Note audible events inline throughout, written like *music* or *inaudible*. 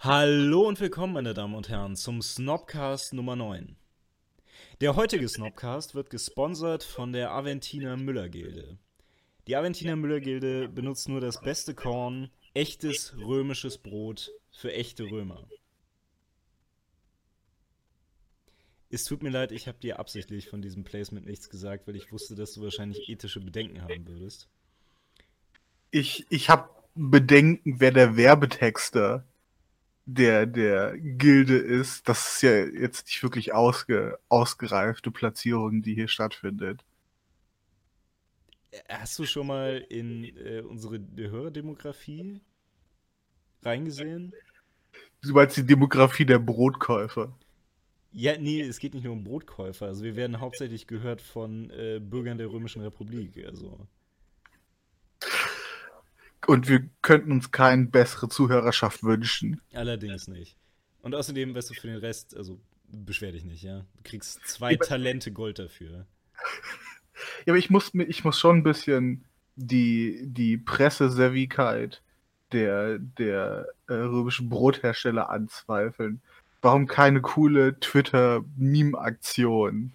Hallo und willkommen, meine Damen und Herren, zum Snobcast Nummer 9. Der heutige Snobcast wird gesponsert von der Aventiner Müller Gilde. Die Aventiner Müller Gilde benutzt nur das beste Korn, echtes römisches Brot für echte Römer. Es tut mir leid, ich habe dir absichtlich von diesem Placement nichts gesagt, weil ich wusste, dass du wahrscheinlich ethische Bedenken haben würdest. Ich, ich habe Bedenken, wer der Werbetexter der, der Gilde ist. Das ist ja jetzt nicht wirklich ausge, ausgereifte Platzierung, die hier stattfindet. Hast du schon mal in äh, unsere Hörerdemografie reingesehen? Du meinst die Demografie der Brotkäufer? Ja, nee, es geht nicht nur um Brotkäufer. Also wir werden hauptsächlich gehört von äh, Bürgern der Römischen Republik. Also. Und wir könnten uns keine bessere Zuhörerschaft wünschen. Allerdings nicht. Und außerdem, weißt du, für den Rest, also beschwer dich nicht, ja. Du kriegst zwei ja, Talente Gold dafür. *laughs* Ja, aber ich muss, ich muss schon ein bisschen die, die Presseservigkeit der, der äh, römischen Brothersteller anzweifeln. Warum keine coole Twitter-Meme-Aktion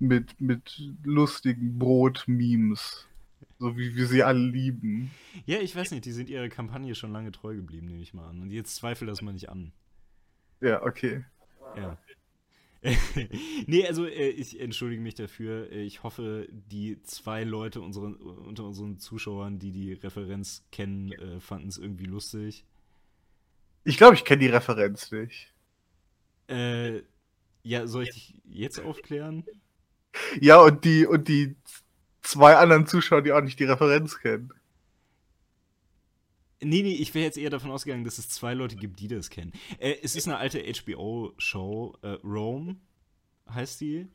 mit, mit lustigen Brot-Memes? So wie wir sie alle lieben. Ja, ich weiß nicht, die sind ihrer Kampagne schon lange treu geblieben, nehme ich mal an. Und jetzt zweifelt das mal nicht an. Ja, okay. Ja. *laughs* nee, also äh, ich entschuldige mich dafür. Ich hoffe, die zwei Leute unsere, unter unseren Zuschauern, die die Referenz kennen, äh, fanden es irgendwie lustig. Ich glaube, ich kenne die Referenz nicht. Äh, ja, soll ich dich jetzt aufklären? Ja, und die, und die zwei anderen Zuschauern, die auch nicht die Referenz kennen. Nee, nee, ich wäre jetzt eher davon ausgegangen, dass es zwei Leute gibt, die das kennen. Äh, es ist eine alte HBO-Show, äh, Rome heißt die,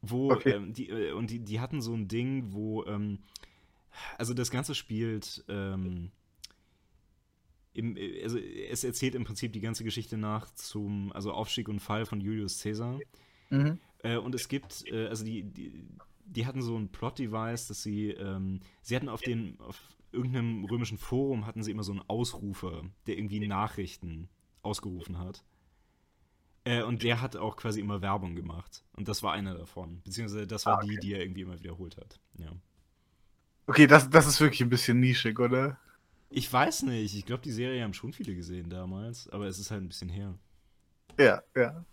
wo, okay. ähm, die, äh, und die, die hatten so ein Ding, wo, ähm, also das Ganze spielt, ähm, im, äh, also es erzählt im Prinzip die ganze Geschichte nach zum, also Aufstieg und Fall von Julius Caesar. Mhm. Äh, und es gibt, äh, also die, die die hatten so ein Plot-Device, dass sie, ähm, sie hatten auf den, auf irgendeinem römischen Forum hatten sie immer so einen Ausrufer, der irgendwie Nachrichten ausgerufen hat. Äh, und der hat auch quasi immer Werbung gemacht. Und das war einer davon. Beziehungsweise das war ah, okay. die, die er irgendwie immer wiederholt hat. Ja. Okay, das, das ist wirklich ein bisschen nischig, oder? Ich weiß nicht. Ich glaube, die Serie haben schon viele gesehen damals, aber es ist halt ein bisschen her. Ja, ja.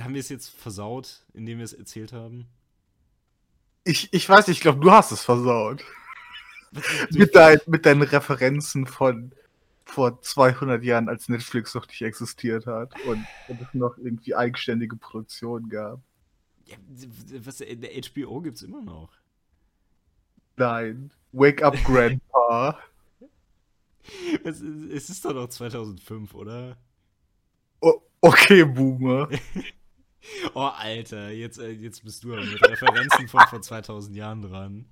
Haben wir es jetzt versaut, indem wir es erzählt haben? Ich, ich weiß nicht, ich glaube, du hast es versaut. mit, dein, mit deinen Referenzen von vor 200 Jahren, als Netflix noch nicht existiert hat und, und es noch irgendwie eigenständige Produktionen gab. Ja, was, HBO gibt es immer noch. Nein. Wake up, Grandpa. *laughs* es, es ist doch noch 2005, oder? Okay, Boomer. *laughs* oh, Alter, jetzt, äh, jetzt bist du mit Referenzen von vor 2000 Jahren dran.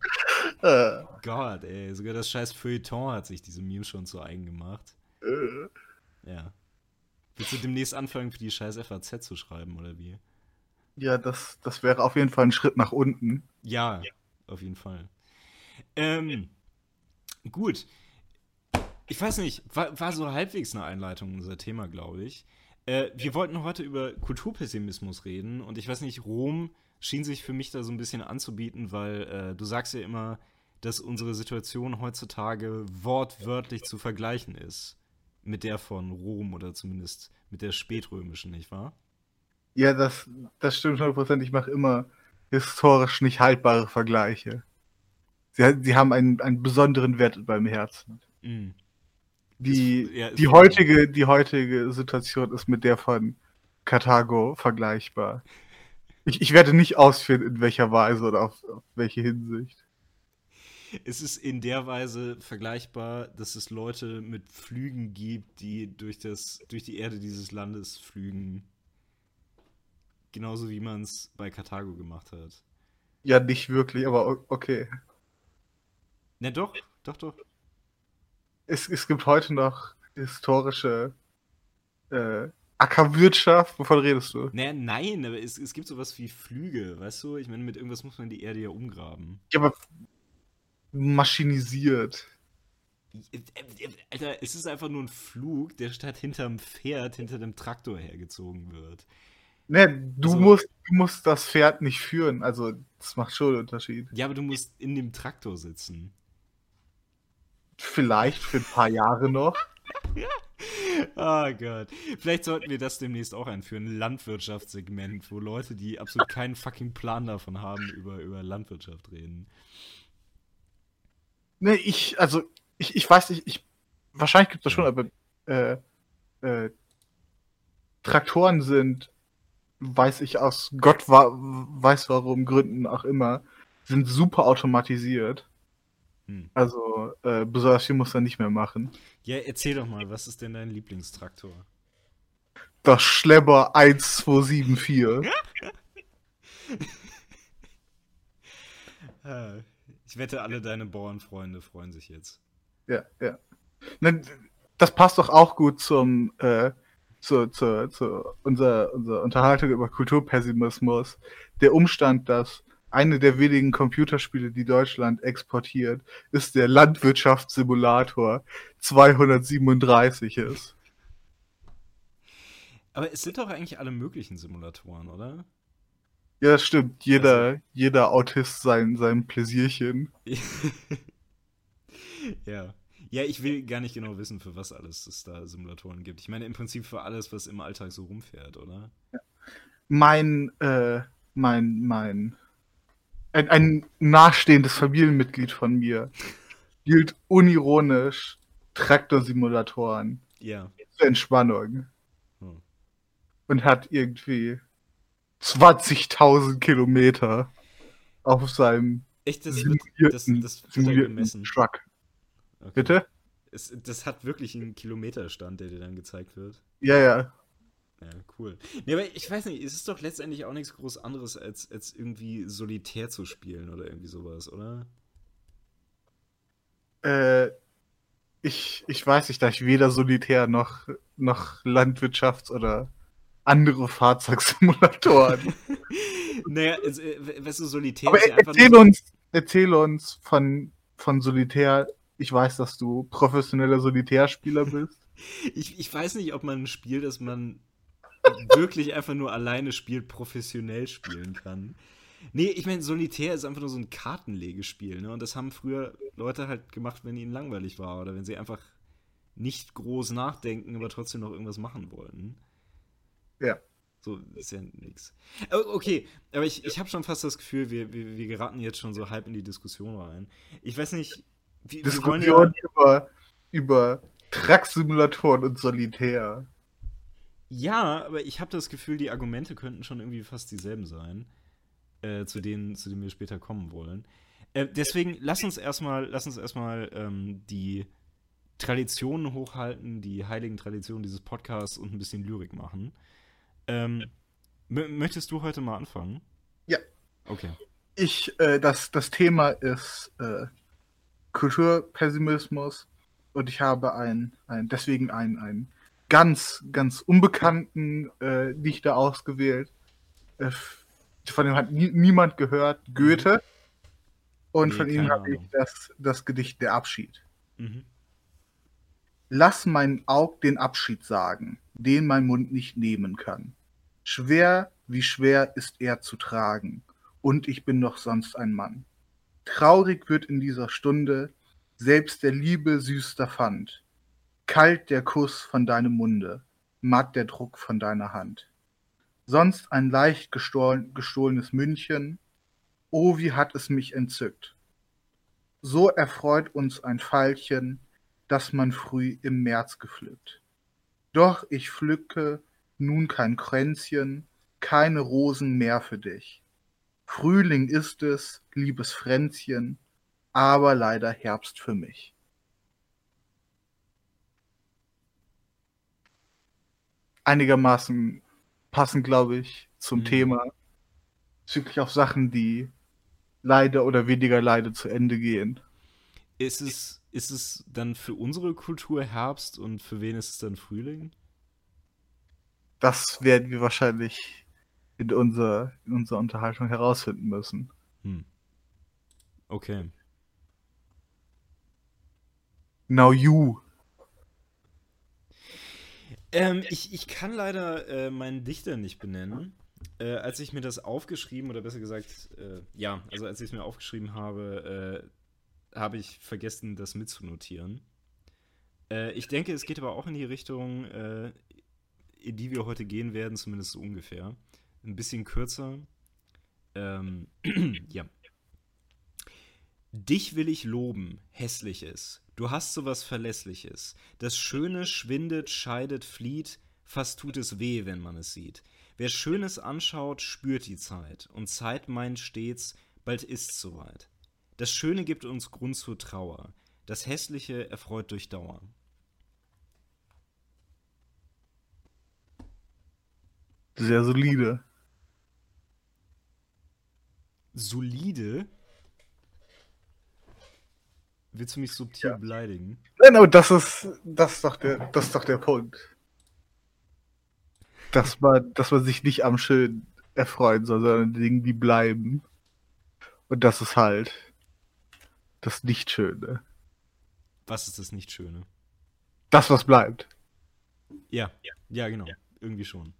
Äh. Gott, ey, sogar das scheiß Feuilleton hat sich diese Memes schon zu eigen gemacht. Äh. Ja. Willst du demnächst anfangen, für die scheiß FAZ zu schreiben, oder wie? Ja, das, das wäre auf jeden Fall ein Schritt nach unten. Ja, auf jeden Fall. Ähm, gut. Ich weiß nicht, war, war so halbwegs eine Einleitung unser Thema, glaube ich. Äh, wir wollten heute über Kulturpessimismus reden und ich weiß nicht, Rom schien sich für mich da so ein bisschen anzubieten, weil äh, du sagst ja immer, dass unsere Situation heutzutage wortwörtlich zu vergleichen ist mit der von Rom oder zumindest mit der spätrömischen, nicht wahr? Ja, das, das stimmt 100%. Ich mache immer historisch nicht haltbare Vergleiche. Sie, sie haben einen, einen besonderen Wert meinem Herzen. Mm die, ja, die, heutige, die heutige Situation ist mit der von Karthago vergleichbar. Ich, ich werde nicht ausführen, in welcher Weise oder auf, auf welche Hinsicht. Es ist in der Weise vergleichbar, dass es Leute mit Flügen gibt, die durch, das, durch die Erde dieses Landes flügen. Genauso wie man es bei Karthago gemacht hat. Ja, nicht wirklich, aber okay. Na doch, doch, doch es, es gibt heute noch historische äh, Ackerwirtschaft. Wovon redest du? Naja, nein, aber es, es gibt sowas wie Flüge, weißt du? Ich meine, mit irgendwas muss man die Erde ja umgraben. Ja, aber maschinisiert. Alter, es ist einfach nur ein Flug, der statt hinterm Pferd hinter dem Traktor hergezogen wird. Ne, du, also, musst, du musst das Pferd nicht führen, also das macht schon einen Unterschied. Ja, aber du musst in dem Traktor sitzen. Vielleicht für ein paar Jahre noch. *laughs* oh Gott. Vielleicht sollten wir das demnächst auch einführen. Ein Landwirtschaftssegment, wo Leute, die absolut keinen fucking Plan davon haben, über, über Landwirtschaft reden. Ne, ich, also, ich, ich weiß nicht, ich, wahrscheinlich gibt es das schon, aber äh, äh, Traktoren sind, weiß ich aus Gott wa weiß warum Gründen auch immer, sind super automatisiert. Hm. Also äh, viel muss er nicht mehr machen. Ja, erzähl doch mal, was ist denn dein Lieblingstraktor? Das Schlepper 1274. *laughs* Ah, ich wette, alle deine Bauernfreunde freuen sich jetzt. Ja, ja. Das passt doch auch gut zum äh, zu, zu, zu unserer, unserer Unterhaltung über Kulturpessimismus. Der Umstand, dass eine der wenigen Computerspiele, die Deutschland exportiert, ist der Landwirtschaftssimulator 237 ist. Aber es sind doch eigentlich alle möglichen Simulatoren, oder? Ja, stimmt. Jeder, also, jeder Autist sein, sein Pläsierchen. *laughs* ja. Ja, ich will gar nicht genau wissen, für was alles es da Simulatoren gibt. Ich meine im Prinzip für alles, was im Alltag so rumfährt, oder? Ja. Mein, äh, mein, mein ein, ein nahestehendes Familienmitglied von mir hielt unironisch Traktorsimulatoren ja. zur Entspannung. Hm. Und hat irgendwie 20.000 Kilometer auf seinem Echt, das, simulierten, das, das simulierten Truck. Okay. Bitte? Es, das hat wirklich einen Kilometerstand, der dir dann gezeigt wird. Ja, ja. Ja, cool. Nee, aber ich weiß nicht, es ist doch letztendlich auch nichts groß anderes, als, als irgendwie solitär zu spielen oder irgendwie sowas, oder? Äh, ich, ich weiß nicht, da ich weder solitär noch, noch Landwirtschafts- oder andere Fahrzeugsimulatoren. *laughs* naja, es, äh, weißt du, solitär aber ist ja einfach. Erzähl uns, erzähl uns von, von solitär. Ich weiß, dass du professioneller Solitärspieler bist. *laughs* ich, ich weiß nicht, ob man ein Spiel, das man wirklich einfach nur alleine spielt, professionell spielen kann. Nee, ich meine, Solitär ist einfach nur so ein Kartenlegespiel, ne? Und das haben früher Leute halt gemacht, wenn ihnen langweilig war oder wenn sie einfach nicht groß nachdenken, aber trotzdem noch irgendwas machen wollten. Ja. So ist ja nichts. Okay, aber ich, ich habe schon fast das Gefühl, wir, wir, wir geraten jetzt schon so halb in die Diskussion rein. Ich weiß nicht, wie, Diskussion ja, über, über Truck-Simulatoren und Solitär. Ja, aber ich habe das Gefühl, die Argumente könnten schon irgendwie fast dieselben sein, äh, zu, denen, zu denen wir später kommen wollen. Äh, deswegen lass uns erstmal, lass uns erstmal ähm, die Traditionen hochhalten, die heiligen Traditionen dieses Podcasts und ein bisschen Lyrik machen. Ähm, möchtest du heute mal anfangen? Ja. Okay. Ich, äh, das, das Thema ist äh, Kulturpessimismus und ich habe ein, ein deswegen ein, ein ganz, ganz unbekannten äh, Dichter ausgewählt. Äh, von dem hat nie, niemand gehört, Goethe. Und nee, von ihm habe ich das, das Gedicht Der Abschied. Mhm. Lass mein Aug den Abschied sagen, den mein Mund nicht nehmen kann. Schwer, wie schwer ist er zu tragen, und ich bin doch sonst ein Mann. Traurig wird in dieser Stunde selbst der Liebe süßster Pfand. Kalt der Kuss von deinem Munde, matt der Druck von deiner Hand. Sonst ein leicht gestohlenes München, oh, wie hat es mich entzückt. So erfreut uns ein Veilchen, das man früh im März gepflückt. Doch ich pflücke nun kein Kränzchen, keine Rosen mehr für dich. Frühling ist es, liebes Fränzchen, aber leider Herbst für mich. Einigermaßen passend, glaube ich, zum mhm. Thema. Bezüglich auf Sachen, die leider oder weniger leider zu Ende gehen. Ist es, ist es dann für unsere Kultur Herbst und für wen ist es dann Frühling? Das werden wir wahrscheinlich in, unser, in unserer Unterhaltung herausfinden müssen. Hm. Okay. Now you. Ähm, ich, ich kann leider äh, meinen Dichter nicht benennen. Äh, als ich mir das aufgeschrieben, oder besser gesagt, äh, ja, also als ich es mir aufgeschrieben habe, äh, habe ich vergessen, das mitzunotieren. Äh, ich denke, es geht aber auch in die Richtung, äh, in die wir heute gehen werden, zumindest so ungefähr. Ein bisschen kürzer. Ähm, *clears throat* ja. Dich will ich loben, hässliches. Du hast so was Verlässliches. Das Schöne schwindet, scheidet, flieht, fast tut es weh, wenn man es sieht. Wer Schönes anschaut, spürt die Zeit, und Zeit meint stets, bald ist's soweit. Das Schöne gibt uns Grund zur Trauer, das Hässliche erfreut durch Dauer. Sehr solide. Solide? Willst du mich subtil ja. beleidigen? Nein, aber das ist, das ist doch der, das ist doch der Punkt. Dass man, dass man sich nicht am Schönen erfreuen soll, sondern an Dingen, die bleiben. Und das ist halt das Nicht-Schöne. Was ist das Nicht-Schöne? Das, was bleibt. Ja, ja, genau. Irgendwie schon.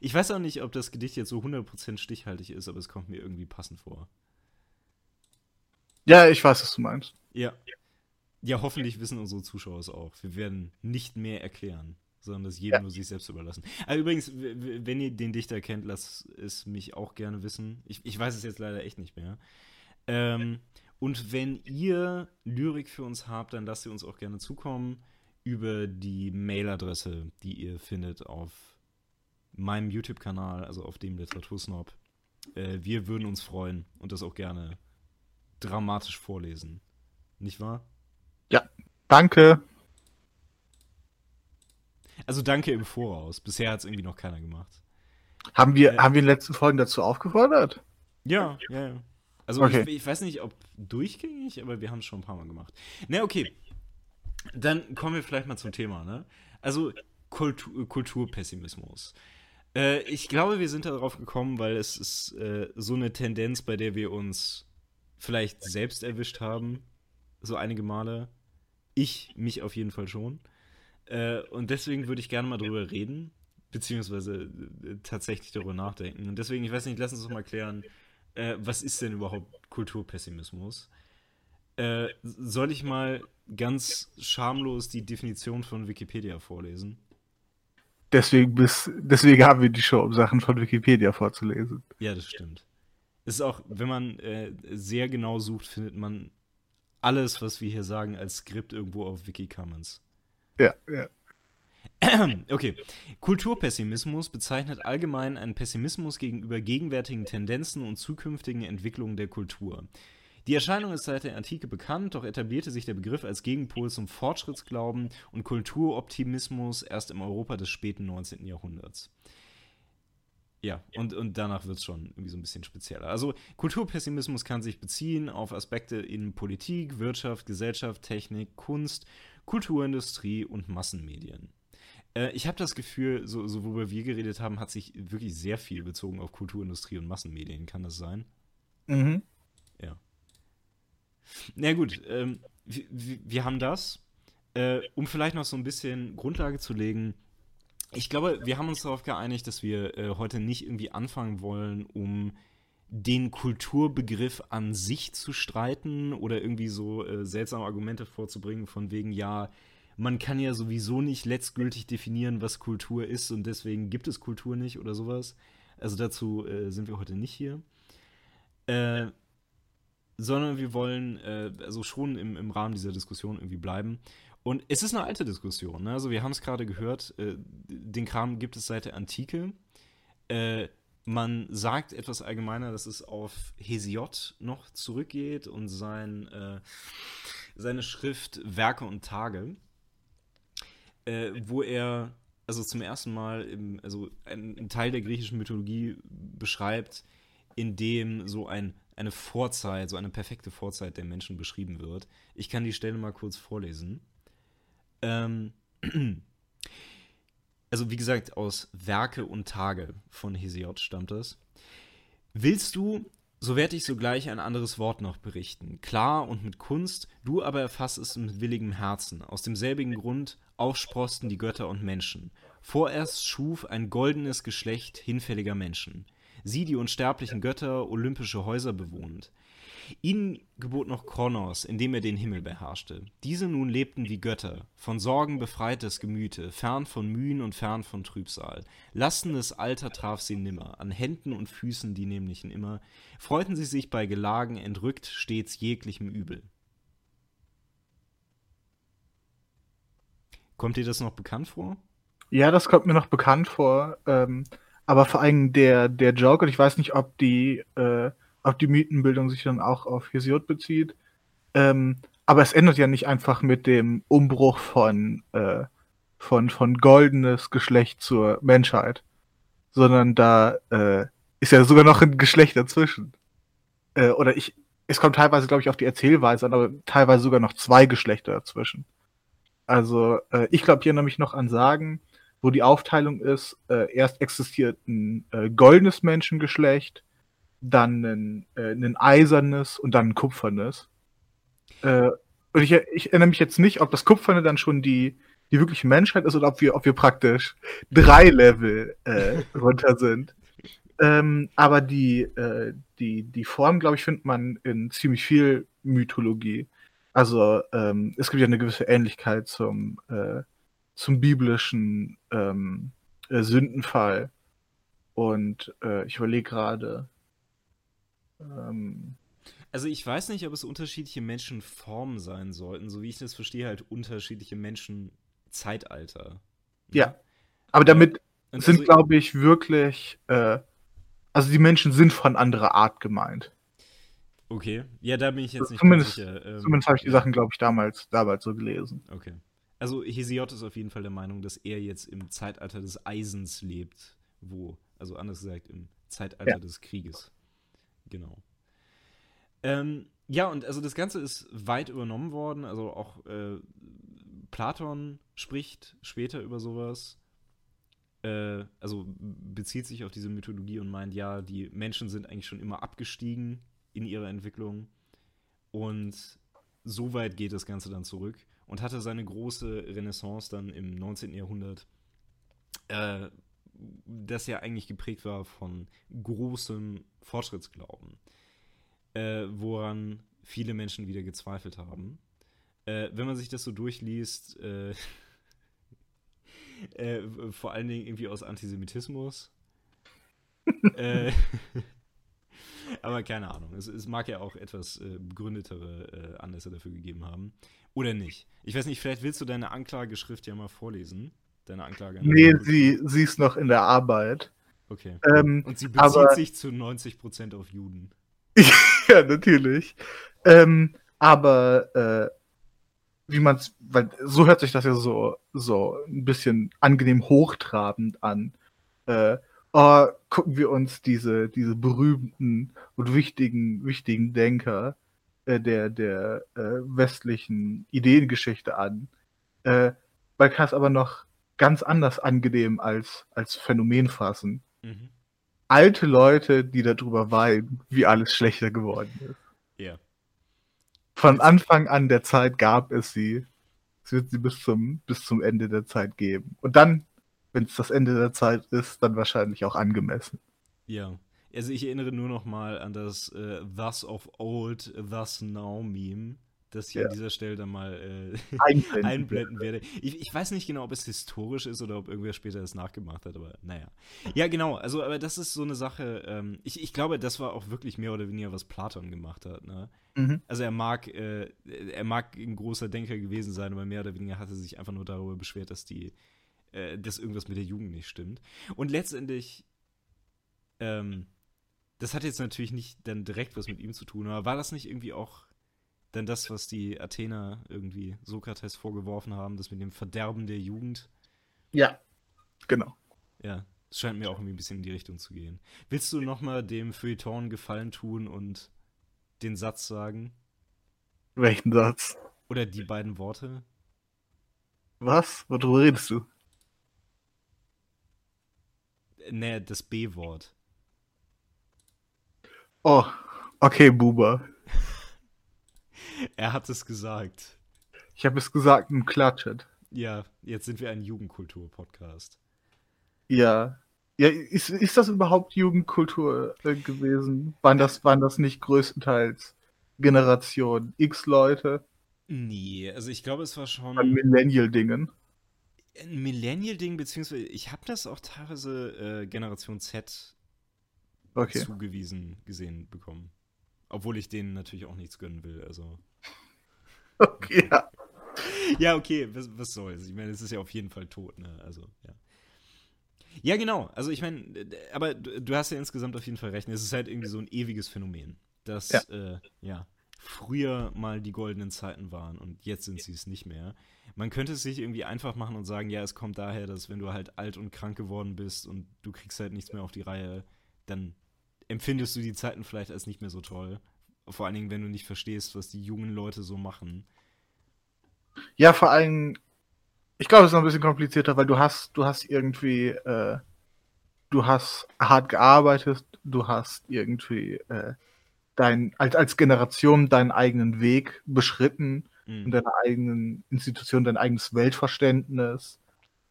Ich weiß auch nicht, ob das Gedicht jetzt so 100% stichhaltig ist, aber es kommt mir irgendwie passend vor. Ja, ich weiß, was du meinst. Ja. Ja, hoffentlich wissen unsere Zuschauer es auch. Wir werden nicht mehr erklären, sondern das jedem ja. nur sich selbst überlassen. Aber übrigens, wenn ihr den Dichter kennt, lasst es mich auch gerne wissen. Ich, ich weiß es jetzt leider echt nicht mehr. Ähm, und wenn ihr Lyrik für uns habt, dann lasst ihr uns auch gerne zukommen über die Mailadresse, die ihr findet auf meinem YouTube-Kanal, also auf dem Literatursnob. Äh, wir würden uns freuen und das auch gerne dramatisch vorlesen. Nicht wahr? Ja, danke. Also danke im Voraus. Bisher hat es irgendwie noch keiner gemacht. Haben wir, äh, haben wir in den letzten Folgen dazu aufgefordert? Ja, ja, ja. Also okay. ich, ich, weiß nicht, ob durchgängig, aber wir haben es schon ein paar Mal gemacht. Ne, okay. Dann kommen wir vielleicht mal zum Thema, ne? Also Kultur, Kulturpessimismus. Äh, ich glaube, wir sind darauf gekommen, weil es ist äh, so eine Tendenz, bei der wir uns vielleicht selbst erwischt haben, so einige Male. Ich, mich auf jeden Fall schon. Äh, und deswegen würde ich gerne mal drüber reden, beziehungsweise äh, tatsächlich darüber nachdenken. Und deswegen, ich weiß nicht, lass uns doch mal klären, äh, was ist denn überhaupt Kulturpessimismus? Äh, soll ich mal ganz schamlos die Definition von Wikipedia vorlesen? Deswegen, bis, deswegen haben wir die Show, um Sachen von Wikipedia vorzulesen. Ja, das stimmt ist auch, wenn man äh, sehr genau sucht, findet man alles, was wir hier sagen, als Skript irgendwo auf Wikicommons. Ja, ja. *clears throat* Okay. Kulturpessimismus bezeichnet allgemein einen Pessimismus gegenüber gegenwärtigen Tendenzen und zukünftigen Entwicklungen der Kultur. Die Erscheinung ist seit der Antike bekannt, doch etablierte sich der Begriff als Gegenpol zum Fortschrittsglauben und Kulturoptimismus erst im Europa des späten 19. Jahrhunderts. Ja, und, und danach wird es schon irgendwie so ein bisschen spezieller. Also Kulturpessimismus kann sich beziehen auf Aspekte in Politik, Wirtschaft, Gesellschaft, Technik, Kunst, Kulturindustrie und Massenmedien. Äh, ich habe das Gefühl, so, so worüber wir geredet haben, hat sich wirklich sehr viel bezogen auf Kulturindustrie und Massenmedien. Kann das sein? Mhm. Ja. Na gut, ähm, wir, wir, haben das. Äh, um vielleicht noch so ein bisschen Grundlage zu legen, ich glaube, wir haben uns darauf geeinigt, dass wir äh, heute nicht irgendwie anfangen wollen, um den Kulturbegriff an sich zu streiten oder irgendwie so äh, seltsame Argumente vorzubringen, von wegen, ja, man kann ja sowieso nicht letztgültig definieren, was Kultur ist und deswegen gibt es Kultur nicht oder sowas. Also dazu äh, sind wir heute nicht hier. Äh, sondern wir wollen äh, also schon im, im Rahmen dieser Diskussion irgendwie bleiben und es ist eine alte Diskussion. Ne? Also wir haben es gerade gehört, äh, den Kram gibt es seit der Antike. Äh, man sagt etwas allgemeiner, dass es auf Hesiod noch zurückgeht und sein, äh, seine Schrift Werke und Tage, äh, wo er also zum ersten Mal im, also einen Teil der griechischen Mythologie beschreibt, in dem so ein, eine Vorzeit, so eine perfekte Vorzeit der Menschen beschrieben wird. Ich kann die Stelle mal kurz vorlesen. Ähm, *clears throat* also wie gesagt, aus Werke und Tage von Hesiod stammt das. Willst du, So werde ich sogleich ein anderes Wort noch berichten, klar und mit Kunst, du aber erfass es mit willigem Herzen. Aus demselbigen Grund aufsprosten die Götter und Menschen. Vorerst schuf ein goldenes Geschlecht hinfälliger Menschen. Sie, die unsterblichen Götter, olympische Häuser bewohnt. Ihnen gebot noch Kronos, indem er den Himmel beherrschte. Diese nun lebten wie Götter, von Sorgen befreites Gemüte, fern von Mühen und fern von Trübsal. Lastendes Alter traf sie nimmer, an Händen und Füßen die nämlichen immer, freuten sie sich bei Gelagen entrückt stets jeglichem Übel. Kommt dir das noch bekannt vor? Ja, das kommt mir noch bekannt vor. Ähm, aber vor allem der, der Joke, und ich weiß nicht, ob die äh, ob die Mythenbildung sich dann auch auf Hesiod bezieht. Ähm, aber es endet ja nicht einfach mit dem Umbruch von, äh, von, von goldenes Geschlecht zur Menschheit, sondern da äh, ist ja sogar noch ein Geschlecht dazwischen. Äh, oder ich, es kommt teilweise, glaube ich, auf die Erzählweise an, aber teilweise sogar noch zwei Geschlechter dazwischen. Also äh, ich glaube hier nämlich noch an Sagen, wo die Aufteilung ist, äh, erst existiert ein äh, goldenes Menschengeschlecht, dann ein, äh, ein eisernes und dann ein kupfernes. Äh, und ich, ich, erinnere mich jetzt nicht, ob das Kupferne dann schon die, die wirkliche Menschheit ist oder ob wir, ob wir praktisch drei Level äh, *laughs* runter sind. Ähm, aber die, äh, die, die Form, glaube ich, findet man in ziemlich viel Mythologie. Also ähm, es gibt ja eine gewisse Ähnlichkeit zum, äh, zum biblischen ähm, äh, Sündenfall. Und äh, ich überlege gerade, ähm, also ich weiß nicht, ob es unterschiedliche Menschenformen sein sollten, so wie ich das verstehe, halt unterschiedliche Menschenzeitalter. Ne? Ja. Aber damit äh, sind, also, glaube ich, wirklich, äh, also die Menschen sind von anderer Art gemeint. Okay. Ja, da bin ich jetzt nicht zumindest, sicher. Ähm, zumindest habe ich die Sachen, glaube ich, damals, damals so gelesen. Okay. Also Hesiod ist auf jeden Fall der Meinung, dass er jetzt im Zeitalter des Eisens lebt, wo, also anders gesagt, im Zeitalter ja. des Krieges. Genau. Ähm, ja, und also das Ganze ist weit übernommen worden. Also auch äh, Platon spricht später über sowas. Äh, also bezieht sich auf diese Mythologie und meint, ja, die Menschen sind eigentlich schon immer abgestiegen in ihrer Entwicklung. Und so weit geht das Ganze dann zurück und hatte seine große Renaissance dann im 19. Jahrhundert, äh, das ja eigentlich geprägt war von großem Fortschrittsglauben, äh, woran viele Menschen wieder gezweifelt haben. Äh, wenn man sich das so durchliest, äh, *laughs* äh vor allen Dingen irgendwie aus Antisemitismus. Äh, *laughs* aber keine Ahnung. Es, es, mag ja auch etwas äh, begründetere Anlässe dafür gegeben haben. Oder nicht. Ich weiß nicht, vielleicht willst du deine Anklageschrift ja mal vorlesen deine Anklage? Nee, sie, sie ist noch in der Arbeit. Okay. Ähm, Und sie bezieht aber, sich zu 90% auf Juden. *laughs* ja, natürlich. Ähm, aber äh, wie man es, weil so hört sich das ja so, so ein bisschen angenehm hochtrabend an. Äh, oh, gucken wir uns diese, diese berühmten und wichtigen, wichtigen Denker äh, der, der äh, westlichen Ideengeschichte an. Äh, man kann es aber noch ganz anders angenehm als, als Phänomen fassen. Mhm. Alte Leute, die darüber weinen, wie alles schlechter geworden ist. Ja. Von Anfang an der Zeit gab es sie. Es wird sie bis zum, bis zum Ende der Zeit geben. Und dann, wenn es das Ende der Zeit ist, dann wahrscheinlich auch angemessen. Ja. Also ich erinnere nur noch mal an das äh, Thus of Old, Thus Now Meme das ich ja. an dieser Stelle dann mal äh, *laughs* einblenden, einblenden, werde. Ich, ich, weiß nicht genau, ob es historisch ist oder ob irgendwer später das nachgemacht hat, aber naja. Ja, genau, also aber das ist so eine Sache, ähm, ich, ich glaube, das war auch wirklich mehr oder weniger, was Platon gemacht hat. Ne? Mhm. Also er mag, äh, er mag ein großer Denker gewesen sein, aber mehr oder weniger hat er sich einfach nur darüber beschwert, dass die, äh, dass irgendwas mit der Jugend nicht stimmt. Und letztendlich, ähm, das hat jetzt natürlich nicht dann direkt was mit ihm zu tun, aber war das nicht irgendwie auch denn das, was die Athener irgendwie Sokrates vorgeworfen haben, das mit dem Verderben der Jugend. Ja, genau. Ja, es scheint mir auch irgendwie ein bisschen in die Richtung zu gehen. Willst du nochmal dem Feuilleton Gefallen tun und den Satz sagen? Welchen Satz? Oder die beiden Worte? Was? Worüber redest du? Nee, das B-Wort. Oh, Okay, Buber. *laughs* er hat es gesagt. Ich habe es gesagt im Klatschet. Ja, jetzt sind wir ein Jugendkultur-Podcast. Ja. Ja, ist, ist das überhaupt Jugendkultur äh, gewesen? Waren das, waren das nicht größtenteils Generation X-Leute? Nee, also ich glaube, es war schon. An Millennial-Dingen. Ein Millennial-Ding, beziehungsweise ich habe das auch teilweise äh, Generation Z okay. zugewiesen gesehen bekommen. Obwohl ich denen natürlich auch nichts gönnen will, also. *laughs* Okay, ja. Ja, okay, was, was soll's? Ich meine, es ist ja auf jeden Fall tot, ne? Also, ja. Ja, genau. Also ich meine, aber du hast ja insgesamt auf jeden Fall recht. Es ist halt irgendwie so ein ewiges Phänomen, dass ja, äh, ja früher mal die goldenen Zeiten waren und jetzt sind sie es nicht mehr. Man könnte es sich irgendwie einfach machen und sagen, ja, es kommt daher, dass wenn du halt alt und krank geworden bist und du kriegst halt nichts mehr auf die Reihe, dann empfindest du die Zeiten vielleicht als nicht mehr so toll. Vor allen Dingen, wenn du nicht verstehst, was die jungen Leute so machen. Ja, vor allem, ich glaube, es ist noch ein bisschen komplizierter, weil du hast, du hast irgendwie, äh, du hast hart gearbeitet, du hast irgendwie äh, dein, als, als Generation deinen eigenen Weg beschritten mhm. und deine eigenen Institutionen, dein eigenes Weltverständnis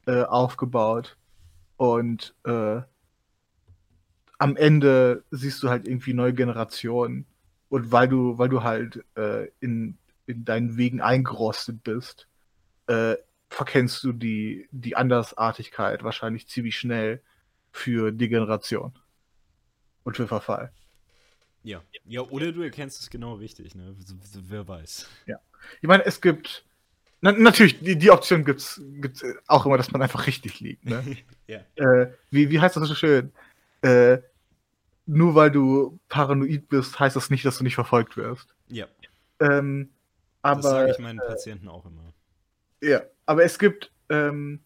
äh, aufgebaut. Und äh, am Ende siehst du halt irgendwie neue Generationen. Und weil du, weil du halt äh, in, in deinen Wegen eingerostet bist, äh, verkennst du die, die Andersartigkeit wahrscheinlich ziemlich schnell für Degeneration und für Verfall. Ja. Ja, oder du erkennst es genau richtig, ne? Wer weiß. Ja. Ich meine, es gibt. Na, natürlich, die, die Option gibt es auch immer, dass man einfach richtig liegt. Ne? *laughs* ja. Äh, wie, wie heißt das so schön? Äh, nur weil du paranoid bist, heißt das nicht, dass du nicht verfolgt wirst. Ja. Ähm, aber, das sage ich meinen äh, Patienten auch immer. Ja, aber es gibt, ähm,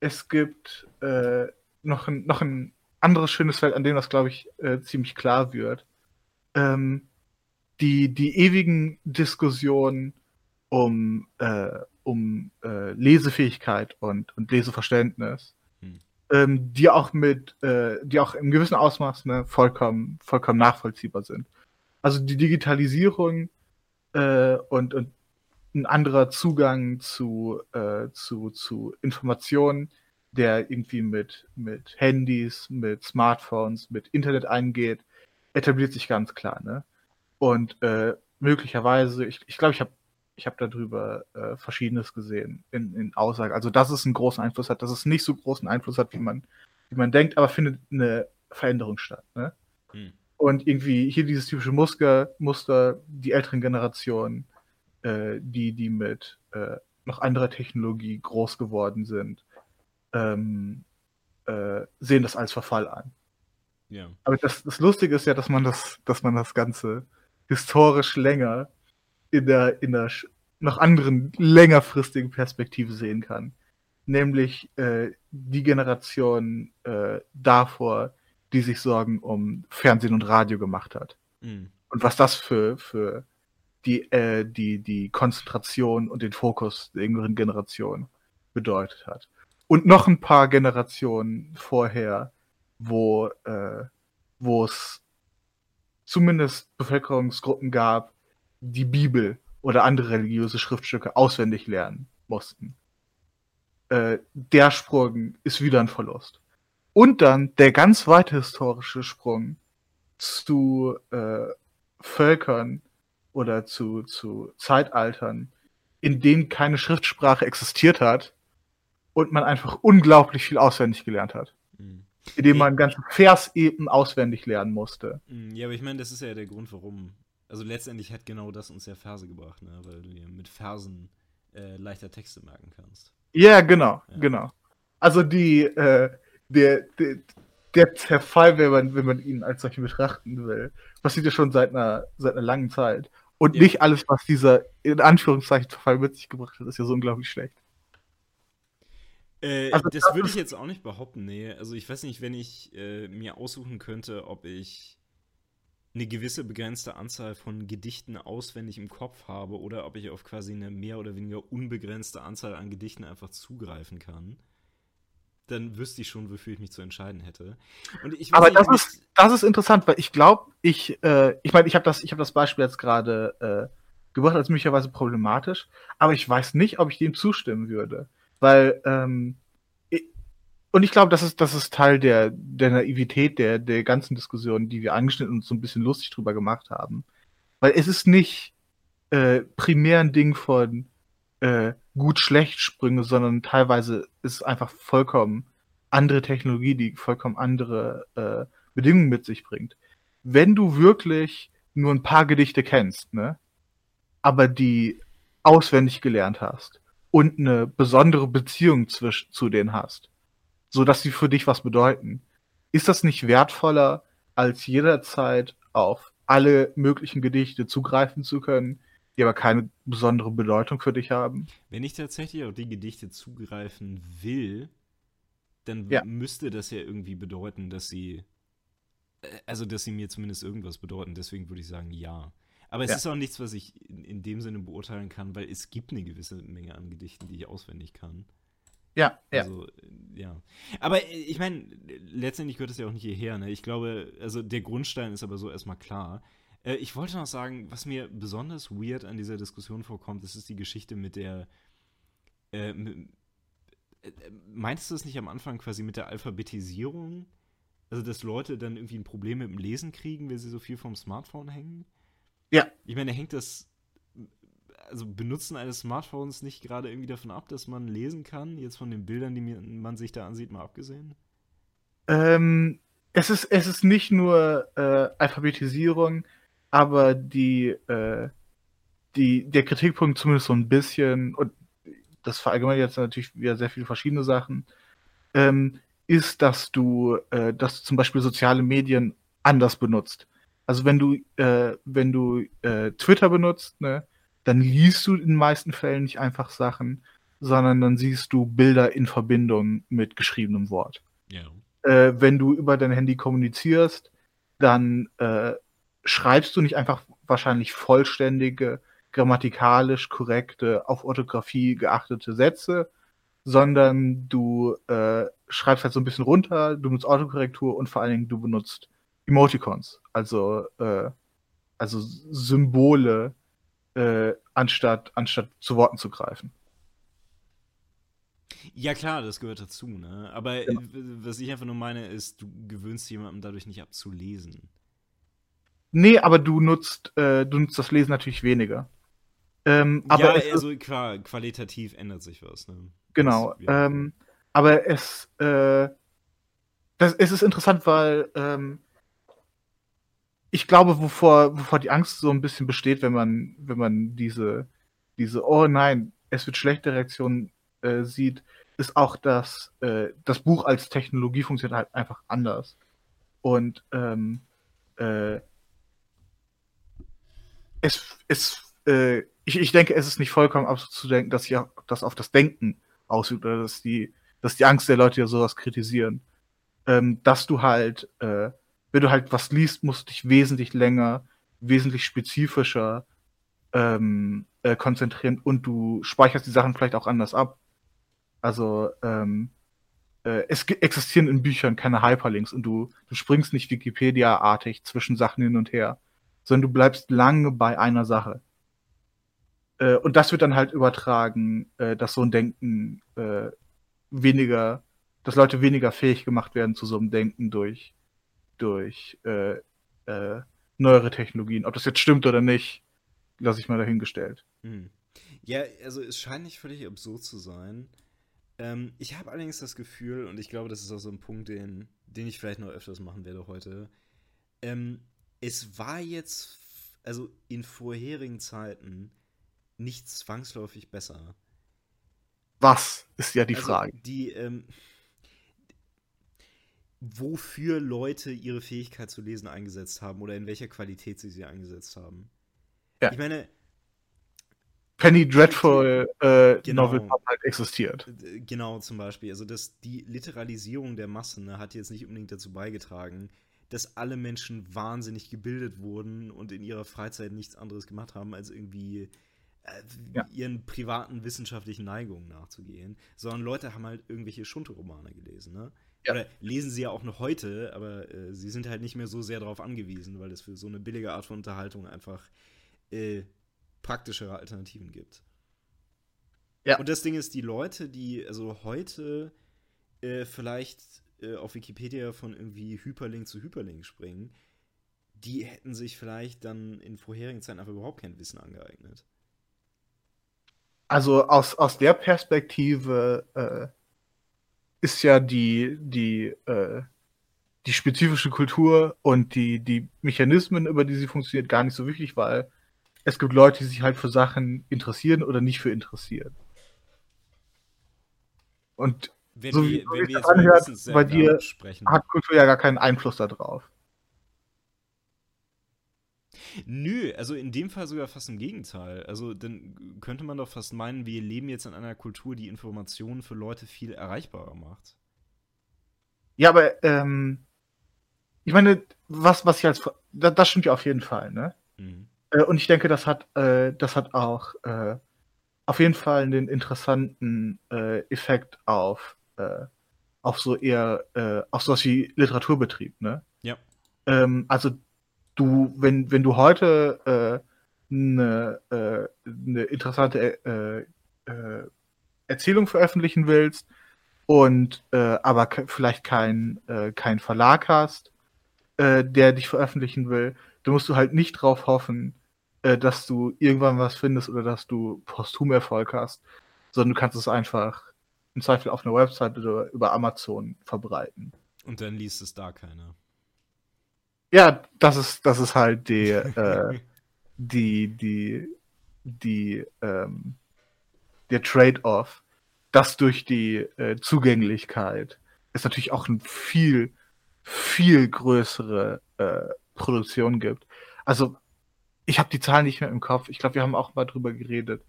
es gibt äh, noch, ein, noch ein anderes schönes Feld, an dem das, glaube ich, äh, ziemlich klar wird ähm, die, die ewigen Diskussionen um, äh, um äh, Lesefähigkeit und, und Leseverständnis. Ähm, die auch mit, äh, die auch im gewissen Ausmaß ne, vollkommen, vollkommen nachvollziehbar sind. Also die Digitalisierung äh, und, und ein anderer Zugang zu, äh, zu, zu Informationen, der irgendwie mit, mit Handys, mit Smartphones, mit Internet eingeht, etabliert sich ganz klar, ne? Und äh, möglicherweise, ich glaube, ich, glaub, ich habe ich hab darüber äh, Verschiedenes gesehen in, in Aussagen. Also, dass es einen großen Einfluss hat, dass es nicht so großen Einfluss hat, wie man, wie man denkt, aber findet eine Veränderung statt. Ne? Hm. Und irgendwie hier dieses typische Muster, Muster die älteren Generationen, äh, die, die mit äh, noch anderer Technologie groß geworden sind, ähm, äh, sehen das als Verfall an. Ja. Aber das, das Lustige ist ja, dass man das, dass man das Ganze historisch länger in der, in der noch anderen längerfristigen Perspektive sehen kann. Nämlich äh, die Generation äh, davor, die sich Sorgen um Fernsehen und Radio gemacht hat. Mhm. Und was das für, für die, äh, die, die Konzentration und den Fokus der jüngeren Generation bedeutet hat. Und noch ein paar Generationen vorher, wo, äh, wo es zumindest Bevölkerungsgruppen gab, die Bibel oder andere religiöse Schriftstücke auswendig lernen mussten. Äh, der Sprung ist wieder ein Verlust. Und dann der ganz weite historische Sprung zu äh, Völkern oder zu, zu Zeitaltern, in denen keine Schriftsprache existiert hat und man einfach unglaublich viel auswendig gelernt hat. Mhm in dem man ganzen Vers eben auswendig lernen musste. Mm, ja, aber ich meine, das ist ja der Grund, warum. Also letztendlich hat genau das uns ja Verse gebracht, ne? weil du dir mit Versen äh, leichter Texte merken kannst. Ja, genau, ja. genau. Also die, äh, der, der, der Zerfall, wenn man, wenn man ihn als solche betrachten will, passiert ja schon seit einer, seit einer langen Zeit. Und ja. nicht alles, was dieser in Anführungszeichen Zerfall mit sich gebracht hat, ist ja so unglaublich schlecht. Äh, also, das würde ich jetzt auch nicht behaupten, nee. Also ich weiß nicht, wenn ich äh, mir aussuchen könnte, ob ich eine gewisse begrenzte Anzahl von Gedichten auswendig im Kopf habe oder ob ich auf quasi eine mehr oder weniger unbegrenzte Anzahl an Gedichten einfach zugreifen kann, dann wüsste ich schon, wofür ich mich zu entscheiden hätte. Aber das, ist, das ist interessant, weil ich glaube, ich, äh, ich meine, ich habe das, hab das Beispiel jetzt gerade äh, gebracht als möglicherweise problematisch, aber ich weiß nicht, ob ich dem zustimmen würde. Weil, ähm, und ich glaube, das ist, das ist Teil der, der Naivität der, der ganzen Diskussion, die wir angeschnitten und so ein bisschen lustig drüber gemacht haben. Weil es ist nicht äh, primär ein Ding von äh, gut-schlecht Sprünge, sondern teilweise ist es einfach vollkommen andere Technologie, die vollkommen andere äh, Bedingungen mit sich bringt. Wenn du wirklich nur ein paar Gedichte kennst, ne, aber die auswendig gelernt hast und eine besondere Beziehung zwisch zu denen hast, so dass sie für dich was bedeuten, ist das nicht wertvoller, als jederzeit auf alle möglichen Gedichte zugreifen zu können, die aber keine besondere Bedeutung für dich haben? Wenn ich tatsächlich auf die Gedichte zugreifen will, dann ja. müsste das ja irgendwie bedeuten, dass sie, äh, also dass sie mir zumindest irgendwas bedeuten. Deswegen würde ich sagen, ja. Aber es ja. ist auch nichts, was ich in, in, dem Sinne beurteilen kann, weil es gibt eine gewisse Menge an Gedichten, die ich auswendig kann. Ja, ja. Also, ja. Aber äh, ich meine, letztendlich gehört es ja auch nicht hierher. Ne? Ich glaube, also der Grundstein ist aber so erstmal klar. Äh, ich wollte noch sagen, was mir besonders weird an dieser Diskussion vorkommt, das ist die Geschichte mit der. Äh, mit, äh, meintest du es nicht am Anfang quasi mit der Alphabetisierung? Also, dass Leute dann irgendwie ein Problem mit dem Lesen kriegen, wenn sie so viel vom Smartphone hängen? Ja. Ich meine, hängt das, also Benutzen eines Smartphones nicht gerade irgendwie davon ab, dass man lesen kann? Jetzt von den Bildern, die man sich da ansieht, mal abgesehen? Ähm, es ist, es ist nicht nur äh, Alphabetisierung, aber die, äh, die, der Kritikpunkt zumindest so ein bisschen, und das verallgemeinert jetzt natürlich wieder sehr viele verschiedene Sachen, ähm, ist, dass du, äh, dass du zum Beispiel soziale Medien anders benutzt. Also wenn du, äh, wenn du äh, Twitter benutzt, ne, dann liest du in den meisten Fällen nicht einfach Sachen, sondern dann siehst du Bilder in Verbindung mit geschriebenem Wort. Ja. Äh, wenn du über dein Handy kommunizierst, dann äh, schreibst du nicht einfach wahrscheinlich vollständige, grammatikalisch korrekte, auf Orthographie geachtete Sätze, sondern du äh, schreibst halt so ein bisschen runter, du benutzt Autokorrektur und vor allen Dingen du benutzt Emoticons, also, äh, also Symbole, äh, anstatt, anstatt zu Worten zu greifen. Ja, klar, das gehört dazu, ne? Aber genau. was ich einfach nur meine, ist, du gewöhnst jemandem dadurch nicht abzulesen. Nee, aber du nutzt, äh, du nutzt das Lesen natürlich weniger. Ähm, aber ja, also klar, qualitativ ändert sich was, ne? Genau. Das, ja. ähm, aber es, äh, das, es ist interessant, weil ähm, ich glaube, wovor, wovor die Angst so ein bisschen besteht, wenn man, wenn man diese, diese, oh nein, es wird schlechte Reaktionen äh, sieht, ist auch, dass äh, das Buch als Technologie funktioniert halt einfach anders. Und ähm, äh, es, es, äh, ich, ich denke, es ist nicht vollkommen absurd zu denken, dass sich das auf das Denken ausübt oder dass die, dass die Angst der Leute ja sowas kritisieren. Ähm, dass du halt äh, wenn du halt was liest, musst du dich wesentlich länger, wesentlich spezifischer ähm, äh, konzentrieren und du speicherst die Sachen vielleicht auch anders ab. Also ähm, äh, es existieren in Büchern keine Hyperlinks und du, du springst nicht Wikipedia-artig zwischen Sachen hin und her, sondern du bleibst lange bei einer Sache. Äh, und das wird dann halt übertragen, äh, dass so ein Denken äh, weniger, dass Leute weniger fähig gemacht werden zu so einem Denken durch durch äh, äh, neuere Technologien. Ob das jetzt stimmt oder nicht, lasse ich mal dahingestellt. Hm. Ja, also es scheint nicht völlig absurd zu sein. Ähm, ich habe allerdings das Gefühl, und ich glaube, das ist auch so ein Punkt, den, den ich vielleicht noch öfters machen werde heute. Ähm, es war jetzt, also in vorherigen Zeiten, nicht zwangsläufig besser. Was ist ja die also Frage. Die, ähm, wofür Leute ihre Fähigkeit zu lesen eingesetzt haben oder in welcher Qualität sie sie eingesetzt haben. Ja. Ich meine. Penny Dreadful äh, genau, Novel hat halt existiert. Genau, zum Beispiel. Also das, die Literalisierung der Massen ne, hat jetzt nicht unbedingt dazu beigetragen, dass alle Menschen wahnsinnig gebildet wurden und in ihrer Freizeit nichts anderes gemacht haben, als irgendwie äh, ja. ihren privaten wissenschaftlichen Neigungen nachzugehen, sondern Leute haben halt irgendwelche Schunteromane gelesen, ne? Ja. Oder lesen sie ja auch noch heute, aber äh, sie sind halt nicht mehr so sehr darauf angewiesen, weil es für so eine billige Art von Unterhaltung einfach äh, praktischere Alternativen gibt. Ja. Und das Ding ist, die Leute, die also heute äh, vielleicht äh, auf Wikipedia von irgendwie Hyperlink zu Hyperlink springen, die hätten sich vielleicht dann in vorherigen Zeiten einfach überhaupt kein Wissen angeeignet. Also aus, aus der Perspektive äh, ist ja die, die, äh, die spezifische Kultur und die, die Mechanismen, über die sie funktioniert, gar nicht so wichtig, weil es gibt Leute, die sich halt für Sachen interessieren oder nicht für interessieren. Und wenn so wie, wenn wir jetzt anhört, bei dir sprechen. hat Kultur ja gar keinen Einfluss darauf. Nö, also in dem Fall sogar fast im Gegenteil. Also dann könnte man doch fast meinen, wir leben jetzt in einer Kultur, die Informationen für Leute viel erreichbarer macht. Ja, aber ähm, ich meine, was, was ich als das, das stimmt ja auf jeden Fall, ne? Mhm. Äh, und ich denke, das hat, äh, das hat auch äh, auf jeden Fall einen interessanten äh, Effekt auf, äh, auf so eher, auf sowas wie Literaturbetrieb, ne? Ja. Ähm, also du, wenn, wenn du heute äh, eine, äh, eine interessante äh, äh, Erzählung veröffentlichen willst und äh, aber vielleicht keinen äh, kein Verlag hast, äh, der dich veröffentlichen will, dann musst du halt nicht drauf hoffen, äh, dass du irgendwann was findest oder dass du posthum Erfolg hast, sondern du kannst es einfach im Zweifel auf einer Website oder über Amazon verbreiten. Und dann liest es da keiner. Ja, das ist, das ist halt die, äh, *laughs* die, die, die, ähm, der Trade-off, dass durch die äh, Zugänglichkeit es natürlich auch eine viel, viel größere äh, Produktion gibt. Also, ich habe die Zahlen nicht mehr im Kopf. Ich glaube, wir haben auch mal drüber geredet.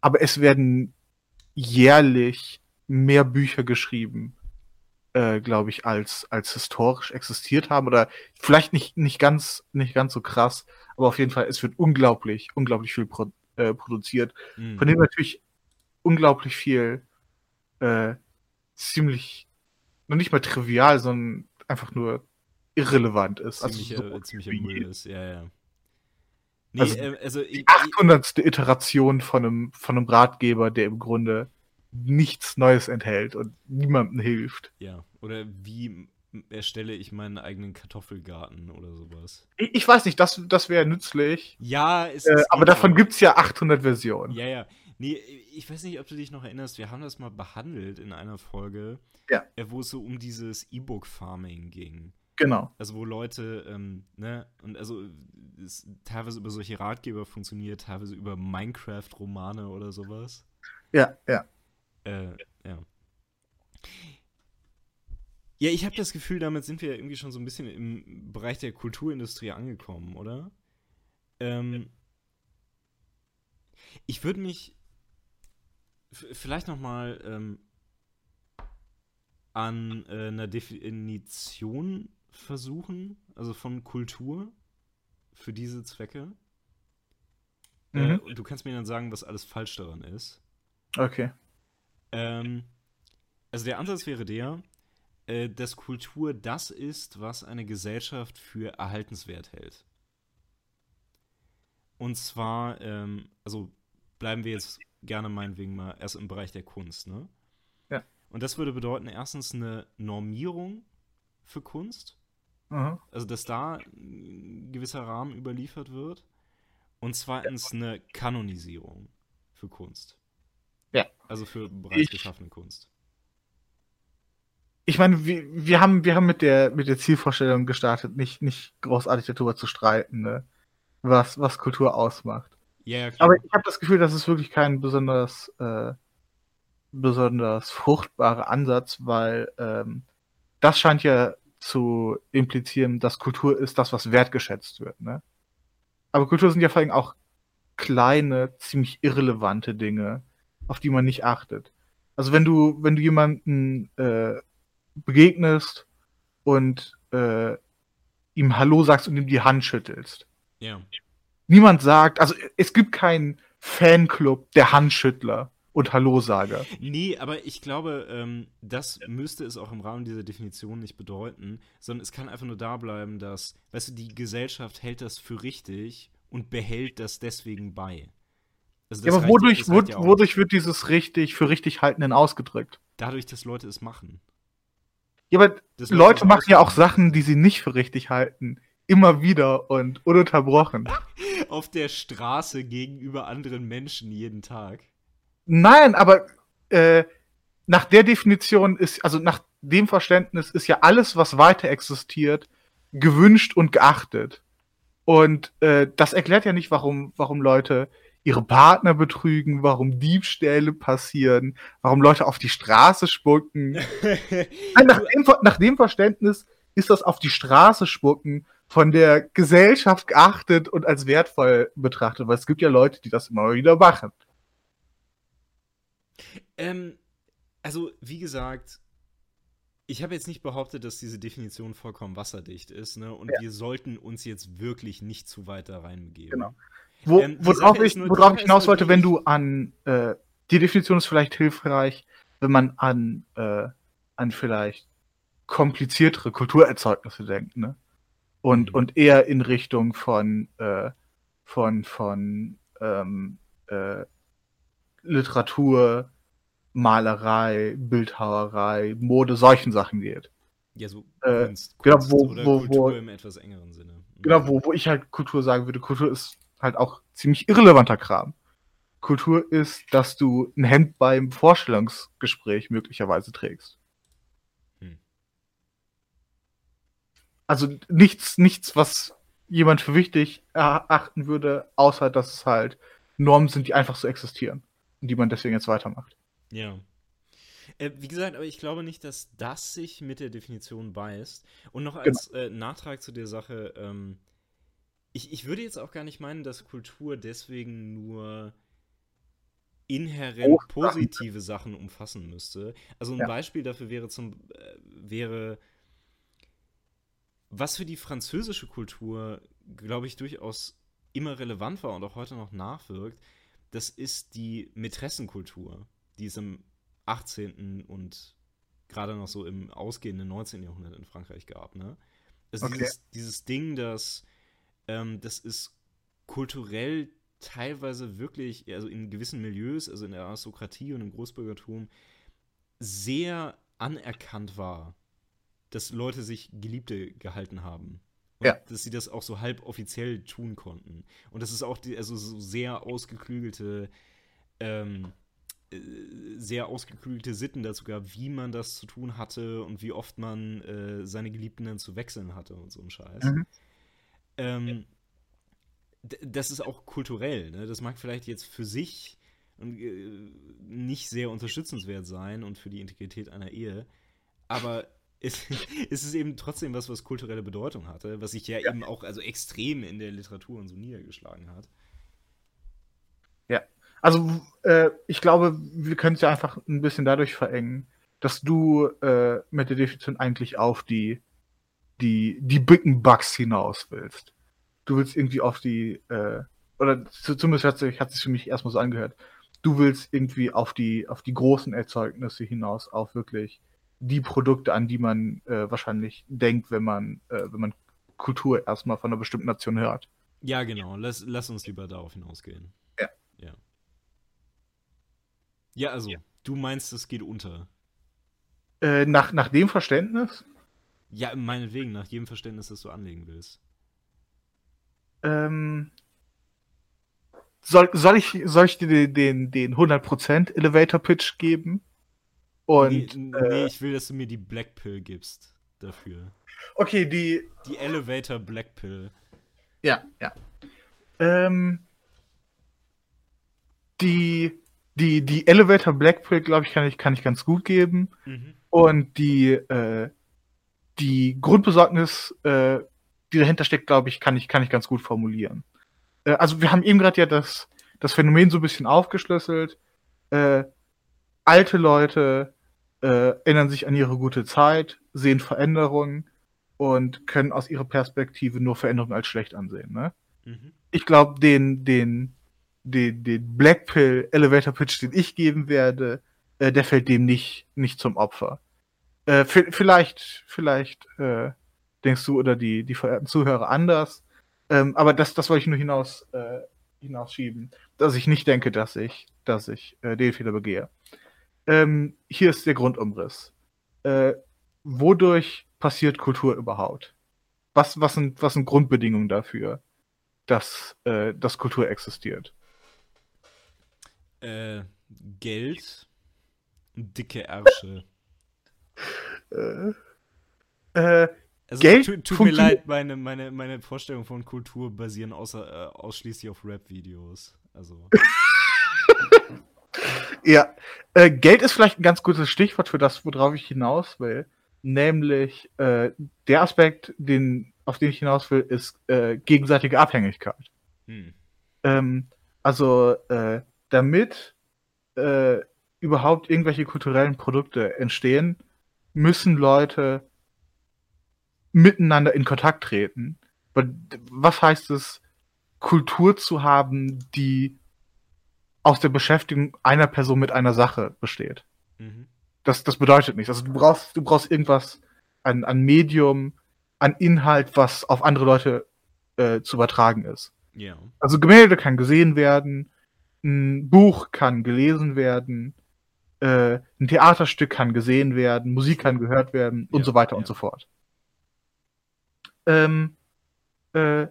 Aber es werden jährlich mehr Bücher geschrieben äh, glaube ich, als, als historisch existiert haben. Oder vielleicht nicht, nicht, ganz, nicht ganz so krass, aber auf jeden Fall, es wird unglaublich, unglaublich viel pro, äh, produziert. Mhm. Von dem natürlich unglaublich viel äh, ziemlich, noch nicht mal trivial, sondern einfach nur irrelevant ist. Ziemlich, also so ziemlicher Müll ist, ja, ja. Nee, also, äh, also die 800. Iteration von einem, von einem Ratgeber, der im Grunde nichts Neues enthält und niemandem hilft. Ja, oder wie erstelle ich meinen eigenen Kartoffelgarten oder sowas. Ich, ich weiß nicht, das, das wäre nützlich. Ja, es äh, aber davon gibt es ja 800 Versionen. Ja, ja. Nee, ich weiß nicht, ob du dich noch erinnerst, wir haben das mal behandelt in einer Folge, ja. Äh, wo es so um dieses E-Book-Farming ging. Genau. Also wo Leute, ähm, ne, und also es teilweise über solche Ratgeber funktioniert, teilweise über Minecraft-Romane oder sowas. Ja, ja. Äh, ja. Ja, ich habe das Gefühl, damit sind wir irgendwie schon so ein bisschen im Bereich der Kulturindustrie angekommen, oder? Ähm, ich würde mich vielleicht noch mal ähm, an äh, einer Definition versuchen, also von Kultur für diese Zwecke. Äh, mhm. Äh, und du kannst mir dann sagen, was alles falsch daran ist. Okay. Ähm, also der Ansatz wäre der, äh, dass Kultur das ist, was eine Gesellschaft für erhaltenswert hält. Und zwar, ähm, also bleiben wir jetzt gerne meinetwegen mal erst im Bereich der Kunst, ne? Ja. Und das würde bedeuten, erstens eine Normierung für Kunst. Mhm. Also, dass da ein gewisser Rahmen überliefert wird. Und zweitens eine Kanonisierung für Kunst. Also für bereits ich, geschaffene Kunst. Ich meine, wir, wir, haben, wir haben mit der, mit der Zielvorstellung gestartet, nicht, nicht großartig darüber zu streiten, ne? was, was Kultur ausmacht. Ja, ja, Aber ich habe das Gefühl, das ist wirklich kein besonders, äh, besonders fruchtbarer Ansatz, weil ähm, das scheint ja zu implizieren, dass Kultur ist das, was wertgeschätzt wird. Ne? Aber Kultur sind ja vor allem auch kleine, ziemlich irrelevante Dinge, auf die man nicht achtet. Also wenn du, wenn du jemanden äh, begegnest und äh, ihm Hallo sagst und ihm die Hand schüttelst. Ja. Niemand sagt, also es gibt keinen Fanclub der Handschüttler und Hallo-Sager. Nee, aber ich glaube, ähm, das müsste es auch im Rahmen dieser Definition nicht bedeuten, sondern es kann einfach nur da bleiben, dass, weißt du, die Gesellschaft hält das für richtig und behält das deswegen bei. Also ja, aber wodurch, wod ja wodurch wird dieses richtig für richtig halten denn ausgedrückt? Dadurch, dass Leute es machen. Ja, aber das Leute machen ja auch Sachen, die sie nicht für richtig halten. Immer wieder und ununterbrochen. *laughs* Auf der Straße gegenüber anderen Menschen jeden Tag. Nein, aber äh, nach der Definition ist, also nach dem Verständnis ist ja alles, was weiter existiert, gewünscht und geachtet. Und äh, das erklärt ja nicht, warum, warum Leute ihre Partner betrügen, warum Diebstähle passieren, warum Leute auf die Straße spucken. *laughs* Nein, nach, dem, nach dem Verständnis ist das auf die Straße spucken von der Gesellschaft geachtet und als wertvoll betrachtet, weil es gibt ja Leute, die das immer wieder machen. Ähm, also, wie gesagt, ich habe jetzt nicht behauptet, dass diese Definition vollkommen wasserdicht ist, ne? Und ja. wir sollten uns jetzt wirklich nicht zu weit da reingeben. Genau. Wo, ähm, worauf ich, worauf ich hinaus wollte, wenn du an äh, die Definition ist vielleicht hilfreich, wenn man an, äh, an vielleicht kompliziertere Kulturerzeugnisse denkt, ne? Und, mhm. und eher in Richtung von, äh, von, von ähm, äh, Literatur, Malerei, Bildhauerei, Mode, solchen Sachen geht. Ja, so äh, Kunst, genau, wo, wo, Kultur wo, im etwas engeren Sinne. Genau, wo, wo ich halt Kultur sagen würde, Kultur ist halt auch ziemlich irrelevanter Kram. Kultur ist, dass du ein Hemd beim Vorstellungsgespräch möglicherweise trägst. Hm. Also nichts, nichts, was jemand für wichtig erachten würde, außer dass es halt Normen sind, die einfach so existieren und die man deswegen jetzt weitermacht. Ja. Äh, wie gesagt, aber ich glaube nicht, dass das sich mit der Definition beißt. Und noch als genau. äh, Nachtrag zu der Sache, ähm, ich, ich würde jetzt auch gar nicht meinen, dass Kultur deswegen nur inhärent oh, positive Sachen umfassen müsste. Also ein ja. Beispiel dafür wäre zum äh, wäre was für die französische Kultur, glaube ich, durchaus immer relevant war und auch heute noch nachwirkt, das ist die Mätressenkultur die es im 18. und gerade noch so im ausgehenden 19. Jahrhundert in Frankreich gab. Ne? Also okay. dieses, dieses Ding, dass ähm, das ist kulturell teilweise wirklich, also in gewissen Milieus, also in der Aristokratie und im Großbürgertum, sehr anerkannt war, dass Leute sich Geliebte gehalten haben. Und ja. dass sie das auch so halb offiziell tun konnten. Und das ist auch die, also so sehr ausgeklügelte ähm, äh, sehr ausgeklügelte Sitten dazu gab, wie man das zu tun hatte und wie oft man äh, seine Geliebten dann zu wechseln hatte und so ein Scheiß. Mhm. Ähm, das ist auch kulturell, ne? Das mag vielleicht jetzt für sich äh, nicht sehr unterstützenswert sein und für die Integrität einer Ehe, aber *laughs* es, es ist eben trotzdem was, was kulturelle Bedeutung hatte, was sich ja, ja, eben auch also extrem in der Literatur und so niedergeschlagen hat. Also, äh, ich glaube, wir können es ja einfach ein bisschen dadurch verengen, dass du äh, mit der Definition eigentlich auf die, die, die Big Bugs hinaus willst. Du willst irgendwie auf die, äh, oder zumindest hat sich, hat sich für mich erstmal so angehört, du willst irgendwie auf die, auf die großen Erzeugnisse hinaus, auf wirklich die Produkte, an die man äh, wahrscheinlich denkt, wenn man, äh, wenn man Kultur erstmal von einer bestimmten Nation hört. Ja, genau. Lass, lass uns lieber darauf hinausgehen. Ja. Ja. Ja, also, ja. du meinst, es geht unter. Äh, nach, nach dem Verständnis? Ja, meinetwegen, nach jedem Verständnis, das du anlegen willst. Ähm, soll, soll, ich, soll ich dir den, den, den 100% Elevator Pitch geben? Und, nee, äh, nee, ich will, dass du mir die Black Pill gibst dafür. Okay, die. Die Elevator Black Pill. Ja, ja. Ähm, die die, die Elevator Blackpill, glaube ich, kann ich, kann ich ganz gut geben. Mhm. Und die, äh, die Grundbesorgnis, äh, die dahinter steckt, glaube ich, kann ich, kann ich ganz gut formulieren. Äh, also wir haben eben gerade ja das, das Phänomen so ein bisschen aufgeschlüsselt. Äh, alte Leute äh, erinnern sich an ihre gute Zeit, sehen Veränderungen und können aus ihrer Perspektive nur Veränderungen als schlecht ansehen. Ne? Mhm. Ich glaube, den, den den, den Blackpill Elevator Pitch, den ich geben werde, äh, der fällt dem nicht, nicht zum Opfer. Äh, vielleicht, vielleicht äh, denkst du oder die, die verehrten Zuhörer anders. Ähm, aber das, das wollte ich nur hinaus, äh, hinausschieben, dass ich nicht denke, dass ich, dass ich äh, den Fehler begehe. Ähm, hier ist der Grundumriss. Äh, wodurch passiert Kultur überhaupt? Was, was, sind, was sind Grundbedingungen dafür, dass, äh, dass Kultur existiert? Äh, Geld, dicke Ärsche. Äh, äh, also, Geld tut, tut mir leid, meine, meine, meine Vorstellungen von Kultur basieren außer, äh, ausschließlich auf Rap-Videos. Also. *laughs* ja, äh, Geld ist vielleicht ein ganz gutes Stichwort für das, worauf ich hinaus will. Nämlich äh, der Aspekt, den, auf den ich hinaus will, ist äh, gegenseitige Abhängigkeit. Hm. Ähm, also, äh, damit überhaupt irgendwelche kulturellen Produkte entstehen, müssen Leute miteinander in Kontakt treten. Was heißt es, Kultur zu haben, die aus der Beschäftigung einer Person mit einer Sache besteht? Mhm. Das, das bedeutet nichts. Also du brauchst, du brauchst irgendwas an, an Medium, an Inhalt, was auf andere Leute äh, zu übertragen ist. Yeah. Also Gemälde kann gesehen werden, ein Buch kann gelesen werden, äh, ein Theaterstück kann gesehen werden, Musik kann gehört werden und ja, so weiter ja. und so fort. Ähm, äh,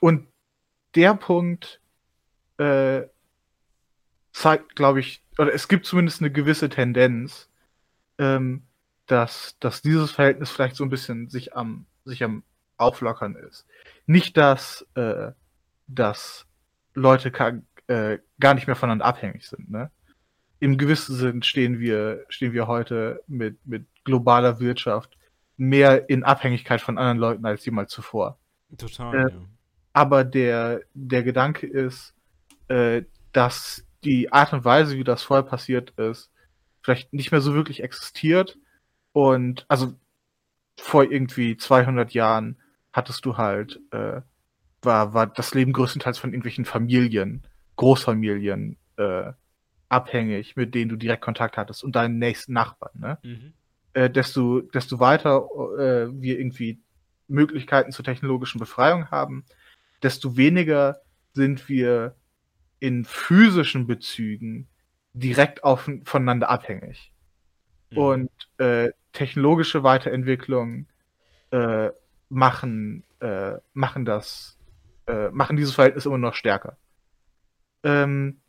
und der Punkt äh, zeigt, glaube ich, oder es gibt zumindest eine gewisse Tendenz, ähm, dass, dass dieses Verhältnis vielleicht so ein bisschen sich am, sich am Auflockern ist. Nicht, dass, äh, dass Leute äh, gar nicht mehr voneinander abhängig sind. Ne? Im gewissen Sinn stehen wir, stehen wir heute mit, mit globaler Wirtschaft mehr in Abhängigkeit von anderen Leuten als jemals zuvor. Total. Äh, ja. Aber der, der Gedanke ist, äh, dass die Art und Weise, wie das vorher passiert ist, vielleicht nicht mehr so wirklich existiert. Und also vor irgendwie 200 Jahren hattest du halt, äh, war, war das Leben größtenteils von irgendwelchen Familien, Großfamilien äh, abhängig, mit denen du direkt Kontakt hattest und deinen nächsten Nachbarn. Ne? Mhm äh, desto, desto weiter äh, wir irgendwie Möglichkeiten zur technologischen Befreiung haben, desto weniger sind wir in physischen Bezügen direkt auf, voneinander abhängig. Mhm. Und äh, technologische Weiterentwicklungen äh, machen, äh, machen das, äh, machen dieses Verhältnis immer noch stärker. Ähm,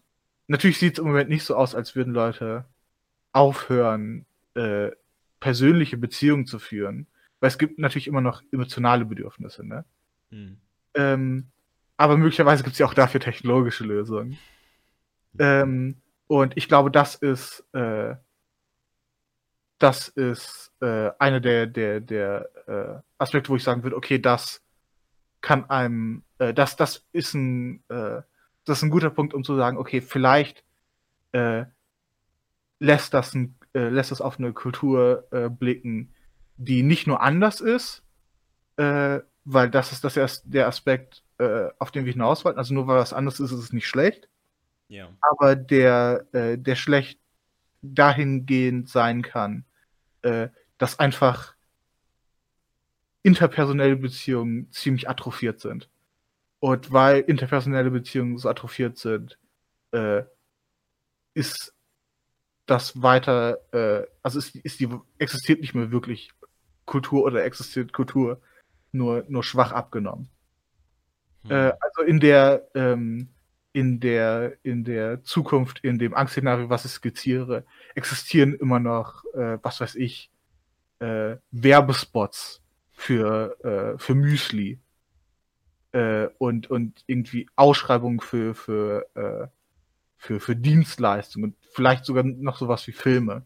natürlich sieht es im Moment nicht so aus, als würden Leute aufhören, äh, persönliche Beziehungen zu führen. Weil es gibt natürlich immer noch emotionale Bedürfnisse, ne? Hm. Ähm, aber möglicherweise gibt es ja auch dafür technologische Lösungen. Ähm, und ich glaube, das ist, äh, das ist äh, einer der, der, der äh, Aspekte, wo ich sagen würde, okay, das kann einem, äh, das, das ist ein, äh, das ist ein guter Punkt, um zu sagen, okay, vielleicht äh, lässt das ein äh, lässt es auf eine Kultur äh, blicken, die nicht nur anders ist, äh, weil das ist das erst der Aspekt, äh, auf den wir hinaus wollten. Also nur weil was anders ist, ist es nicht schlecht. Ja. Aber der, äh, der schlecht dahingehend sein kann, dass einfach interpersonelle Beziehungen ziemlich atrophiert sind. Und weil interpersonelle Beziehungen so atrophiert sind, ist das weiter, äh, also ist, ist die, existiert nicht mehr wirklich Kultur oder existiert Kultur nur, nur schwach abgenommen. Hm. Äh, also in der, ähm, in der, in der Zukunft, in dem Angstszenario, was ich skizziere, existieren immer noch, äh, was weiß ich, äh, Werbespots für, äh, für Müsli äh, und, und irgendwie Ausschreibungen für, für, äh, für, für Dienstleistungen vielleicht sogar noch sowas wie Filme.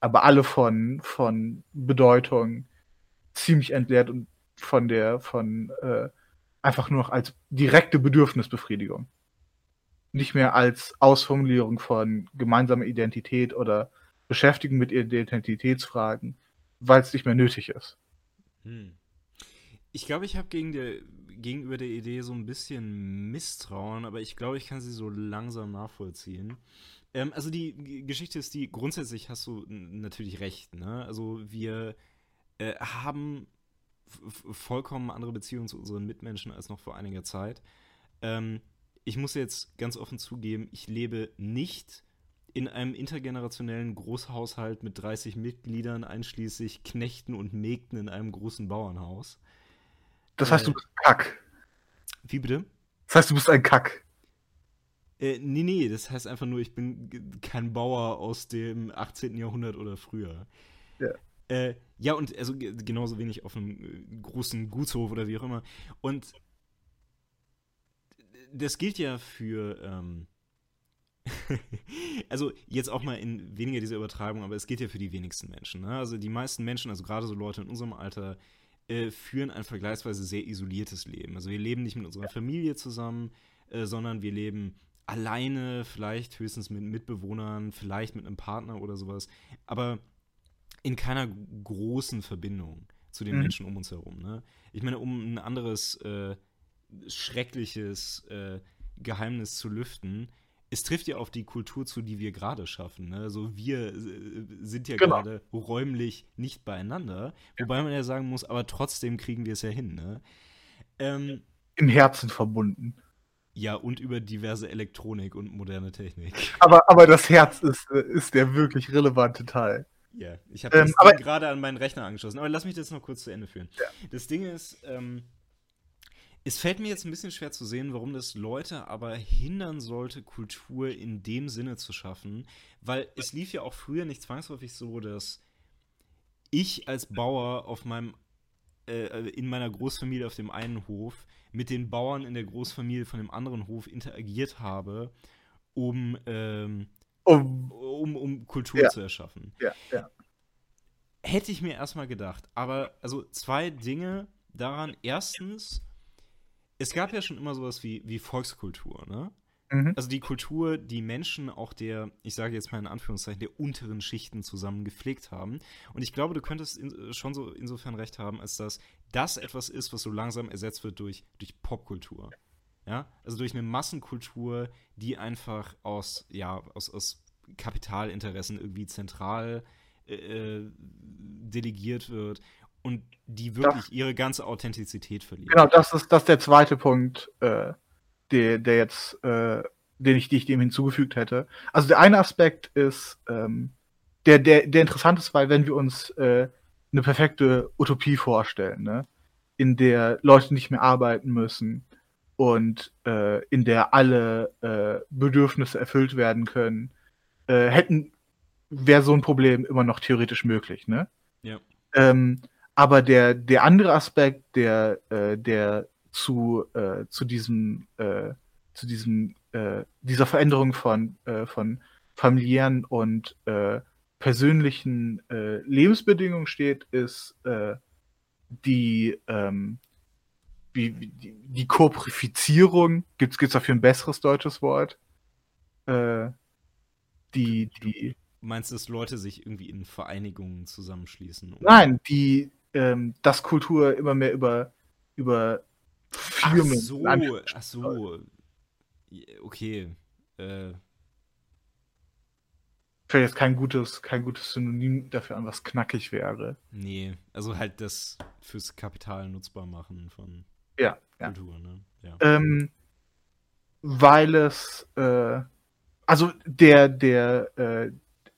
Aber alle von, von Bedeutung ziemlich entleert und von der, von äh, einfach nur noch als direkte Bedürfnisbefriedigung. Nicht mehr als Ausformulierung von gemeinsamer Identität oder Beschäftigung mit Identitätsfragen, weil es nicht mehr nötig ist. Hm. Ich glaube, ich habe gegen, gegenüber der Idee so ein bisschen Misstrauen, aber ich glaube, ich kann sie so langsam nachvollziehen. Ähm, also die Geschichte ist die, grundsätzlich hast du natürlich recht, ne? Also wir äh, haben vollkommen andere Beziehungen zu unseren Mitmenschen als noch vor einiger Zeit. Ähm, ich muss jetzt ganz offen zugeben, ich lebe nicht in einem intergenerationellen Großhaushalt mit 30 Mitgliedern, einschließlich Knechten und Mägden in einem großen Bauernhaus. Das heißt, äh, du bist ein Kack. Wie bitte? Das heißt, du bist ein Kack. Äh, nee, nee, das heißt einfach nur, ich bin kein Bauer aus dem 18. Jahrhundert oder früher. Ja. Äh, ja, und also genauso wenig auf einem äh, großen Gutshof oder wie auch immer. Und das gilt ja für, ähm, *laughs* also jetzt auch mal in weniger dieser Übertragung, aber es gilt ja für die wenigsten Menschen. Ne? Also die meisten Menschen, also gerade so Leute in unserem Alter, äh, führen ein vergleichsweise sehr isoliertes Leben. Also wir leben nicht mit unserer Familie zusammen, äh, sondern wir leben alleine, vielleicht höchstens mit Mitbewohnern, vielleicht mit einem Partner oder sowas. Aber in keiner großen Verbindung zu den mhm. Menschen um uns herum. Ne? Ich meine, um ein anderes äh, schreckliches äh, Geheimnis zu lüften, es trifft ja auf die Kultur zu, die wir gerade schaffen. Ne? Also wir äh, sind ja genau. gerade räumlich nicht beieinander, ja. wobei man ja sagen muss, aber trotzdem kriegen wir es ja hin. Ne? Ähm, Im Herzen verbunden. Ja, und über diverse Elektronik und moderne Technik. *laughs* Aber, aber das Herz ist, ist der wirklich relevante Teil. Ja, ich habe ähm, das gerade an meinen Rechner angeschlossen. Aber lass mich das noch kurz zu Ende führen. Ja. Das Ding ist, ähm, es fällt mir jetzt ein bisschen schwer zu sehen, warum das Leute aber hindern sollte, Kultur in dem Sinne zu schaffen, weil es lief ja auch früher nicht zwangsläufig so, dass ich als Bauer auf meinem äh, in meiner Großfamilie auf dem einen Hof mit den Bauern in der Großfamilie von dem anderen Hof interagiert habe, um ähm, um, um, um Kultur ja. zu erschaffen. Ja, ja. Hätte ich mir erstmal gedacht. Aber also zwei Dinge daran. Erstens, es gab ja schon immer sowas wie, wie Volkskultur, ne? Mhm. Also die Kultur, die Menschen auch der, ich sage jetzt mal in Anführungszeichen, der unteren Schichten zusammen gepflegt haben. Und ich glaube, du könntest in, schon so insofern recht haben, als dass das etwas ist, was so langsam ersetzt wird durch, durch Popkultur. Ja, also durch eine Massenkultur, die einfach aus, ja, aus, aus Kapitalinteressen irgendwie zentral äh, äh delegiert wird und die wirklich das, ihre ganze Authentizität verliert. Genau, das ist, das ist der zweite Punkt, äh, der, der jetzt, äh, den ich, ich dem hinzugefügt hätte. Also der eine Aspekt ist, ähm, der, der, der interessant ist, weil wenn wir uns äh, eine perfekte Utopie vorstellen, ne? in der Leute nicht mehr arbeiten müssen, und äh, in der alle äh, Bedürfnisse erfüllt werden können, äh, hätten, wäre so ein Problem immer noch theoretisch möglich, ne? Ja. Ähm, aber der, der andere Aspekt, der, äh, der zu, äh, zu diesem, äh, zu diesem, äh, dieser Veränderung von, äh, von familiären und äh, persönlichen Lebensbedingungen steht, ist die, ähm, wie, die, die Koprifizierung, gibt es dafür ein besseres deutsches Wort? Die, die. Du meinst, dass Leute sich irgendwie in Vereinigungen zusammenschließen? Nein, die, ähm, dass Kultur immer mehr über, über Firmen. Ach so, ach so. Okay. Äh. Fällt jetzt kein gutes, kein gutes Synonym dafür an, was knackig wäre. Nee, also halt das fürs Kapital nutzbar machen von ja, Kultur, ne? Ja. Ähm, weil es, äh, also der, der, äh,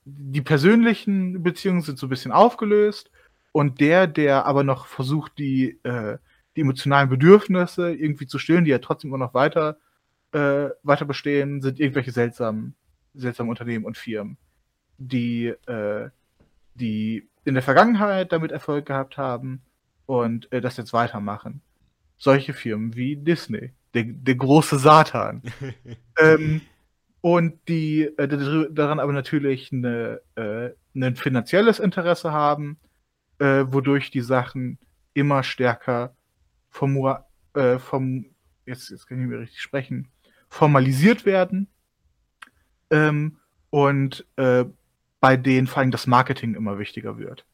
die persönlichen Beziehungen sind so ein bisschen aufgelöst und der, der aber noch versucht, die, äh, die emotionalen Bedürfnisse irgendwie zu stillen, die ja trotzdem immer noch weiter, äh, weiter bestehen, sind irgendwelche seltsamen, seltsamen Unternehmen und Firmen, die, äh, die in der Vergangenheit damit Erfolg gehabt haben und äh, das jetzt weitermachen solche Firmen wie Disney, der, der große Satan. *laughs* ähm, und die äh, daran aber natürlich eine, äh, ein finanzielles Interesse haben, äh, wodurch die Sachen immer stärker vom, äh, vom jetzt, jetzt kann ich nicht mehr richtig sprechen, formalisiert werden. Ähm, und äh, bei denen vor allem das Marketing immer wichtiger wird.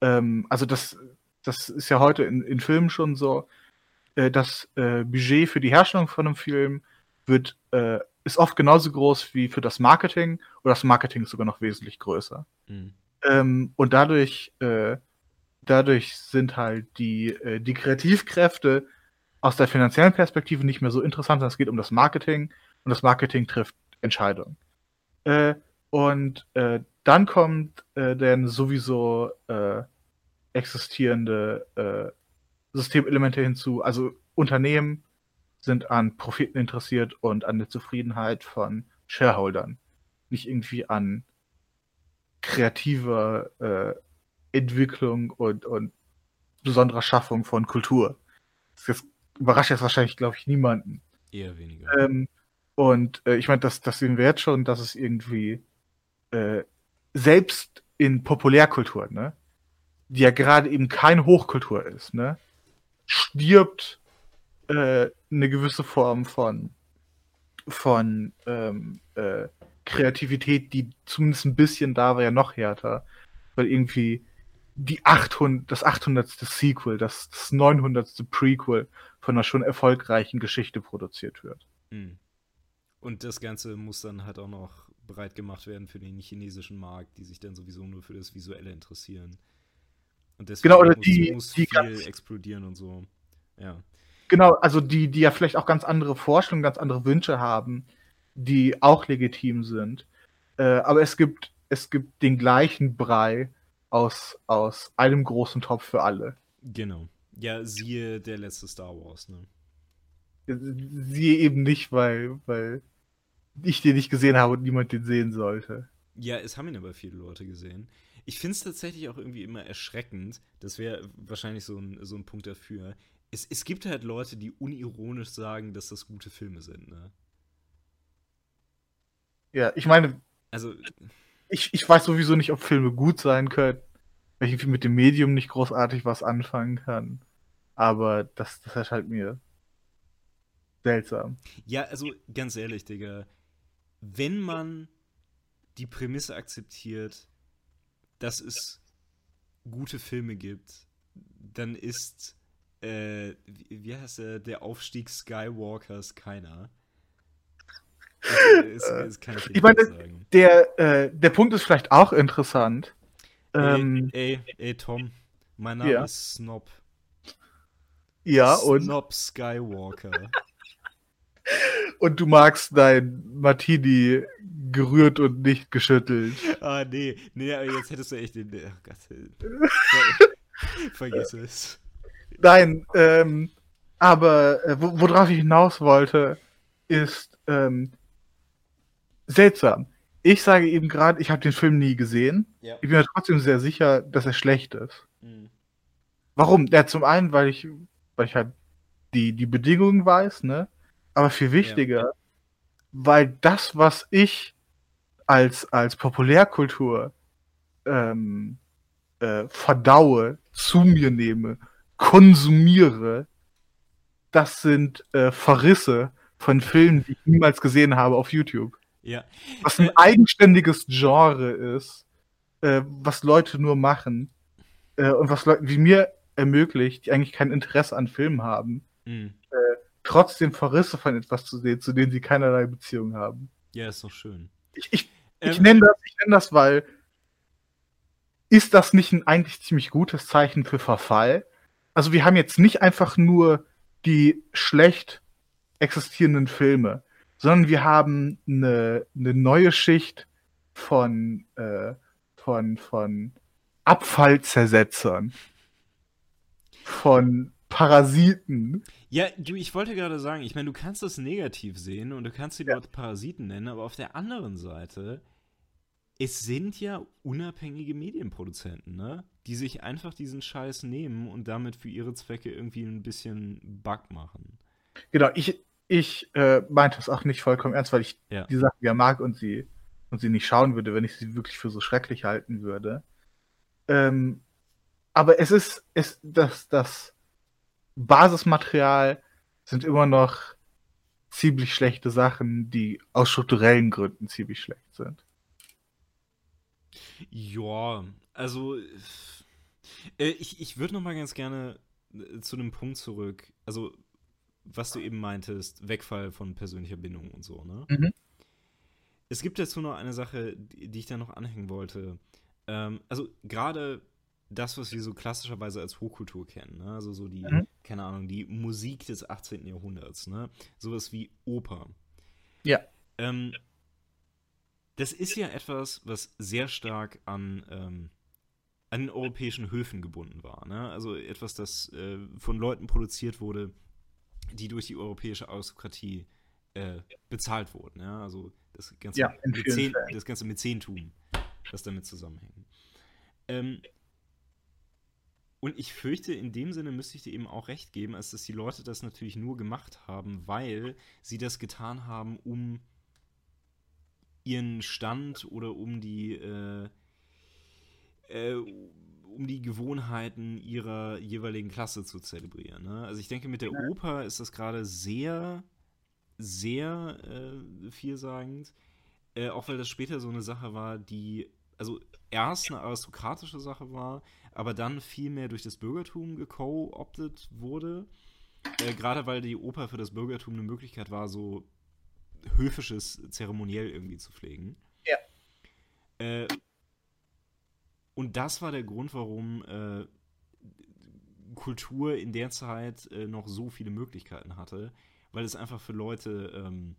Ähm, also das, das ist ja heute in, in Filmen schon so, äh, das äh, Budget für die Herstellung von einem Film wird, äh, ist oft genauso groß wie für das Marketing oder das Marketing ist sogar noch wesentlich größer. Mhm. Ähm, und dadurch, äh, dadurch sind halt die, äh, die Kreativkräfte aus der finanziellen Perspektive nicht mehr so interessant, sondern es geht um das Marketing und das Marketing trifft Entscheidungen. Äh, und äh, dann kommt äh, dann sowieso äh, existierende äh, Systemelemente hinzu. Also Unternehmen sind an Profiten interessiert und an der Zufriedenheit von Shareholdern, nicht irgendwie an kreativer äh, Entwicklung und, und besonderer Schaffung von Kultur. Das überrascht jetzt wahrscheinlich, glaube ich, niemanden. Eher weniger. Ähm, und äh, ich meine, das, das sehen wir jetzt schon, dass es irgendwie äh, selbst in Populärkultur, ne, die ja gerade eben keine Hochkultur ist, ne, stirbt äh, eine gewisse Form von von ähm, äh, Kreativität, die zumindest ein bisschen da war, ja noch härter, weil irgendwie die 800, das 800. Sequel, das, das 900. Prequel von einer schon erfolgreichen Geschichte produziert wird. Mhm. Und das Ganze muss dann halt auch noch breit gemacht werden für den chinesischen Markt, die sich dann sowieso nur für das Visuelle interessieren. Und deswegen genau, oder muss, die, muss die viel explodieren und so. Ja. Genau, also die, die ja vielleicht auch ganz andere Vorstellungen, ganz andere Wünsche haben, die auch legitim sind. Äh, aber es gibt, es gibt den gleichen Brei aus, aus einem großen Topf für alle. Genau. Ja, siehe der letzte Star Wars, ne? Siehe eben nicht, weil, weil ich den nicht gesehen habe und niemand den sehen sollte. Ja, es haben ihn aber viele Leute gesehen. Ich finde es tatsächlich auch irgendwie immer erschreckend. Das wäre wahrscheinlich so ein, so ein Punkt dafür. Es, es gibt halt Leute, die unironisch sagen, dass das gute Filme sind, ne? Ja, ich meine. Also. Ich, ich weiß sowieso nicht, ob Filme gut sein können. Weil ich mit dem Medium nicht großartig was anfangen kann. Aber das, das erscheint mir seltsam. Ja, also ganz ehrlich, Digga wenn man die Prämisse akzeptiert, dass es gute Filme gibt, dann ist, äh, wie heißt der, der Aufstieg Skywalkers keiner. Das, das, ich, ich meine, der, äh, der Punkt ist vielleicht auch interessant. Ähm, ey, ey, ey, Tom, mein Name ja. ist Snob. Ja, und. Snob Skywalker. *laughs* Und du magst dein Martini gerührt und nicht geschüttelt. Ah, nee. Nee, aber jetzt hättest du echt den. Oh Gott. *laughs* Vergiss es. Nein, ähm, aber äh, worauf ich hinaus wollte, ist ähm, seltsam. Ich sage eben gerade, ich habe den Film nie gesehen. Ja. Ich bin mir trotzdem sehr sicher, dass er schlecht ist. Mhm. Warum? Ja, zum einen, weil ich, weil ich halt die, die Bedingungen weiß, ne? Aber viel wichtiger, ja. weil das, was ich als, als Populärkultur ähm, äh, verdaue, zu mir nehme, konsumiere, das sind äh, Verrisse von Filmen, die ich niemals gesehen habe auf YouTube. Ja. Was ein äh, eigenständiges Genre ist, äh, was Leute nur machen äh, und was Leute wie mir ermöglicht, die eigentlich kein Interesse an Filmen haben, mhm trotzdem Verrisse von etwas zu sehen, zu denen sie keinerlei Beziehung haben. Ja, ist doch schön. Ich, ich, ähm, ich nenne das, nenn das, weil ist das nicht ein eigentlich ziemlich gutes Zeichen für Verfall? Also wir haben jetzt nicht einfach nur die schlecht existierenden Filme, sondern wir haben eine, eine neue Schicht von, äh, von, von Abfallzersetzern, von Parasiten. Ja, du, ich wollte gerade sagen, ich meine, du kannst das negativ sehen und du kannst die ja. Leute Parasiten nennen, aber auf der anderen Seite, es sind ja unabhängige Medienproduzenten, ne? Die sich einfach diesen Scheiß nehmen und damit für ihre Zwecke irgendwie ein bisschen Bug machen. Genau, ich, ich äh, meinte das auch nicht vollkommen ernst, weil ich ja. die Sachen ja mag und sie, und sie nicht schauen würde, wenn ich sie wirklich für so schrecklich halten würde. Ähm, aber es ist, es, das, das, Basismaterial sind immer noch ziemlich schlechte Sachen, die aus strukturellen Gründen ziemlich schlecht sind. Ja, also äh, ich, ich würde noch mal ganz gerne äh, zu einem Punkt zurück, also was du eben meintest, Wegfall von persönlicher Bindung und so, ne? Mhm. Es gibt dazu noch eine Sache, die, die ich da noch anhängen wollte. Ähm, also gerade das, was wir so klassischerweise als Hochkultur kennen, ne? also so die, mhm. keine Ahnung, die Musik des 18. Jahrhunderts, ne? sowas wie Oper. Ja. Ähm, das ist ja etwas, was sehr stark an, ähm, an den europäischen Höfen gebunden war. Ne? Also etwas, das äh, von Leuten produziert wurde, die durch die europäische Aristokratie äh, bezahlt wurden. Ja? Also das ganze, ja, Mäzen, das ganze Mäzentum, das damit zusammenhängt. Ähm, und ich fürchte, in dem Sinne müsste ich dir eben auch recht geben, als dass die Leute das natürlich nur gemacht haben, weil sie das getan haben, um ihren Stand oder um die äh, äh, um die Gewohnheiten ihrer jeweiligen Klasse zu zelebrieren. Ne? Also ich denke, mit der Oper ist das gerade sehr, sehr äh, vielsagend. Äh, auch weil das später so eine Sache war, die also erst eine aristokratische Sache war, aber dann viel mehr durch das Bürgertum geco-optet wurde. Äh, Gerade weil die Oper für das Bürgertum eine Möglichkeit war, so höfisches Zeremoniell irgendwie zu pflegen. Ja. Äh, und das war der Grund, warum äh, Kultur in der Zeit äh, noch so viele Möglichkeiten hatte, weil es einfach für Leute ähm,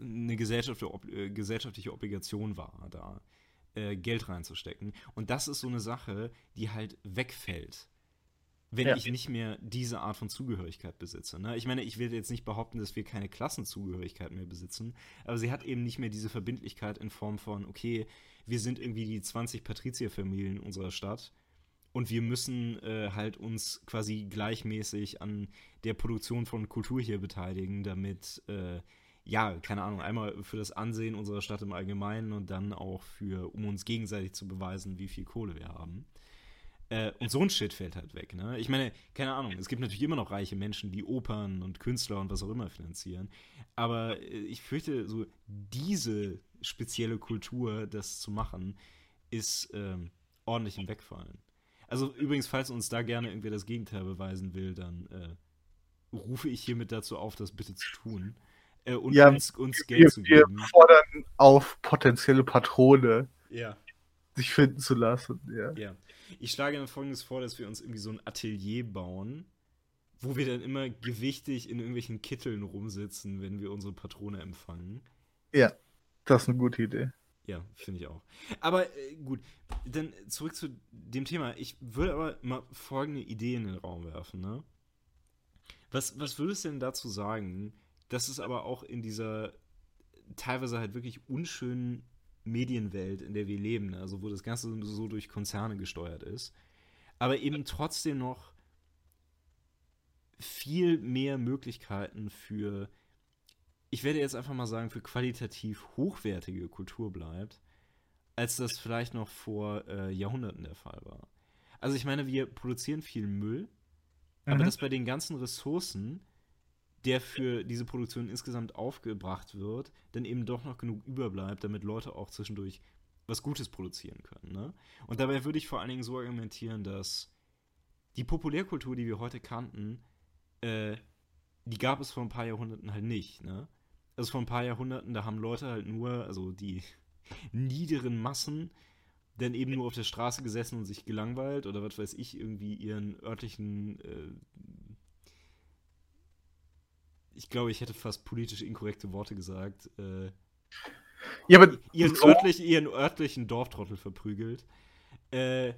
eine gesellschaftliche, gesellschaftliche Obligation war, da äh, Geld reinzustecken. Und das ist so eine Sache, die halt wegfällt, wenn ja. ich nicht mehr diese Art von Zugehörigkeit besitze. Ne? Ich meine, ich will jetzt nicht behaupten, dass wir keine Klassenzugehörigkeit mehr besitzen, aber sie hat eben nicht mehr diese Verbindlichkeit in Form von, okay, wir sind irgendwie die 20 Patrizierfamilien unserer Stadt und wir müssen äh, halt uns quasi gleichmäßig an der Produktion von Kultur hier beteiligen, damit äh, ja, keine Ahnung, einmal für das Ansehen unserer Stadt im Allgemeinen und dann auch für, um uns gegenseitig zu beweisen, wie viel Kohle wir haben. Äh, und so ein Shit fällt halt weg, ne? Ich meine, keine Ahnung, es gibt natürlich immer noch reiche Menschen, die Opern und Künstler und was auch immer finanzieren. Aber äh, ich fürchte, so diese spezielle Kultur, das zu machen, ist ähm, ordentlich im Wegfallen. Also übrigens, falls uns da gerne irgendwer das Gegenteil beweisen will, dann äh, rufe ich hiermit dazu auf, das bitte zu tun äh, und ja, uns, uns Geld wir, zu geben. Wir fordern auf potenzielle Patrone, ja. sich finden zu lassen. Ja. ja. Ich schlage dann folgendes vor, dass wir uns irgendwie so ein Atelier bauen, wo wir dann immer gewichtig in irgendwelchen Kitteln rumsitzen, wenn wir unsere Patrone empfangen. Ja, das ist eine gute Idee. Ja, finde ich auch. Aber äh, gut, dann zurück zu dem Thema. Ich würde aber mal folgende Idee in den Raum werfen, ne? Was, was würdest du denn dazu sagen, dass es aber auch in dieser teilweise halt wirklich unschönen Medienwelt, in der wir leben, ne? also wo das Ganze so durch Konzerne gesteuert ist, aber eben trotzdem noch viel mehr Möglichkeiten für, ich werde jetzt einfach mal sagen, für qualitativ hochwertige Kultur bleibt, als das vielleicht noch vor äh, Jahrhunderten der Fall war. Also ich meine, wir produzieren viel Müll, mhm. aber dass bei den ganzen Ressourcen der für diese Produktion insgesamt aufgebracht wird, dann eben doch noch genug überbleibt, damit Leute auch zwischendurch was Gutes produzieren können. Ne? Und dabei würde ich vor allen Dingen so argumentieren, dass die Populärkultur, die wir heute kannten, äh, die gab es vor ein paar Jahrhunderten halt nicht. Ne? Also vor ein paar Jahrhunderten, da haben Leute halt nur, also die niederen Massen, dann eben nur auf der Straße gesessen und sich gelangweilt oder was weiß ich, irgendwie ihren örtlichen äh, ich glaube, ich hätte fast politisch inkorrekte Worte gesagt. Äh, ja, aber ihren, so örtlich, ihren örtlichen Dorftrottel verprügelt. Äh,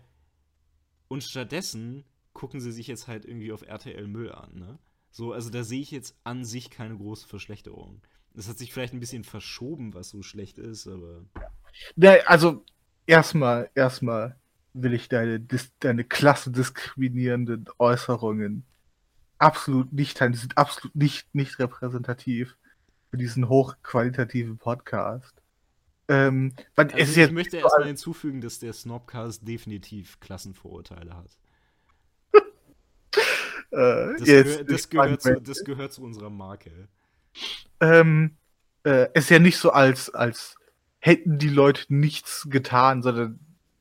und stattdessen gucken sie sich jetzt halt irgendwie auf RTL Müll an, ne? So, also da sehe ich jetzt an sich keine große Verschlechterung. Das hat sich vielleicht ein bisschen verschoben, was so schlecht ist, aber. Also erstmal, erstmal will ich deine, deine klasse diskriminierenden Äußerungen absolut nicht die sind absolut nicht, nicht repräsentativ für diesen hochqualitativen Podcast. Ähm, also ich jetzt möchte erstmal hinzufügen, dass der Snobcast definitiv Klassenvorurteile hat. *laughs* äh, das, gehör, das, gehört zu, das, gehört zu, unserer Marke. Ähm, äh, es ist ja nicht so, als, als hätten die Leute nichts getan, sondern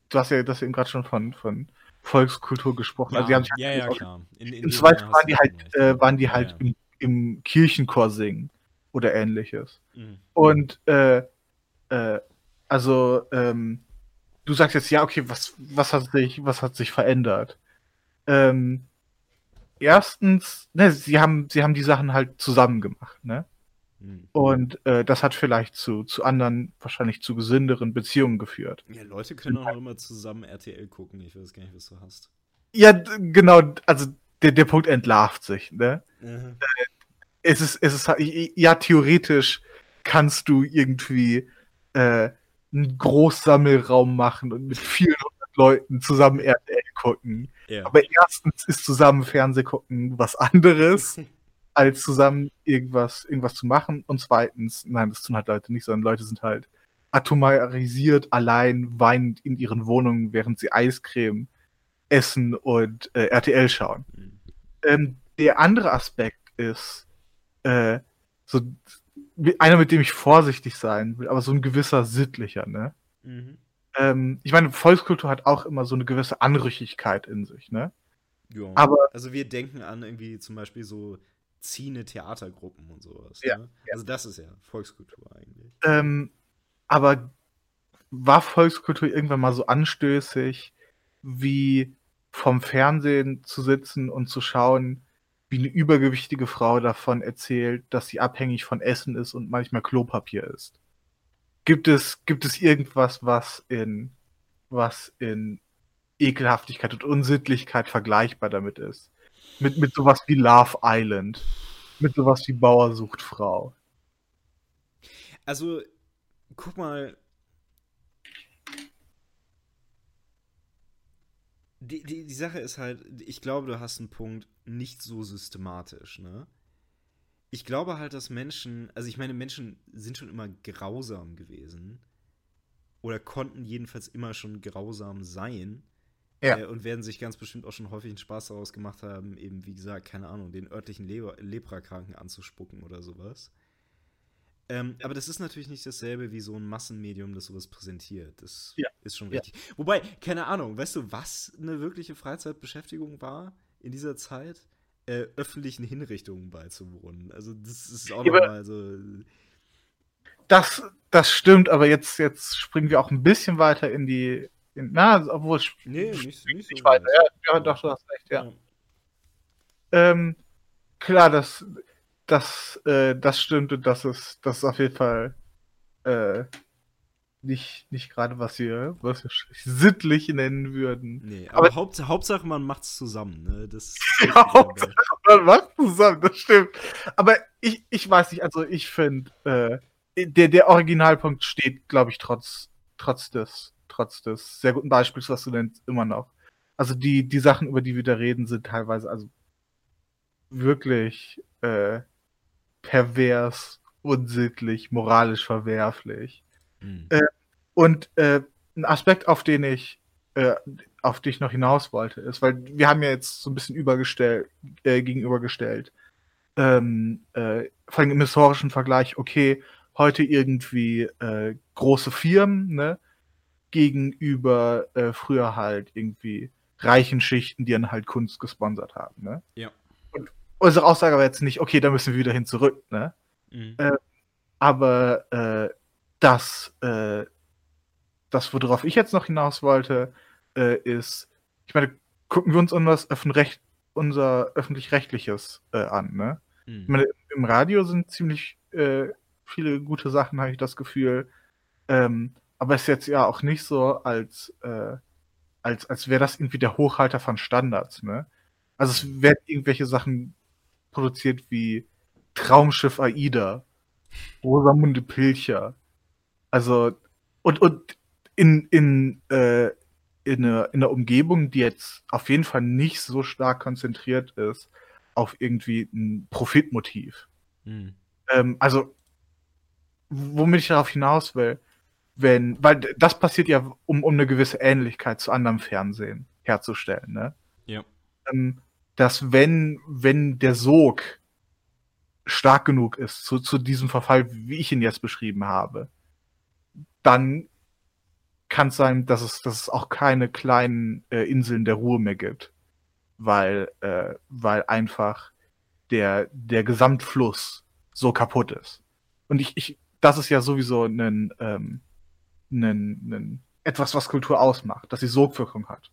du hast ja das eben gerade schon von, von Volkskultur gesprochen. Ja, also die haben ja, ja, klar. In, in Im Zweifel waren die halt, äh, waren die halt ja, im, im, Kirchenchor singen oder ähnliches. Mhm. Und äh, äh, also ähm, du sagst jetzt, ja, okay, was, was hat sich, was hat sich verändert? Ähm, erstens, ne, sie haben, sie haben die Sachen halt zusammen gemacht, ne? Mhm. Und äh, das hat vielleicht zu, zu anderen, wahrscheinlich zu gesünderen Beziehungen geführt. Ja, Leute können auch immer zusammen RTL gucken. Ich weiß gar nicht, was du hast. Ja, genau, also der, der Punkt entlarvt sich, ne? Mhm. Es ist, es ist, ja, theoretisch kannst du irgendwie äh, einen Großsammelraum machen und mit vielen Leuten zusammen RTL gucken. Ja. Aber erstens ist zusammen Fernseh gucken was anderes. *laughs* als zusammen irgendwas, irgendwas zu machen. Und zweitens, nein, das tun halt Leute nicht, sondern Leute sind halt atomarisiert, allein, weinend in ihren Wohnungen, während sie Eiscreme essen und äh, RTL schauen. Mhm. Ähm, der andere Aspekt ist, äh, so einer, mit dem ich vorsichtig sein will, aber so ein gewisser sittlicher, ne? Mhm. Ähm, ich meine, Volkskultur hat auch immer so eine gewisse Anrüchigkeit in sich, ne? Ja. Aber, also wir denken an irgendwie zum Beispiel so ziehende Theatergruppen und sowas. Ja, ne? ja. Also das ist ja Volkskultur eigentlich. Ähm, aber war Volkskultur irgendwann mal so anstößig, wie vom Fernsehen zu sitzen und zu schauen, wie eine übergewichtige Frau davon erzählt, dass sie abhängig von Essen ist und manchmal Klopapier ist? Gibt es, gibt es irgendwas, was in, was in Ekelhaftigkeit und Unsittlichkeit vergleichbar damit ist? Mit, mit sowas wie Love Island. Mit sowas wie Bauer sucht Frau. Also, guck mal. Die, die, die Sache ist halt, ich glaube, du hast einen Punkt nicht so systematisch, ne? Ich glaube halt, dass Menschen, also ich meine, Menschen sind schon immer grausam gewesen. Oder konnten jedenfalls immer schon grausam sein. Ja. Äh, und werden sich ganz bestimmt auch schon häufig einen Spaß daraus gemacht haben, eben wie gesagt, keine Ahnung, den örtlichen Le Leprakranken anzuspucken oder sowas. Ähm, aber das ist natürlich nicht dasselbe wie so ein Massenmedium, das sowas präsentiert. Das ja. ist schon richtig. Ja. Wobei, keine Ahnung, weißt du, was eine wirkliche Freizeitbeschäftigung war in dieser Zeit? Äh, öffentlichen Hinrichtungen beizuwohnen. Also, das ist auch nochmal so. Das, das stimmt, aber jetzt, jetzt springen wir auch ein bisschen weiter in die na, obwohl. Nee, nicht, nicht, nicht so weiter. Ja, ja, doch, du hast recht, ja. ja. Ähm, klar, das, das, äh, das stimmt und das ist, das ist auf jeden Fall äh, nicht, nicht gerade, was wir, was wir *laughs* sittlich nennen würden. Nee, aber, aber Haupt, Hauptsache, man macht es zusammen, ne? Das ja, *laughs* Hauptsache, man macht es zusammen, das stimmt. Aber ich, ich weiß nicht, also ich finde, äh, der, der Originalpunkt steht, glaube ich, trotz, trotz des trotz des sehr guten Beispiels, was du nennst, immer noch. Also die, die Sachen, über die wir da reden, sind teilweise also wirklich äh, pervers, unsittlich, moralisch verwerflich. Mhm. Äh, und äh, ein Aspekt, auf den ich äh, auf dich noch hinaus wollte, ist, weil wir haben ja jetzt so ein bisschen übergestellt, äh, gegenübergestellt, ähm, äh, vor allem im historischen Vergleich, okay, heute irgendwie äh, große Firmen, ne, gegenüber äh, früher halt irgendwie reichen Schichten, die dann halt Kunst gesponsert haben. Ne? Ja. Und unsere Aussage war jetzt nicht, okay, da müssen wir wieder hin zurück. Ne? Mhm. Äh, aber äh, das, äh, das, worauf ich jetzt noch hinaus wollte, äh, ist, ich meine, gucken wir uns unser, Öffentlich unser öffentlich-rechtliches äh, an. Ne? Mhm. Ich meine, im Radio sind ziemlich äh, viele gute Sachen, habe ich das Gefühl. Ähm, aber es ist jetzt ja auch nicht so, als, äh, als, als wäre das irgendwie der Hochhalter von Standards, ne? Also es werden irgendwelche Sachen produziert wie Traumschiff Aida, Rosamunde Pilcher. Also, und, und in, in, äh, in, einer, in einer Umgebung, die jetzt auf jeden Fall nicht so stark konzentriert ist auf irgendwie ein Profitmotiv. Mhm. Ähm, also, womit ich darauf hinaus will, wenn, weil das passiert ja, um, um eine gewisse Ähnlichkeit zu anderem Fernsehen herzustellen, ne? Ja. Ähm, dass wenn, wenn der Sog stark genug ist zu, zu diesem Verfall, wie ich ihn jetzt beschrieben habe, dann kann es sein, dass es, dass es auch keine kleinen äh, Inseln der Ruhe mehr gibt. Weil, äh, weil einfach der, der Gesamtfluss so kaputt ist. Und ich, ich, das ist ja sowieso ein, ähm, ein, ein, etwas, was Kultur ausmacht, dass sie Sogwirkung hat.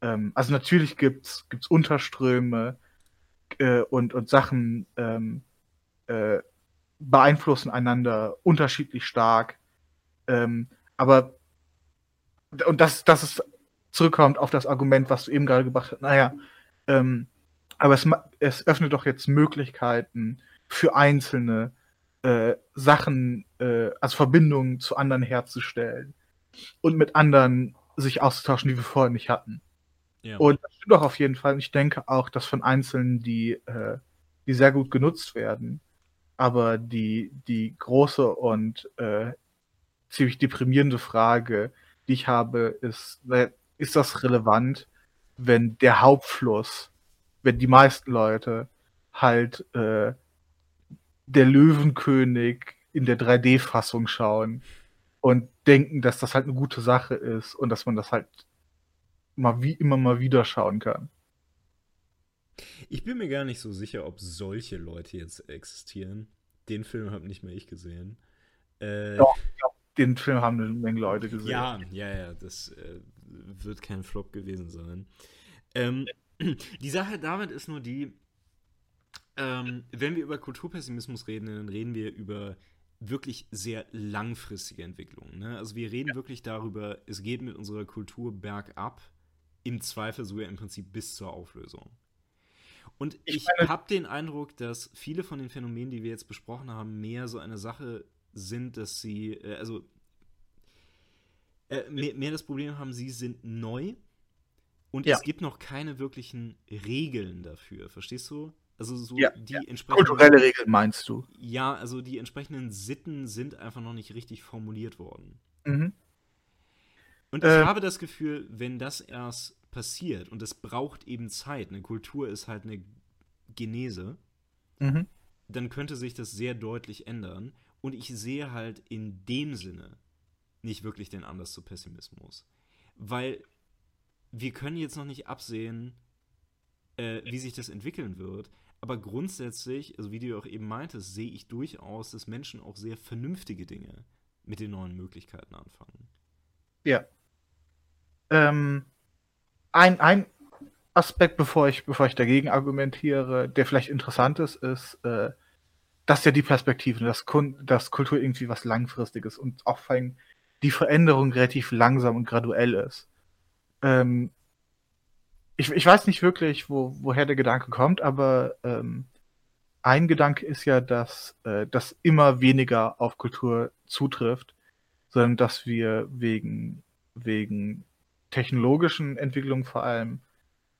Ähm, also natürlich gibt's, gibt's Unterströme äh, und, und Sachen ähm, äh, beeinflussen einander unterschiedlich stark. Ähm, aber und das, das ist zurückkommt auf das Argument, was du eben gerade gebracht hast. Naja, ähm, aber es, es öffnet doch jetzt Möglichkeiten für Einzelne, äh, Sachen, äh, also Verbindungen zu anderen herzustellen und mit anderen sich auszutauschen, die wir vorher nicht hatten. Ja. Und das stimmt auch auf jeden Fall. Und ich denke auch, dass von Einzelnen, die, äh, die sehr gut genutzt werden, aber die, die große und äh, ziemlich deprimierende Frage, die ich habe, ist, ist das relevant, wenn der Hauptfluss, wenn die meisten Leute halt äh, der Löwenkönig in der 3D-Fassung schauen und denken, dass das halt eine gute Sache ist und dass man das halt mal wie immer mal wieder schauen kann. Ich bin mir gar nicht so sicher, ob solche Leute jetzt existieren. Den Film habe nicht mehr ich gesehen. Äh, Doch, ich glaube, den Film haben eine Menge Leute gesehen. Ja, ja, ja, das äh, wird kein Flop gewesen sein. Ähm, *clears throat* die Sache damit ist nur die, ähm, wenn wir über Kulturpessimismus reden, dann reden wir über wirklich sehr langfristige Entwicklungen. Ne? Also wir reden ja. wirklich darüber, es geht mit unserer Kultur bergab, im Zweifel sogar im Prinzip bis zur Auflösung. Und ich, ich habe den Eindruck, dass viele von den Phänomenen, die wir jetzt besprochen haben, mehr so eine Sache sind, dass sie, äh, also äh, mehr, mehr, das Problem haben, sie sind neu und ja. es gibt noch keine wirklichen Regeln dafür. Verstehst du? Also so ja, die ja. entsprechenden. Kulturelle Regeln meinst du? Ja, also die entsprechenden Sitten sind einfach noch nicht richtig formuliert worden. Mhm. Und ich äh, habe das Gefühl, wenn das erst passiert und es braucht eben Zeit, eine Kultur ist halt eine Genese, mhm. dann könnte sich das sehr deutlich ändern. Und ich sehe halt in dem Sinne nicht wirklich den Anlass zu Pessimismus. Weil wir können jetzt noch nicht absehen, äh, wie sich das entwickeln wird. Aber grundsätzlich, also wie du auch eben meintest, sehe ich durchaus, dass Menschen auch sehr vernünftige Dinge mit den neuen Möglichkeiten anfangen. Ja. Ähm, ein, ein Aspekt, bevor ich, bevor ich dagegen argumentiere, der vielleicht interessant ist, ist, äh, dass ja die Perspektive, dass, dass Kultur irgendwie was Langfristiges und auch vor allem die Veränderung relativ langsam und graduell ist. Ähm, ich, ich weiß nicht wirklich, wo, woher der Gedanke kommt, aber ähm, ein Gedanke ist ja, dass äh, das immer weniger auf Kultur zutrifft, sondern dass wir wegen, wegen technologischen Entwicklungen vor allem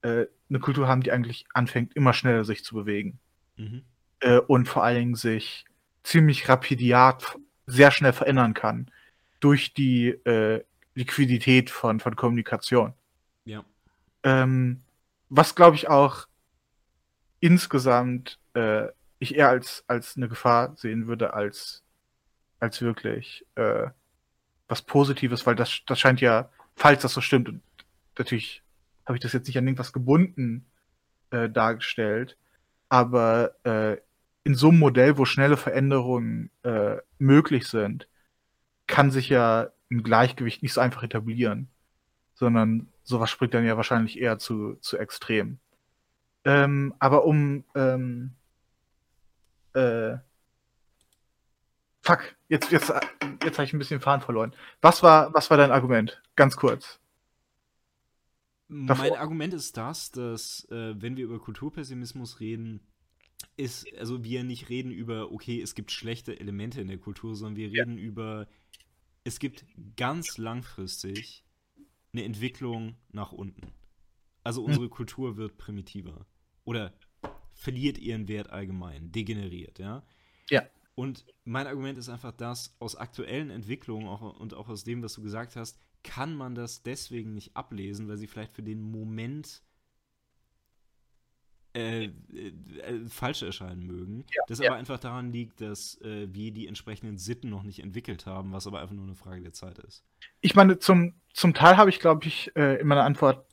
äh, eine Kultur haben, die eigentlich anfängt, immer schneller sich zu bewegen. Mhm. Äh, und vor allen Dingen sich ziemlich rapidiat sehr schnell verändern kann durch die äh, Liquidität von, von Kommunikation. Ja. Ähm, was glaube ich auch insgesamt äh, ich eher als, als eine Gefahr sehen würde, als, als wirklich äh, was Positives, weil das, das scheint ja, falls das so stimmt, und natürlich habe ich das jetzt nicht an irgendwas gebunden äh, dargestellt, aber äh, in so einem Modell, wo schnelle Veränderungen äh, möglich sind, kann sich ja ein Gleichgewicht nicht so einfach etablieren, sondern sowas springt dann ja wahrscheinlich eher zu, zu extrem. Ähm, aber um ähm, äh, Fuck, jetzt, jetzt, jetzt habe ich ein bisschen Fahren verloren. Was war, was war dein Argument? Ganz kurz. Davor. Mein Argument ist das, dass äh, wenn wir über Kulturpessimismus reden, ist, also wir nicht reden über, okay, es gibt schlechte Elemente in der Kultur, sondern wir reden ja. über, es gibt ganz langfristig eine Entwicklung nach unten. Also unsere hm. Kultur wird primitiver. Oder verliert ihren Wert allgemein, degeneriert, ja? Ja. Und mein Argument ist einfach das, aus aktuellen Entwicklungen auch, und auch aus dem, was du gesagt hast, kann man das deswegen nicht ablesen, weil sie vielleicht für den Moment äh, äh, falsch erscheinen mögen. Ja, das ja. aber einfach daran liegt, dass äh, wir die entsprechenden Sitten noch nicht entwickelt haben, was aber einfach nur eine Frage der Zeit ist. Ich meine, zum, zum Teil habe ich, glaube ich, äh, in meiner Antwort,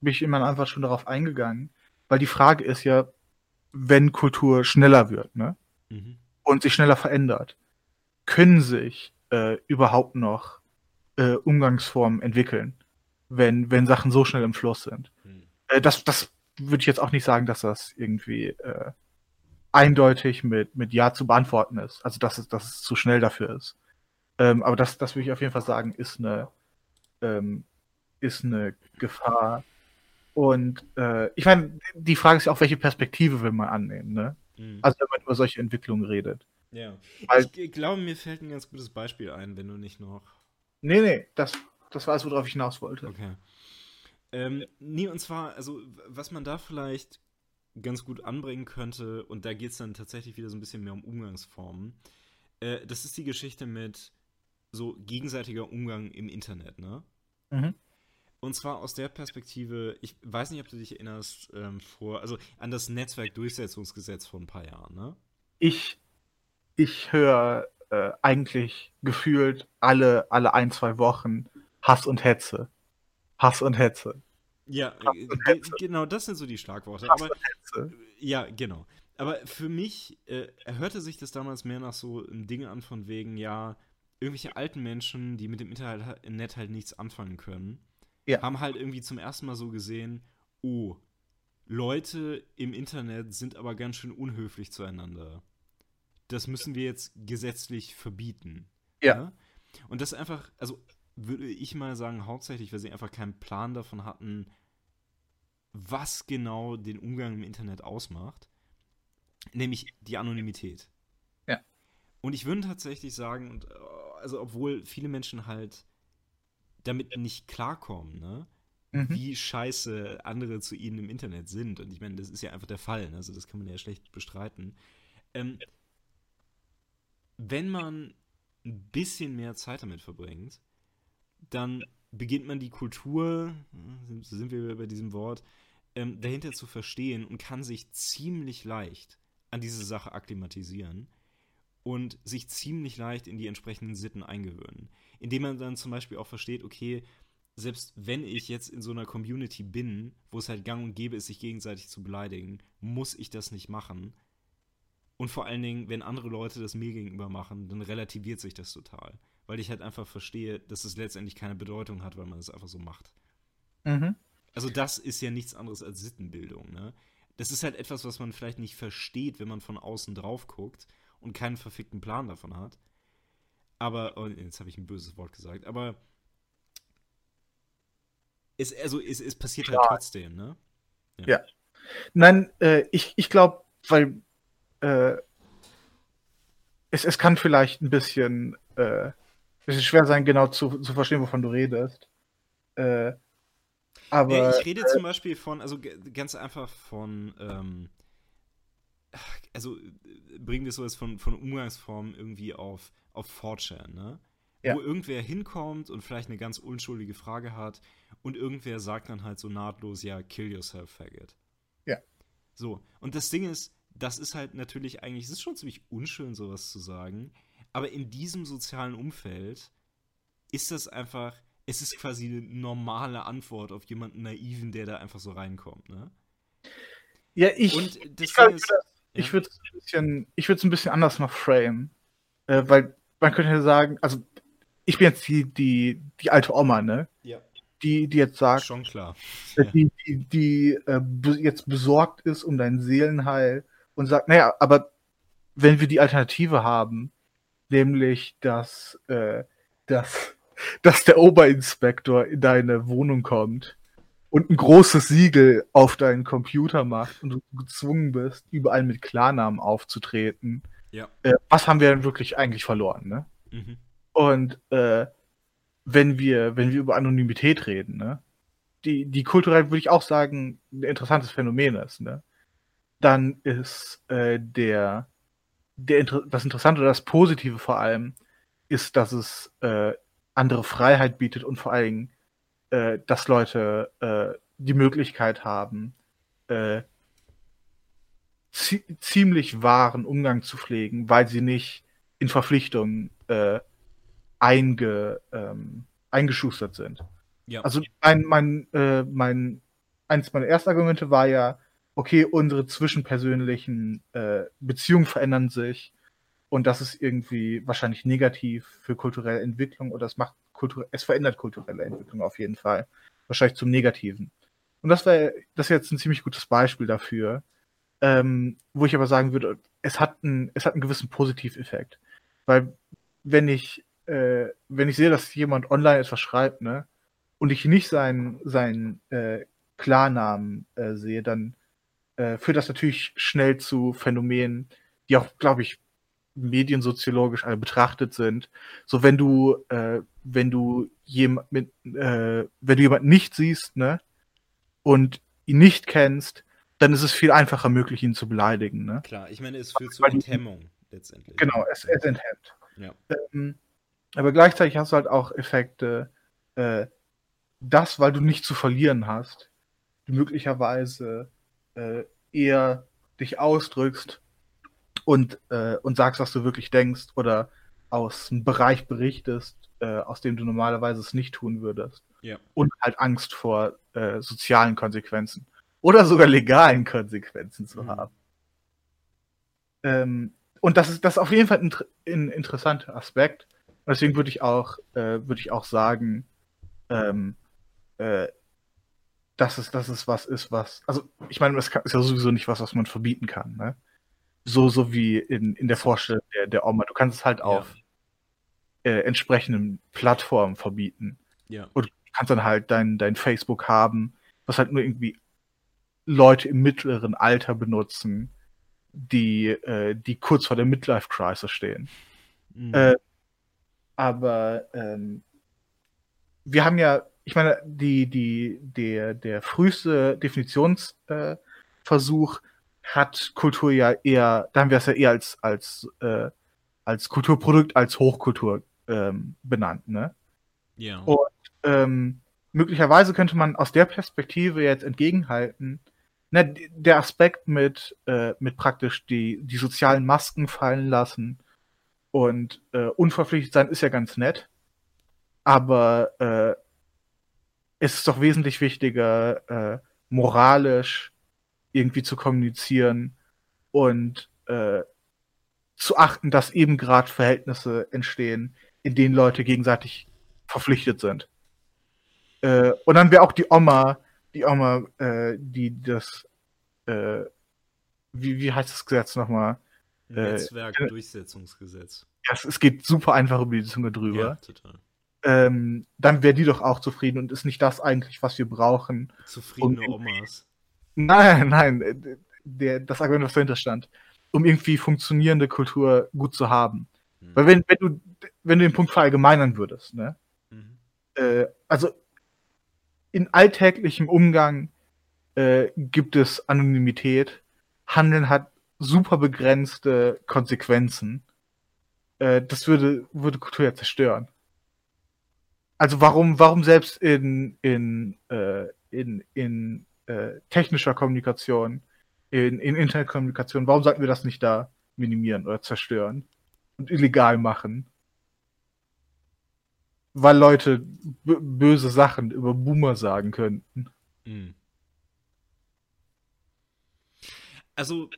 bin ich in meiner Antwort schon darauf eingegangen, weil die Frage ist ja, wenn Kultur schneller wird, ne? Mhm. Und sich schneller verändert, können sich äh, überhaupt noch äh, Umgangsformen entwickeln, wenn, wenn Sachen so schnell im Fluss sind. Mhm. das, das würde ich jetzt auch nicht sagen, dass das irgendwie äh, eindeutig mit, mit Ja zu beantworten ist. Also, dass es, dass es zu schnell dafür ist. Ähm, aber das, das würde ich auf jeden Fall sagen, ist eine, ähm, ist eine Gefahr. Und äh, ich meine, die Frage ist ja auch, welche Perspektive will man annehmen, ne? Mhm. Also, wenn man über solche Entwicklungen redet. Ja. Weil, ich glaube, mir fällt ein ganz gutes Beispiel ein, wenn du nicht noch. Nee, nee, das, das war es, worauf ich hinaus wollte. Okay. Ähm, nee, und zwar, also, was man da vielleicht ganz gut anbringen könnte, und da geht es dann tatsächlich wieder so ein bisschen mehr um Umgangsformen, äh, das ist die Geschichte mit so gegenseitiger Umgang im Internet, ne? Mhm. Und zwar aus der Perspektive, ich weiß nicht, ob du dich erinnerst, ähm, vor, also an das Netzwerkdurchsetzungsgesetz vor ein paar Jahren, ne? Ich, ich höre äh, eigentlich gefühlt alle, alle ein, zwei Wochen Hass und Hetze. Hass und Hetze. Ja, äh, genau, das sind so die Schlagworte. Aber, ja, genau. Aber für mich äh, hörte sich das damals mehr nach so einem Ding an, von wegen, ja, irgendwelche alten Menschen, die mit dem Internet halt nichts anfangen können, ja. haben halt irgendwie zum ersten Mal so gesehen, oh, Leute im Internet sind aber ganz schön unhöflich zueinander. Das müssen wir jetzt gesetzlich verbieten. Ja. ja? Und das einfach, also würde ich mal sagen, hauptsächlich, weil sie einfach keinen Plan davon hatten, was genau den Umgang im Internet ausmacht, nämlich die Anonymität. Ja. Und ich würde tatsächlich sagen, äh, also obwohl viele Menschen halt damit nicht klarkommen, ne? Mhm. wie scheiße andere zu ihnen im Internet sind. Und ich meine, das ist ja einfach der Fall, ne? also das kann man ja schlecht bestreiten. Ähm, wenn man ein bisschen mehr Zeit damit verbringt, dann beginnt man die Kultur, so sind wir bei diesem Wort, ähm, dahinter zu verstehen und kann sich ziemlich leicht an diese Sache akklimatisieren und sich ziemlich leicht in die entsprechenden Sitten eingewöhnen. Indem man dann zum Beispiel auch versteht, okay, selbst wenn ich jetzt in so einer Community bin, wo es halt gang und gäbe ist, sich gegenseitig zu beleidigen, muss ich das nicht machen. Und vor allen Dingen, wenn andere Leute das mir gegenüber machen, dann relativiert sich das total weil ich halt einfach verstehe, dass es letztendlich keine Bedeutung hat, weil man es einfach so macht. Mhm. Also das ist ja nichts anderes als Sittenbildung, ne? Das ist halt etwas, was man vielleicht nicht versteht, wenn man von außen drauf guckt und keinen verfickten Plan davon hat. Aber, oh, jetzt habe ich ein böses Wort gesagt, aber es, also, es, es passiert halt ja. trotzdem, ne? Ja. ja. Nein, äh, ich, ich glaube, weil äh, es, es kann vielleicht ein bisschen äh, es ist schwer sein, genau zu, zu verstehen, wovon du redest. Äh, aber. Ich rede äh, zum Beispiel von, also ganz einfach von, ähm, also bringen wir sowas von, von Umgangsformen irgendwie auf, auf 4chan, ne? Ja. Wo irgendwer hinkommt und vielleicht eine ganz unschuldige Frage hat und irgendwer sagt dann halt so nahtlos, ja, kill yourself, faggot. Ja. So, und das Ding ist, das ist halt natürlich eigentlich, es ist schon ziemlich unschön, sowas zu sagen, aber in diesem sozialen Umfeld ist das einfach, es ist quasi eine normale Antwort auf jemanden Naiven, der da einfach so reinkommt, ne? Ja, ich, Und das ich, ist, ich würde es ein ein bisschen anders noch frame, äh, weil man könnte ja sagen, also ich bin jetzt die, die, die alte Oma, ne? Ja. Die, die jetzt sagt, schon klar, äh, die, die, die äh, jetzt besorgt ist um dein Seelenheil und sagt, naja, aber wenn wir die Alternative haben, nämlich dass, äh, dass, *laughs* dass der Oberinspektor in deine Wohnung kommt und ein großes Siegel auf deinen Computer macht und du gezwungen bist, überall mit Klarnamen aufzutreten. Ja. Äh, was haben wir denn wirklich eigentlich verloren, ne? Mhm. Und äh, wenn wir, wenn wir über Anonymität reden, ne, die, die kulturell würde ich auch sagen, ein interessantes Phänomen ist, ne? Dann ist äh, der der, das Interessante oder das Positive vor allem ist, dass es äh, andere Freiheit bietet und vor Dingen, äh, dass Leute äh, die Möglichkeit haben, äh, ziemlich wahren Umgang zu pflegen, weil sie nicht in Verpflichtungen äh, einge, ähm, eingeschustert sind. Ja. Also mein, mein, äh, mein, eins meiner ersten Argumente war ja, okay, unsere zwischenpersönlichen äh, Beziehungen verändern sich und das ist irgendwie wahrscheinlich negativ für kulturelle Entwicklung oder es macht kultur es verändert kulturelle Entwicklung auf jeden Fall. Wahrscheinlich zum Negativen. Und das wäre das wär jetzt ein ziemlich gutes Beispiel dafür, ähm, wo ich aber sagen würde, es hat, ein, es hat einen gewissen Positiveffekt. Weil wenn ich, äh, wenn ich sehe, dass jemand online etwas schreibt, ne, und ich nicht seinen, seinen äh, Klarnamen äh, sehe, dann äh, führt das natürlich schnell zu Phänomenen, die auch, glaube ich, mediensoziologisch alle betrachtet sind. So wenn du, äh, wenn du jemand mit, äh, wenn du jemanden nicht siehst, ne, und ihn nicht kennst, dann ist es viel einfacher möglich, ihn zu beleidigen. Ne? Klar, ich meine, es führt zur Enthemmung letztendlich. Genau, es, es enthemmt. Ja. Ähm, aber gleichzeitig hast du halt auch Effekte, äh, das, weil du nichts zu verlieren hast, du möglicherweise äh, eher dich ausdrückst und, äh, und sagst, was du wirklich denkst oder aus einem Bereich berichtest, äh, aus dem du normalerweise es nicht tun würdest. Ja. Und halt Angst vor äh, sozialen Konsequenzen oder sogar legalen Konsequenzen zu mhm. haben. Ähm, und das ist das ist auf jeden Fall ein, ein interessanter Aspekt. deswegen würde ich auch äh, würde ich auch sagen, ähm, äh, dass es dass es was ist, was also ich meine, das ist ja sowieso nicht was, was man verbieten kann. Ne? So so wie in, in der Vorstellung der, der Oma. Du kannst es halt ja. auf äh, entsprechenden Plattformen verbieten. Ja. Und du kannst dann halt dein, dein Facebook haben, was halt nur irgendwie Leute im mittleren Alter benutzen, die, äh, die kurz vor der Midlife-Crisis stehen. Mhm. Äh, aber ähm, wir haben ja, ich meine, die, die, der, der früheste Definitionsversuch äh, hat Kultur ja eher, da haben wir es ja eher als, als, äh, als Kulturprodukt, als Hochkultur ähm, benannt, ne? Ja. Und ähm, möglicherweise könnte man aus der Perspektive jetzt entgegenhalten, ne, der Aspekt mit, äh, mit praktisch die, die sozialen Masken fallen lassen und äh, unverpflichtet sein ist ja ganz nett. Aber äh, es ist doch wesentlich wichtiger, äh, moralisch irgendwie zu kommunizieren und äh, zu achten, dass eben gerade Verhältnisse entstehen, in denen Leute gegenseitig verpflichtet sind. Äh, und dann wäre auch die Oma die mal, äh, die das, äh, wie, wie heißt das Gesetz nochmal? Äh, Netzwerkdurchsetzungsgesetz. Es, es, geht super einfach über die Zunge drüber. Ja, total. Ähm, dann wäre die doch auch zufrieden und ist nicht das eigentlich, was wir brauchen. Zufriedene um Omas. Nein, nein, äh, der, das Argument, was dahinter stand, um irgendwie funktionierende Kultur gut zu haben. Hm. Weil wenn, wenn du, wenn du den Punkt verallgemeinern würdest, ne? Mhm. Äh, also in alltäglichem Umgang äh, gibt es Anonymität. Handeln hat super begrenzte Konsequenzen. Äh, das würde, würde Kultur ja zerstören. Also warum, warum selbst in, in, äh, in, in äh, technischer Kommunikation, in, in Internetkommunikation, warum sollten wir das nicht da minimieren oder zerstören und illegal machen? weil Leute böse Sachen über Boomer sagen könnten. Hm. Also,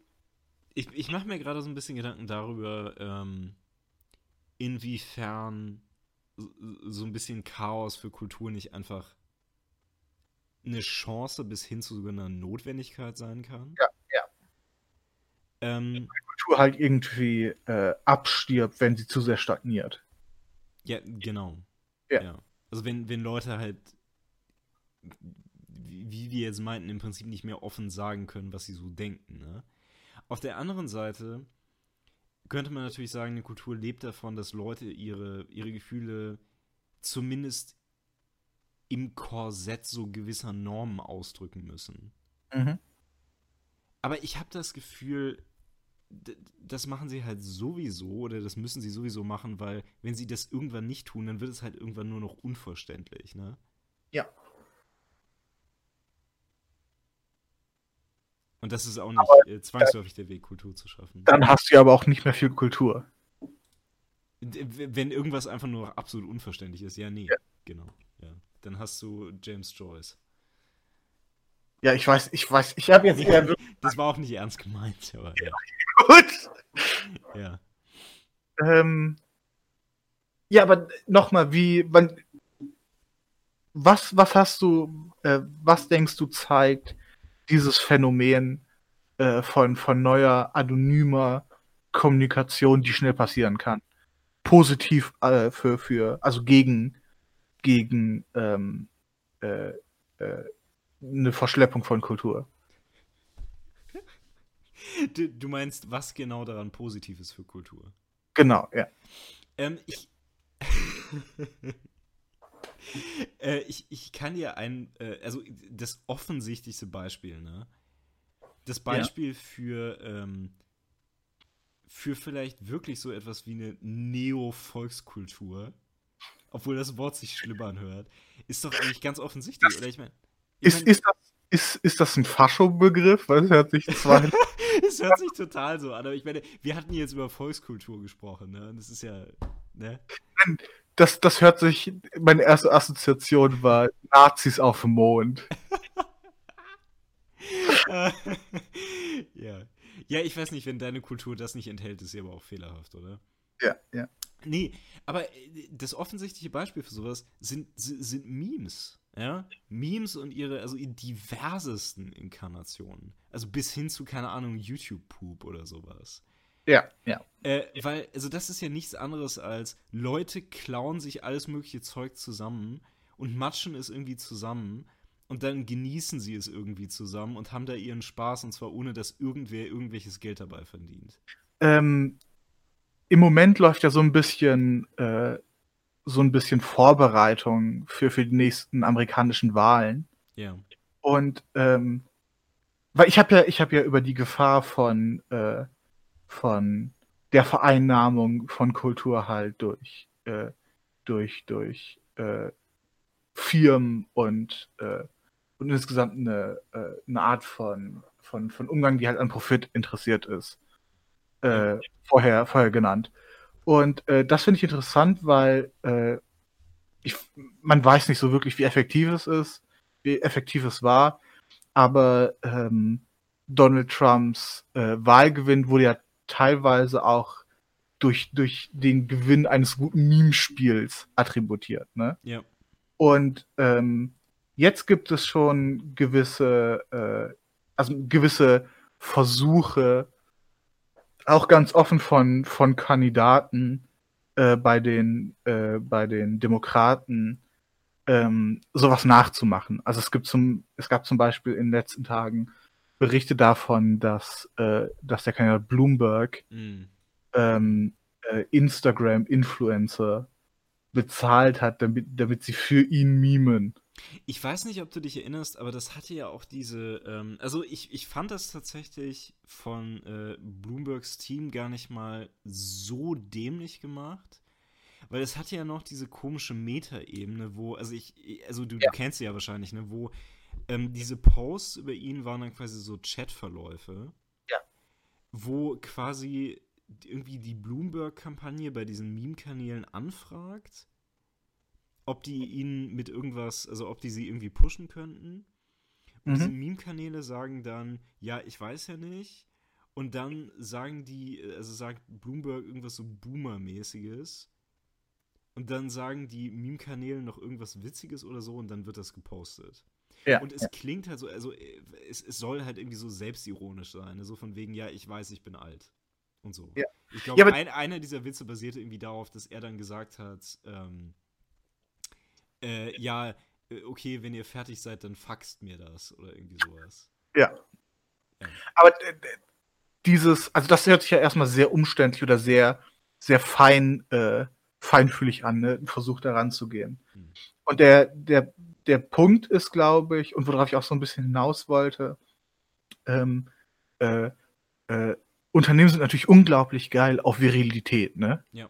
ich, ich mache mir gerade so ein bisschen Gedanken darüber, ähm, inwiefern so ein bisschen Chaos für Kultur nicht einfach eine Chance bis hin zu sogar einer Notwendigkeit sein kann. Ja, ja. Ähm, Kultur halt irgendwie äh, abstirbt, wenn sie zu sehr stagniert. Ja, genau. Ja. ja. Also wenn, wenn Leute halt, wie wir jetzt meinten, im Prinzip nicht mehr offen sagen können, was sie so denken. Ne? Auf der anderen Seite könnte man natürlich sagen, eine Kultur lebt davon, dass Leute ihre, ihre Gefühle zumindest im Korsett so gewisser Normen ausdrücken müssen. Mhm. Aber ich habe das Gefühl, das machen sie halt sowieso oder das müssen sie sowieso machen, weil wenn sie das irgendwann nicht tun, dann wird es halt irgendwann nur noch unverständlich, ne? Ja. Und das ist auch nicht aber, äh, zwangsläufig der Weg, Kultur zu schaffen. Dann hast du ja aber auch nicht mehr viel Kultur. Wenn irgendwas einfach nur absolut unverständlich ist, ja, nee. Ja. Genau. Ja. Dann hast du James Joyce. Ja, ich weiß, ich weiß, ich habe jetzt eher. Das war auch nicht ernst gemeint, aber ja. Gut. Ja. Ähm, ja, aber nochmal, wie, wann, was, was hast du, äh, was denkst du zeigt dieses Phänomen äh, von, von neuer, anonymer Kommunikation, die schnell passieren kann? Positiv äh, für, für, also gegen, gegen ähm, äh, äh, eine Verschleppung von Kultur. Du, du, meinst, was genau daran positiv ist für Kultur? Genau, ja. Ähm, ich, *laughs* äh, ich, ich kann dir ein, äh, also das offensichtlichste Beispiel, ne? Das Beispiel ja. für, ähm, für vielleicht wirklich so etwas wie eine Neo-Volkskultur, obwohl das Wort sich schlimm anhört, ist doch eigentlich ganz offensichtlich, oder? Ich meine. Ist, mein, ist, das, ist, ist das ein Fascho-Begriff? Weil es hört sich zwar. *laughs* es hört sich total so an, aber ich meine, wir hatten jetzt über Volkskultur gesprochen, ne? Und das ist ja. Ne? Das, das hört sich. Meine erste Assoziation war Nazis auf dem Mond. *laughs* ja. Ja, ich weiß nicht, wenn deine Kultur das nicht enthält, ist sie aber auch fehlerhaft, oder? Ja, ja. Nee, aber äh, das offensichtliche Beispiel für sowas sind, sind Memes. Ja? Memes und ihre, also ihre diversesten Inkarnationen. Also bis hin zu, keine Ahnung, YouTube-Poop oder sowas. Ja, ja. Äh, weil, also das ist ja nichts anderes als Leute klauen sich alles mögliche Zeug zusammen und matschen es irgendwie zusammen und dann genießen sie es irgendwie zusammen und haben da ihren Spaß und zwar ohne, dass irgendwer irgendwelches Geld dabei verdient. Ähm, Im Moment läuft ja so ein bisschen äh, so ein bisschen Vorbereitung für, für die nächsten amerikanischen Wahlen. Ja. Und ähm, weil ich habe ja, ich habe ja über die Gefahr von, äh, von der Vereinnahmung von Kultur halt durch, äh, durch, durch äh, Firmen und, äh, und insgesamt eine, äh, eine Art von, von, von Umgang, die halt an Profit interessiert ist, äh, vorher, vorher genannt. Und äh, das finde ich interessant, weil ich, man weiß nicht so wirklich, wie effektiv es ist, wie effektiv es war. Aber ähm, Donald Trumps Wahlgewinn wurde ja teilweise auch durch, durch den Gewinn eines guten Meme-Spiels attributiert. Ne? Ja. Und ähm, jetzt gibt es schon gewisse, äh, also gewisse Versuche, auch ganz offen von, von Kandidaten äh, bei, den, äh, bei den Demokraten ähm, sowas nachzumachen. Also es gibt zum, es gab zum Beispiel in den letzten Tagen Berichte davon, dass, äh, dass der Kandidat Bloomberg mm. ähm, äh, Instagram-Influencer bezahlt hat, damit, damit sie für ihn mimen. Ich weiß nicht, ob du dich erinnerst, aber das hatte ja auch diese, ähm, also ich, ich fand das tatsächlich von äh, Bloombergs Team gar nicht mal so dämlich gemacht, weil es hatte ja noch diese komische Meta-Ebene, wo, also ich, also du, ja. du kennst sie ja wahrscheinlich, ne, wo ähm, diese Posts über ihn waren dann quasi so Chatverläufe, ja. wo quasi irgendwie die Bloomberg-Kampagne bei diesen Meme-Kanälen anfragt ob die ihn mit irgendwas, also ob die sie irgendwie pushen könnten. Und mhm. diese Meme-Kanäle sagen dann, ja, ich weiß ja nicht. Und dann sagen die, also sagt Bloomberg irgendwas so Boomer-mäßiges. Und dann sagen die Meme-Kanäle noch irgendwas Witziges oder so und dann wird das gepostet. Ja, und es ja. klingt halt so, also es, es, soll halt irgendwie so selbstironisch sein, ne? so von wegen, ja, ich weiß, ich bin alt. Und so. Ja. Ich glaube, ja, ein, einer dieser Witze basierte irgendwie darauf, dass er dann gesagt hat, ähm, äh, ja, äh, okay, wenn ihr fertig seid, dann faxt mir das oder irgendwie sowas. Ja. Aber dieses, also das hört sich ja erstmal sehr umständlich oder sehr, sehr fein, äh, feinfühlig an, ne? Versuch da ranzugehen. Hm. Und der, der, der Punkt ist, glaube ich, und worauf ich auch so ein bisschen hinaus wollte, ähm, äh, äh, Unternehmen sind natürlich unglaublich geil auf Virilität, ne? Ja.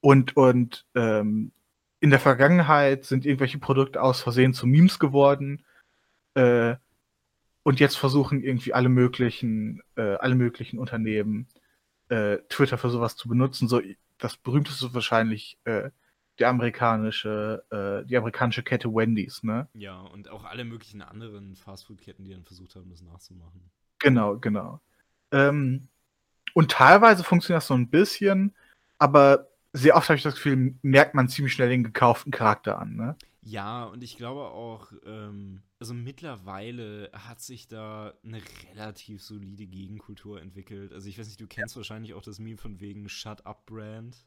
Und, und ähm, in der Vergangenheit sind irgendwelche Produkte aus Versehen zu Memes geworden. Äh, und jetzt versuchen irgendwie alle möglichen, äh, alle möglichen Unternehmen äh, Twitter für sowas zu benutzen. So, das berühmteste ist wahrscheinlich äh, die amerikanische, äh, die amerikanische Kette Wendy's, ne? Ja, und auch alle möglichen anderen Fastfood-Ketten, die dann versucht haben, das nachzumachen. Genau, genau. Ähm, und teilweise funktioniert das so ein bisschen, aber sehr oft habe ich das Gefühl, merkt man ziemlich schnell den gekauften Charakter an, ne? Ja, und ich glaube auch, ähm, also mittlerweile hat sich da eine relativ solide Gegenkultur entwickelt. Also ich weiß nicht, du kennst wahrscheinlich auch das Meme von wegen Shut Up Brand.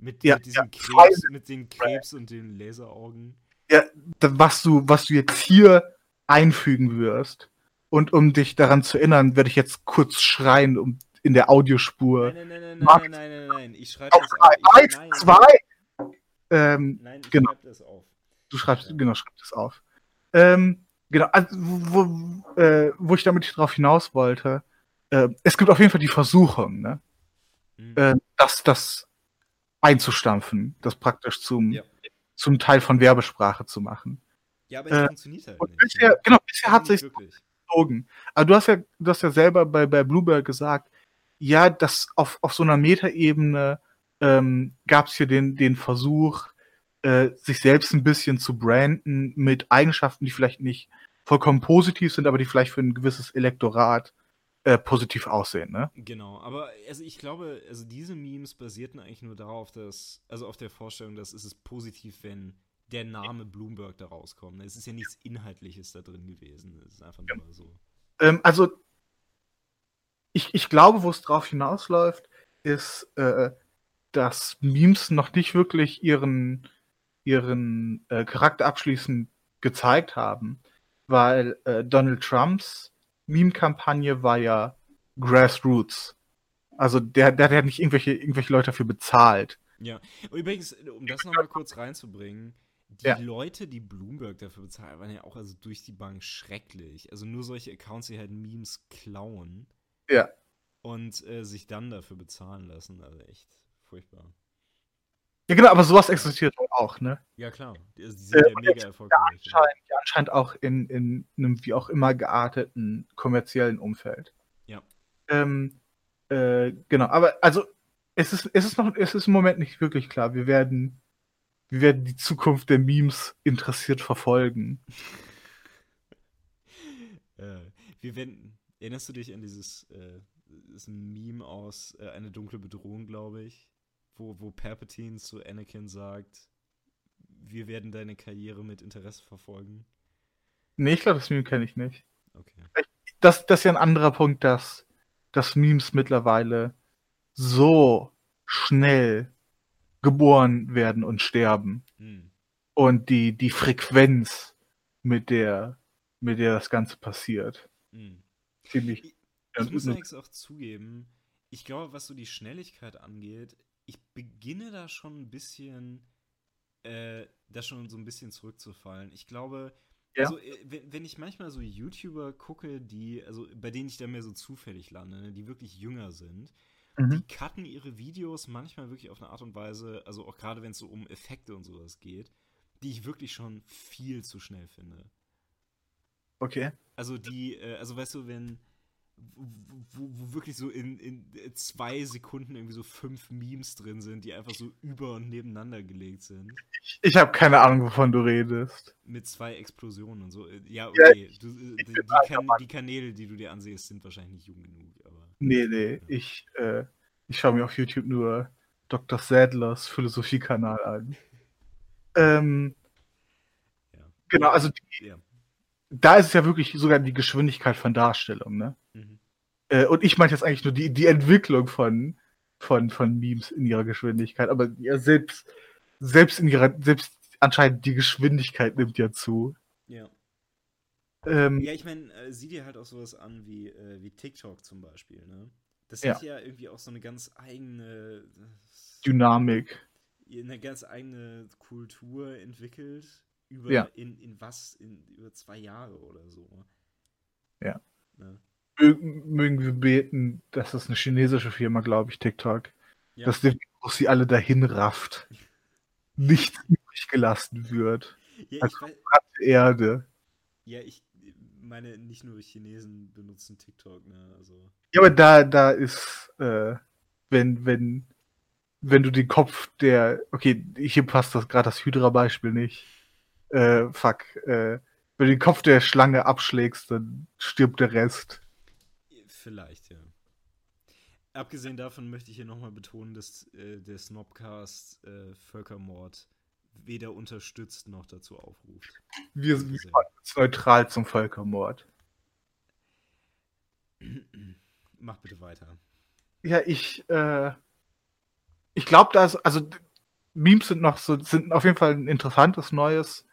Mit, ja, mit diesem ja, Krebs, mit den Krebs und den Laseraugen. Ja, was du, was du jetzt hier einfügen wirst. Und um dich daran zu erinnern, werde ich jetzt kurz schreien, um in der Audiospur. Nein, nein, nein, nein, nein, nein, nein, nein, ich schreibe das auf. Eins, nein, zwei. Ähm, nein, ich genau. schreibe das auf. Du schreibst, ja. genau, schreib das auf. Ähm, genau, also, wo, äh, wo ich damit drauf hinaus wollte, äh, es gibt auf jeden Fall die Versuchung, ne? Mhm. Äh, das, das einzustampfen, das praktisch zum, ja. zum Teil von Werbesprache zu machen. Ja, aber es äh, funktioniert halt nicht. Bisher, genau, bisher hat sich gezogen. Aber du hast ja, du hast ja selber bei, bei Bluebird gesagt, ja, dass auf, auf so einer Metaebene ähm, gab es hier den, den Versuch, äh, sich selbst ein bisschen zu branden mit Eigenschaften, die vielleicht nicht vollkommen positiv sind, aber die vielleicht für ein gewisses Elektorat äh, positiv aussehen, ne? Genau, aber also ich glaube, also diese Memes basierten eigentlich nur darauf, dass, also auf der Vorstellung, dass es ist positiv, wenn der Name Bloomberg da rauskommt. Es ist ja nichts Inhaltliches da drin gewesen. Es ist einfach nur so. Ähm, also, ich, ich glaube, wo es drauf hinausläuft, ist, äh, dass Memes noch nicht wirklich ihren, ihren äh, Charakter abschließend gezeigt haben, weil äh, Donald Trumps Meme-Kampagne war ja Grassroots. Also der, der hat ja nicht irgendwelche, irgendwelche Leute dafür bezahlt. Ja, und übrigens, um das nochmal kurz reinzubringen, die ja. Leute, die Bloomberg dafür bezahlen, waren ja auch also durch die Bank schrecklich. Also nur solche Accounts, die halt Memes klauen. Ja. Und äh, sich dann dafür bezahlen lassen. Also echt furchtbar. Ja, genau, aber sowas existiert auch, ne? Ja, klar. Die, die sind äh, ja mega erfolgreich. Ja, anscheinend, ja, anscheinend auch in, in einem wie auch immer gearteten kommerziellen Umfeld. Ja. Ähm, äh, genau, aber also es ist, es ist noch, es ist im Moment nicht wirklich klar. Wir werden, wir werden die Zukunft der Memes interessiert verfolgen. *laughs* äh, wir werden, erinnerst du dich an dieses äh, Meme aus äh, Eine dunkle Bedrohung, glaube ich? Wo, wo Palpatine zu Anakin sagt, wir werden deine Karriere mit Interesse verfolgen? Nee, ich glaube, das Meme kenne ich nicht. Okay. Das, das ist ja ein anderer Punkt, dass, dass Memes mittlerweile so schnell geboren werden und sterben. Hm. Und die, die Frequenz, mit der, mit der das Ganze passiert. Hm. Ziemlich. Ich, ich muss allerdings auch zugeben, ich glaube, was so die Schnelligkeit angeht, ich beginne da schon ein bisschen, äh, da schon so ein bisschen zurückzufallen. Ich glaube, ja. also, äh, wenn, ich manchmal so YouTuber gucke, die, also bei denen ich dann mehr so zufällig lande, ne, die wirklich jünger sind, mhm. die cutten ihre Videos manchmal wirklich auf eine Art und Weise, also auch gerade wenn es so um Effekte und sowas geht, die ich wirklich schon viel zu schnell finde. Okay. Also die, äh, also weißt du, wenn wo, wo, wirklich so in, in zwei Sekunden irgendwie so fünf Memes drin sind, die einfach so über und nebeneinander gelegt sind. Ich, habe keine Ahnung, wovon du redest. Mit zwei Explosionen und so. Ja, okay. Du, äh, die, die, kan die, Kanäle, die du dir ansehst, sind wahrscheinlich nicht jung genug. Aber, nee, nee. Ja. Ich, äh, ich schaue mir auf YouTube nur Dr. Sadlers Philosophiekanal an. *laughs* Ähm, ja. Genau, also die, ja da ist es ja wirklich sogar die Geschwindigkeit von Darstellung, ne? Mhm. Äh, und ich meine jetzt eigentlich nur die, die Entwicklung von, von, von Memes in ihrer Geschwindigkeit, aber ja, selbst, selbst in ihrer, selbst anscheinend die Geschwindigkeit nimmt ja zu. Ja. Ähm, ja, ich meine, äh, sieh dir halt auch sowas an wie, äh, wie TikTok zum Beispiel, ne? Das ja. hat ja irgendwie auch so eine ganz eigene Dynamik. Eine ganz eigene Kultur entwickelt über ja. in, in was? In über zwei Jahre oder so. Ja. Ne? Mögen wir beten, dass das eine chinesische Firma, glaube ich, TikTok, ja. dass die, sie alle dahin rafft. *laughs* Nichts übrig gelassen wird. Ja, als Erde. Ja, ich meine, nicht nur Chinesen benutzen TikTok, ne? Also. Ja, aber da, da ist, äh, wenn, wenn, wenn du den Kopf der, okay, hier passt das gerade das Hydra-Beispiel nicht. Äh, fuck, äh, wenn du den Kopf der Schlange abschlägst, dann stirbt der Rest. Vielleicht, ja. Abgesehen davon möchte ich hier nochmal betonen, dass äh, der Snobcast äh, Völkermord weder unterstützt noch dazu aufruft. Wir sind neutral zum Völkermord. *clears throat* Mach bitte weiter. Ja, ich, äh, ich glaube, dass, also Memes sind noch so, sind auf jeden Fall ein interessantes neues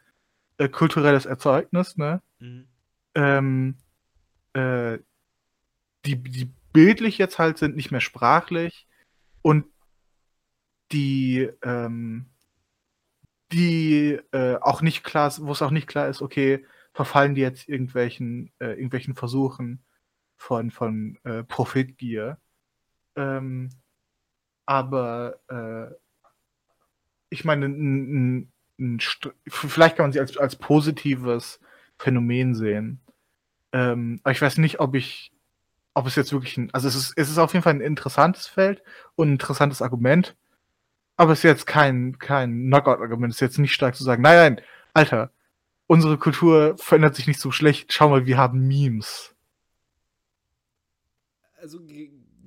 äh, kulturelles Erzeugnis, ne? Mhm. Ähm, äh, die, die bildlich jetzt halt sind, nicht mehr sprachlich und die, ähm, die äh, auch nicht klar, wo es auch nicht klar ist, okay, verfallen die jetzt irgendwelchen, äh, irgendwelchen Versuchen von, von äh, Profitgier. Ähm, aber äh, ich meine, n, n, vielleicht kann man sie als, als positives Phänomen sehen. Ähm, aber ich weiß nicht, ob ich, ob es jetzt wirklich ein, also es ist, es ist auf jeden Fall ein interessantes Feld und ein interessantes Argument. Aber es ist jetzt kein, kein Knockout-Argument. Es ist jetzt nicht stark zu sagen, nein, nein, Alter, unsere Kultur verändert sich nicht so schlecht. Schau mal, wir haben Memes. Also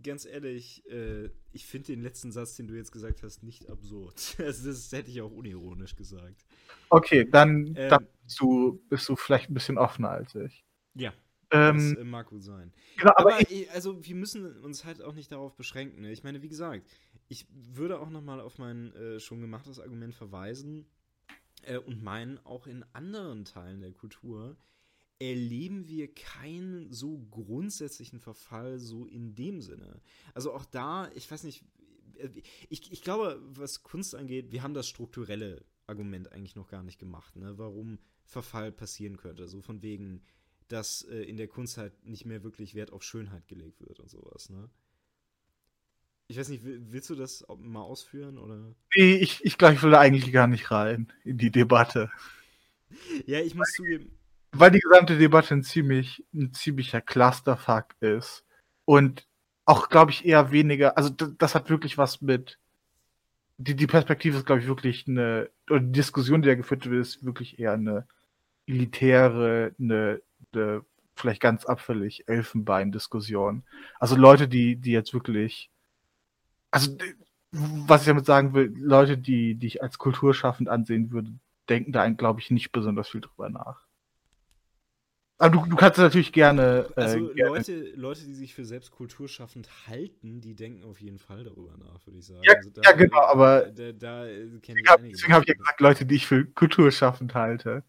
ganz ehrlich, äh, ich finde den letzten Satz, den du jetzt gesagt hast, nicht absurd. *laughs* Also das hätte ich auch unironisch gesagt. Okay, dann, ähm, dann bist, du, bist du vielleicht ein bisschen offener als ich. Ja, ähm, das äh, mag gut sein. Genau, aber, aber ich, also wir müssen uns halt auch nicht darauf beschränken. Ne? Ich meine, wie gesagt, ich würde auch nochmal auf mein äh, schon gemachtes Argument verweisen äh, und meinen, auch in anderen Teilen der Kultur erleben wir keinen so grundsätzlichen Verfall so in dem Sinne. Also auch da, ich weiß nicht, äh, ich, ich glaube, was Kunst angeht, wir haben das strukturelle Argument eigentlich noch gar nicht gemacht, ne? warum Verfall passieren könnte. So von wegen, dass äh, in der Kunst halt nicht mehr wirklich Wert auf Schönheit gelegt wird und sowas, ne? Ich weiß nicht, willst du das mal ausführen oder? Nee, ich, ich glaube, ich will da eigentlich gar nicht rein in die Debatte. ja, ich muss zugeben. Weil die gesamte Debatte ein ziemlich, ein ziemlicher Clusterfuck ist. Und auch, glaube ich, eher weniger, also das, hat wirklich was mit. Die, die Perspektive ist, glaube ich, wirklich eine, oder die Diskussion, die da geführt wird, ist wirklich eher eine elitäre, eine eine vielleicht ganz abfällig Elfenbein-Diskussion. Also Leute, die, die jetzt wirklich, also was ich damit sagen will, Leute, die, die ich als kulturschaffend ansehen würde, denken da, glaube ich, nicht besonders viel drüber nach. Aber du, du kannst natürlich gerne. Äh, also gerne Leute, Leute, die sich für selbst kulturschaffend halten, die denken auf jeden Fall darüber nach, würde ich sagen. Ja, also da, ja genau, aber da, da, deswegen habe hab ich ja gesagt, Leute, die ich für kulturschaffend halte.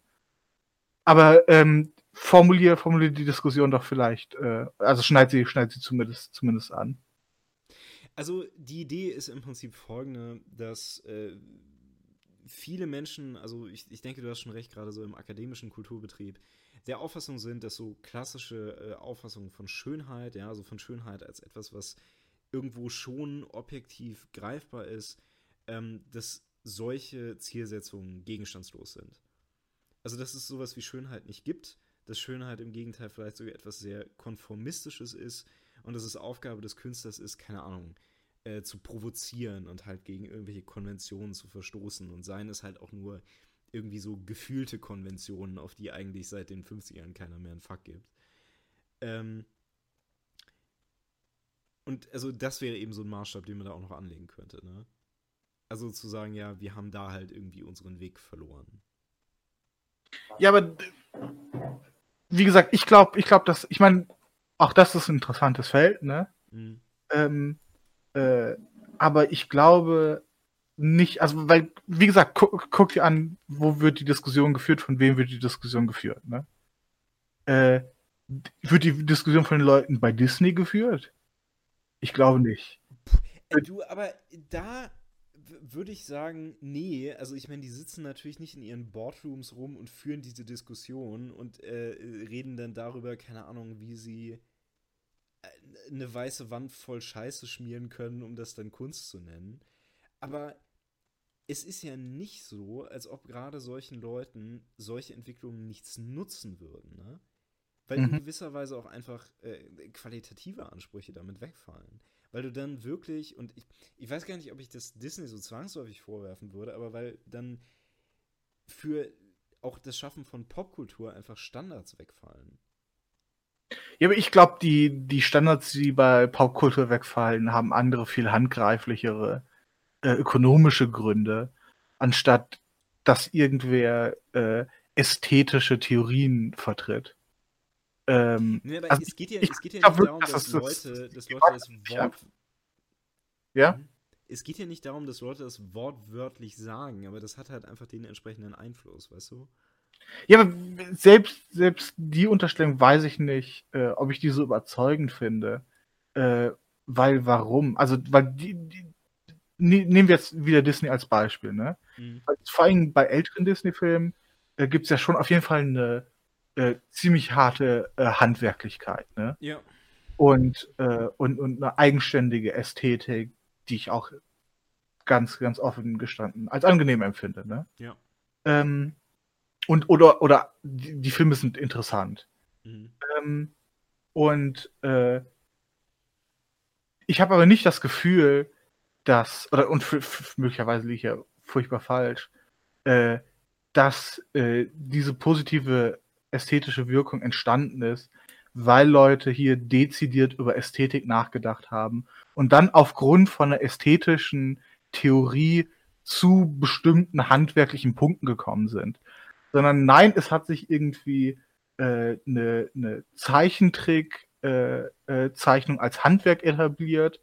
Aber ähm, formulier, formulier die Diskussion doch vielleicht. Äh, also schneid sie, schneid sie zumindest, zumindest an. Also die Idee ist im Prinzip folgende, dass äh, viele Menschen, also ich, ich denke, du hast schon recht, gerade so im akademischen Kulturbetrieb, der Auffassung sind, dass so klassische äh, Auffassungen von Schönheit, ja, also von Schönheit als etwas, was irgendwo schon objektiv greifbar ist, ähm, dass solche Zielsetzungen gegenstandslos sind. Also dass es sowas wie Schönheit nicht gibt, dass Schönheit im Gegenteil vielleicht sogar etwas sehr Konformistisches ist und dass es Aufgabe des Künstlers ist, keine Ahnung, äh, zu provozieren und halt gegen irgendwelche Konventionen zu verstoßen und seien es halt auch nur irgendwie so gefühlte Konventionen, auf die eigentlich seit den 50ern keiner mehr einen Fuck gibt. Ähm und also das wäre eben so ein Maßstab, den man da auch noch anlegen könnte, ne? Also zu sagen, ja, wir haben da halt irgendwie unseren Weg verloren. Ja, aber wie gesagt, ich glaube, ich glaube, dass, ich meine, auch das ist ein interessantes Feld, ne? Mhm. Ähm, äh, aber ich glaube nicht, also, weil, wie gesagt, gu guck dir an, wo wird die Diskussion geführt, von wem wird die Diskussion geführt, ne? Äh, wird die Diskussion von den Leuten bei Disney geführt? Ich glaube nicht. Äh, du, aber da würde ich sagen, nee. Also ich meine, die sitzen natürlich nicht in ihren Boardrooms rum und führen diese Diskussion und äh, reden dann darüber, keine Ahnung, wie sie äh, eine weiße Wand voll Scheiße schmieren können, um das dann Kunst zu nennen. Aber es ist ja nicht so, als ob gerade solchen Leuten solche Entwicklungen nichts nutzen würden. Ne? Weil mhm. in gewisser Weise auch einfach äh, qualitative Ansprüche damit wegfallen. Weil du dann wirklich, und ich, ich weiß gar nicht, ob ich das Disney so zwangsläufig vorwerfen würde, aber weil dann für auch das Schaffen von Popkultur einfach Standards wegfallen. Ja, aber ich glaube, die, die Standards, die bei Popkultur wegfallen, haben andere, viel handgreiflichere äh, ökonomische Gründe, anstatt dass irgendwer äh, ästhetische Theorien vertritt. Ähm, nee, aber also es geht ja, es geht ja nicht darum, dass, dass Leute, dass Leute das Wort. Ja? Mhm. Es geht ja nicht darum, dass Leute das wortwörtlich sagen, aber das hat halt einfach den entsprechenden Einfluss, weißt du? Ja, aber selbst, selbst die Unterstellung weiß ich nicht, äh, ob ich die so überzeugend finde. Äh, weil warum? Also, weil die, die, nehmen wir jetzt wieder Disney als Beispiel, ne? Mhm. Vor allem bei älteren Disney-Filmen äh, gibt es ja schon auf jeden Fall eine äh, ziemlich harte äh, Handwerklichkeit, ne? Ja. Und, äh, und, und eine eigenständige Ästhetik, die ich auch ganz, ganz offen gestanden als angenehm empfinde, ne? Ja. Ähm, und oder oder die, die Filme sind interessant. Mhm. Ähm, und äh, ich habe aber nicht das Gefühl, dass, oder und möglicherweise liege ich ja furchtbar falsch, äh, dass äh, diese positive ästhetische Wirkung entstanden ist, weil Leute hier dezidiert über Ästhetik nachgedacht haben und dann aufgrund von einer ästhetischen Theorie zu bestimmten handwerklichen Punkten gekommen sind. Sondern nein, es hat sich irgendwie eine äh, ne Zeichentrick-Zeichnung äh, äh, als Handwerk etabliert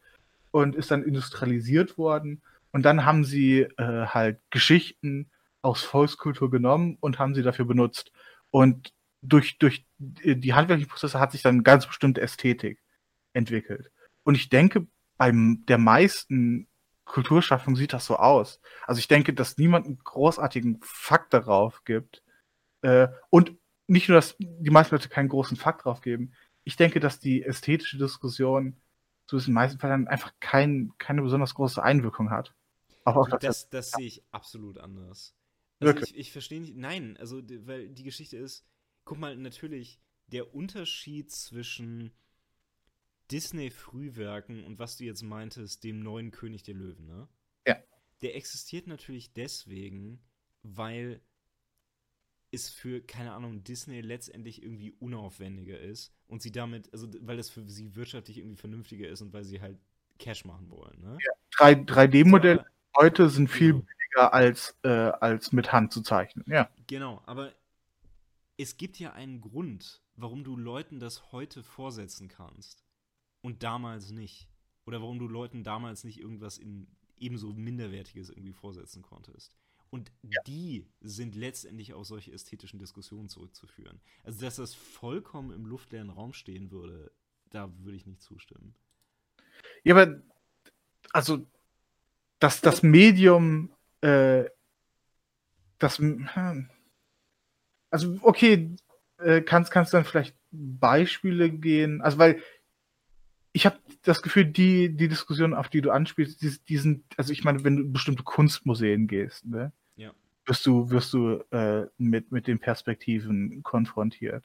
und ist dann industrialisiert worden. Und dann haben sie äh, halt Geschichten aus Volkskultur genommen und haben sie dafür benutzt. Und durch, durch die handwerklichen Prozesse hat sich dann ganz bestimmte Ästhetik entwickelt. Und ich denke, beim der meisten Kulturschaffung sieht das so aus. Also ich denke, dass niemand einen großartigen Fakt darauf gibt. Äh, und nicht nur, dass die meisten Leute keinen großen Fakt drauf geben. Ich denke, dass die ästhetische Diskussion zu den meisten Fällen einfach kein, keine besonders große Einwirkung hat. Auch das, das, das sehe ich absolut anders. Also Wirklich? ich, ich verstehe nicht. Nein, also weil die Geschichte ist, guck mal, natürlich der Unterschied zwischen Disney-Frühwerken und was du jetzt meintest, dem neuen König der Löwen, ne? Ja. Der existiert natürlich deswegen, weil es für, keine Ahnung, Disney letztendlich irgendwie unaufwendiger ist und sie damit, also weil es für sie wirtschaftlich irgendwie vernünftiger ist und weil sie halt Cash machen wollen, ne? Ja, 3D-Modelle heute sind viel genau. billiger als, äh, als mit Hand zu zeichnen, ja. Genau, aber es gibt ja einen Grund, warum du Leuten das heute vorsetzen kannst und damals nicht. Oder warum du Leuten damals nicht irgendwas in ebenso Minderwertiges irgendwie vorsetzen konntest. Und ja. die sind letztendlich auf solche ästhetischen Diskussionen zurückzuführen. Also, dass das vollkommen im luftleeren Raum stehen würde, da würde ich nicht zustimmen. Ja, aber also, dass das Medium, äh, das, hm, also, okay, äh, kannst, kannst du dann vielleicht Beispiele gehen? Also, weil ich habe das Gefühl, die, die Diskussion, auf die du anspielst, die, die, sind, also ich meine, wenn du in bestimmte Kunstmuseen gehst, ne, ja. wirst du, wirst du äh, mit, mit den Perspektiven konfrontiert.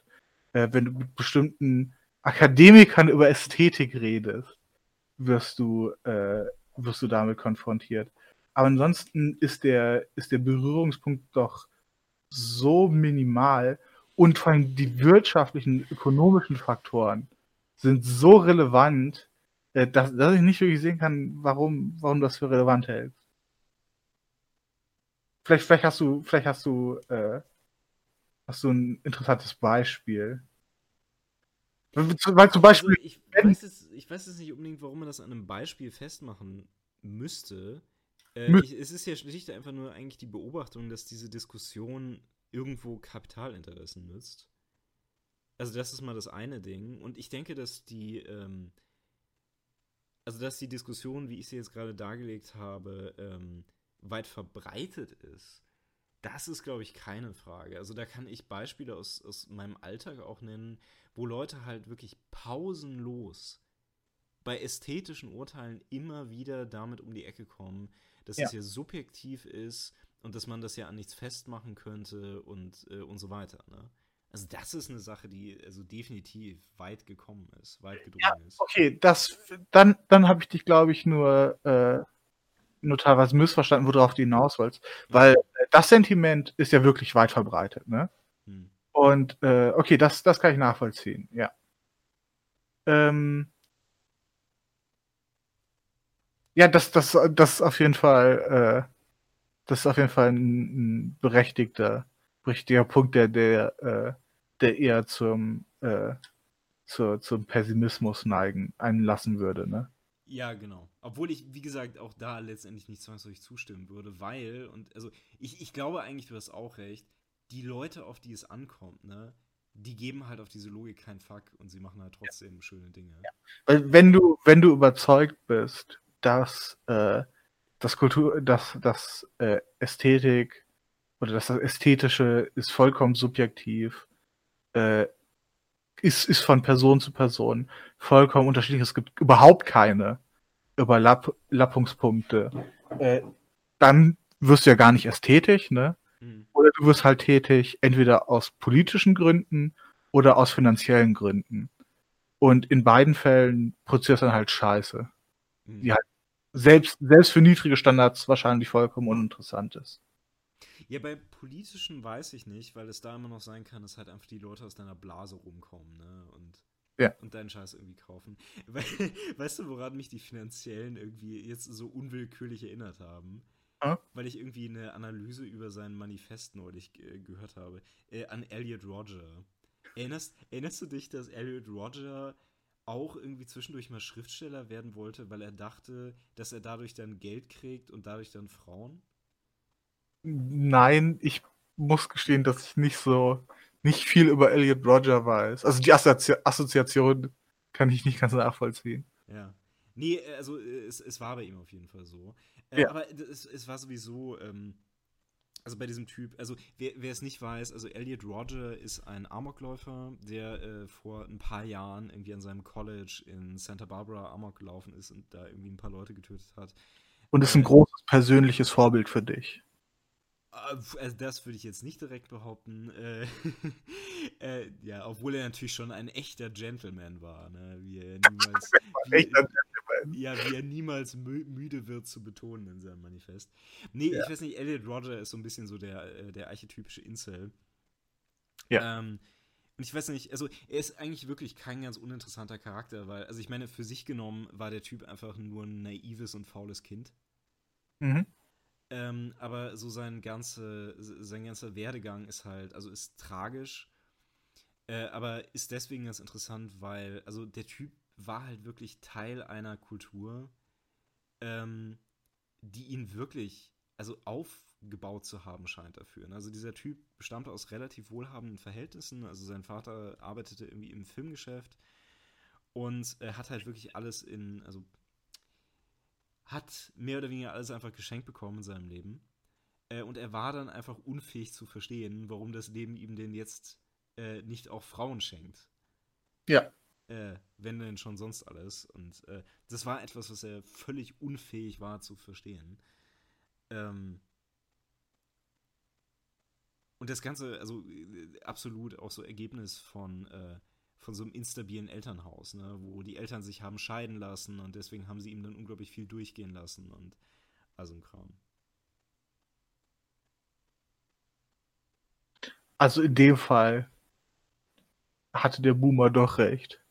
Äh, wenn du mit bestimmten Akademikern über Ästhetik redest, wirst du, äh, wirst du damit konfrontiert. Aber ansonsten ist der, ist der Berührungspunkt doch so minimal und vor allem die wirtschaftlichen, ökonomischen Faktoren sind so relevant, äh, dass, dass ich nicht wirklich sehen kann, warum, warum du das für relevant hältst. Vielleicht, vielleicht hast du, vielleicht hast du, äh, hast du ein interessantes Beispiel. Weil zum Beispiel. Also ich, weiß es, ich weiß es nicht unbedingt, warum man das an einem Beispiel festmachen müsste. Äh, ich, es ist ja schlicht einfach nur eigentlich die Beobachtung, dass diese Diskussion irgendwo Kapitalinteressen nützt. Also das ist mal das eine Ding. Und ich denke, dass die, ähm, also dass die Diskussion, wie ich sie jetzt gerade dargelegt habe, ähm, weit verbreitet ist, das ist, glaube ich, keine Frage. Also da kann ich Beispiele aus, aus meinem Alltag auch nennen, wo Leute halt wirklich pausenlos bei ästhetischen Urteilen immer wieder damit um die Ecke kommen, dass ja. es ja subjektiv ist und dass man das ja an nichts festmachen könnte und, äh, und so weiter. Ne? Also das ist eine Sache, die also definitiv weit gekommen ist, weit gedrungen ja, ist. Okay, das dann, dann habe ich dich, glaube ich, nur, äh, nur teilweise missverstanden, worauf du hinaus wolltest. Weil äh, das Sentiment ist ja wirklich weit verbreitet, ne? Hm. Und äh, okay, das, das kann ich nachvollziehen, ja. Ähm, ja, das, das, das ist auf jeden Fall, äh, das ist auf jeden Fall ein, ein berechtigter, berechtigter Punkt, der, der, äh, der eher zum, äh, zur, zum Pessimismus neigen, einlassen würde, ne? Ja, genau. Obwohl ich, wie gesagt, auch da letztendlich nicht zwangsläufig zustimmen würde, weil, und also ich, ich glaube eigentlich, du hast auch recht, die Leute, auf die es ankommt, ne, die geben halt auf diese Logik keinen Fuck und sie machen halt trotzdem ja. schöne Dinge. Ja. Weil wenn du, wenn du überzeugt bist, dass äh, das Kultur, dass das äh, Ästhetik oder dass das Ästhetische ist vollkommen subjektiv, äh, ist, ist von Person zu Person vollkommen unterschiedlich. Es gibt überhaupt keine Überlappungspunkte. Äh, dann wirst du ja gar nicht ästhetisch, ne? Mhm. Oder du wirst halt tätig, entweder aus politischen Gründen oder aus finanziellen Gründen. Und in beiden Fällen produzierst du dann halt Scheiße. Mhm. Die halt selbst, selbst für niedrige Standards wahrscheinlich vollkommen uninteressant ist. Ja, bei politischen weiß ich nicht, weil es da immer noch sein kann, dass halt einfach die Leute aus deiner Blase rumkommen, ne? Und, ja. und deinen Scheiß irgendwie kaufen. *laughs* weißt du, woran mich die finanziellen irgendwie jetzt so unwillkürlich erinnert haben? Hm? Weil ich irgendwie eine Analyse über sein Manifest neulich äh, gehört habe. Äh, an Elliot Roger. Erinnerst, erinnerst du dich, dass Elliot Roger auch irgendwie zwischendurch mal Schriftsteller werden wollte, weil er dachte, dass er dadurch dann Geld kriegt und dadurch dann Frauen? Nein, ich muss gestehen, dass ich nicht so, nicht viel über Elliot Roger weiß. Also die Assozi Assoziation kann ich nicht ganz nachvollziehen. Ja. Nee, also es, es war bei ihm auf jeden Fall so. Äh, ja. Aber es, es war sowieso, ähm, also bei diesem Typ, also wer, wer, es nicht weiß, also Elliot Roger ist ein Amokläufer, der äh, vor ein paar Jahren irgendwie an seinem College in Santa Barbara Amok gelaufen ist und da irgendwie ein paar Leute getötet hat. Und ist ein äh, großes persönliches Vorbild für dich. Also das würde ich jetzt nicht direkt behaupten. Äh, *laughs* äh, ja, obwohl er natürlich schon ein echter Gentleman war, ne? Wie er niemals, *laughs* wie, ja, wie er niemals mü müde wird zu betonen in seinem Manifest. Nee, ja. ich weiß nicht, Elliot Roger ist so ein bisschen so der, äh, der archetypische Incel. Ja. Ähm, und ich weiß nicht, also er ist eigentlich wirklich kein ganz uninteressanter Charakter, weil, also ich meine, für sich genommen war der Typ einfach nur ein naives und faules Kind. Mhm. Ähm, aber so sein, ganze, sein ganzer Werdegang ist halt, also ist tragisch, äh, aber ist deswegen ganz interessant, weil, also der Typ war halt wirklich Teil einer Kultur, ähm, die ihn wirklich, also aufgebaut zu haben scheint dafür. Also dieser Typ stammte aus relativ wohlhabenden Verhältnissen, also sein Vater arbeitete irgendwie im Filmgeschäft und äh, hat halt wirklich alles in, also hat mehr oder weniger alles einfach geschenkt bekommen in seinem Leben. Äh, und er war dann einfach unfähig zu verstehen, warum das Leben ihm denn jetzt äh, nicht auch Frauen schenkt. Ja. Äh, wenn denn schon sonst alles. Und äh, das war etwas, was er völlig unfähig war zu verstehen. Ähm, und das Ganze, also äh, absolut auch so Ergebnis von äh, von so einem instabilen Elternhaus, ne, wo die Eltern sich haben scheiden lassen und deswegen haben sie ihm dann unglaublich viel durchgehen lassen und also ein Kram. Also in dem Fall hatte der Boomer doch recht.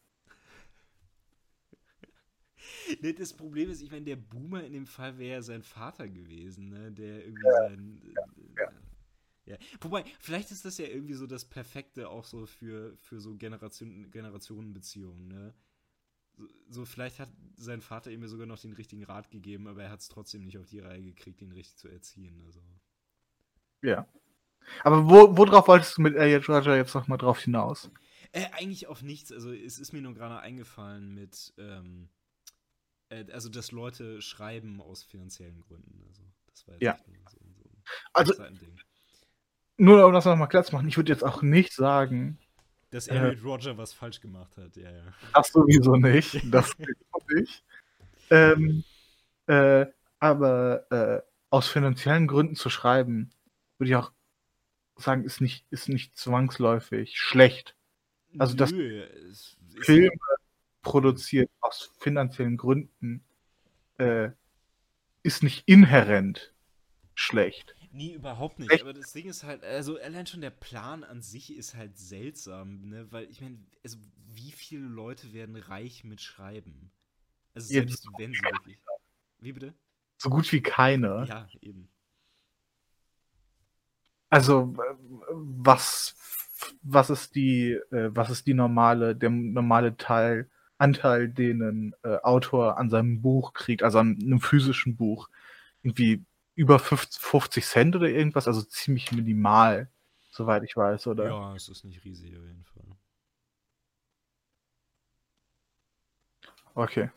*laughs* Das Problem ist, ich meine, der Boomer in dem Fall wäre sein Vater gewesen, ne? der irgendwie ja, sein. Ja, ja. Ja. Wobei, vielleicht ist das ja irgendwie so das Perfekte auch so für, für so Generation, Generationenbeziehungen, ne? So, so, vielleicht hat sein Vater ihm sogar noch den richtigen Rat gegeben, aber er hat es trotzdem nicht auf die Reihe gekriegt, ihn richtig zu erziehen. Also. Ja. Aber wo, worauf wolltest du mit Elliot Roger jetzt nochmal drauf hinaus? Äh, eigentlich auf nichts. Also es ist mir nur gerade eingefallen mit, ähm, äh, also dass Leute schreiben aus finanziellen Gründen. Also das war jetzt ja. so, so ein also, Ding nur um das nochmal klar zu machen, ich würde jetzt auch nicht sagen. Dass er äh, mit Roger was falsch gemacht hat, ja, ja. Das sowieso nicht. Das *laughs* nicht. Ähm, äh, aber äh, aus finanziellen Gründen zu schreiben, würde ich auch sagen, ist nicht, ist nicht zwangsläufig schlecht. Also, dass Filme produziert aus finanziellen Gründen äh, ist nicht inhärent schlecht. Nee, überhaupt nicht. Aber das Ding ist halt, also allein schon der Plan an sich ist halt seltsam, ne? Weil ich meine, also wie viele Leute werden reich mit Schreiben? Also selbst wenn sie wirklich. Wie bitte? So gut wie keine. Ja, eben. Also, was, was ist die, äh, was ist die normale, der normale Teil, Anteil, den ein äh, Autor an seinem Buch kriegt, also an einem physischen Buch? Irgendwie über 50 Cent oder irgendwas, also ziemlich minimal, soweit ich weiß, oder? Ja, es ist nicht riesig auf jeden Fall. Okay.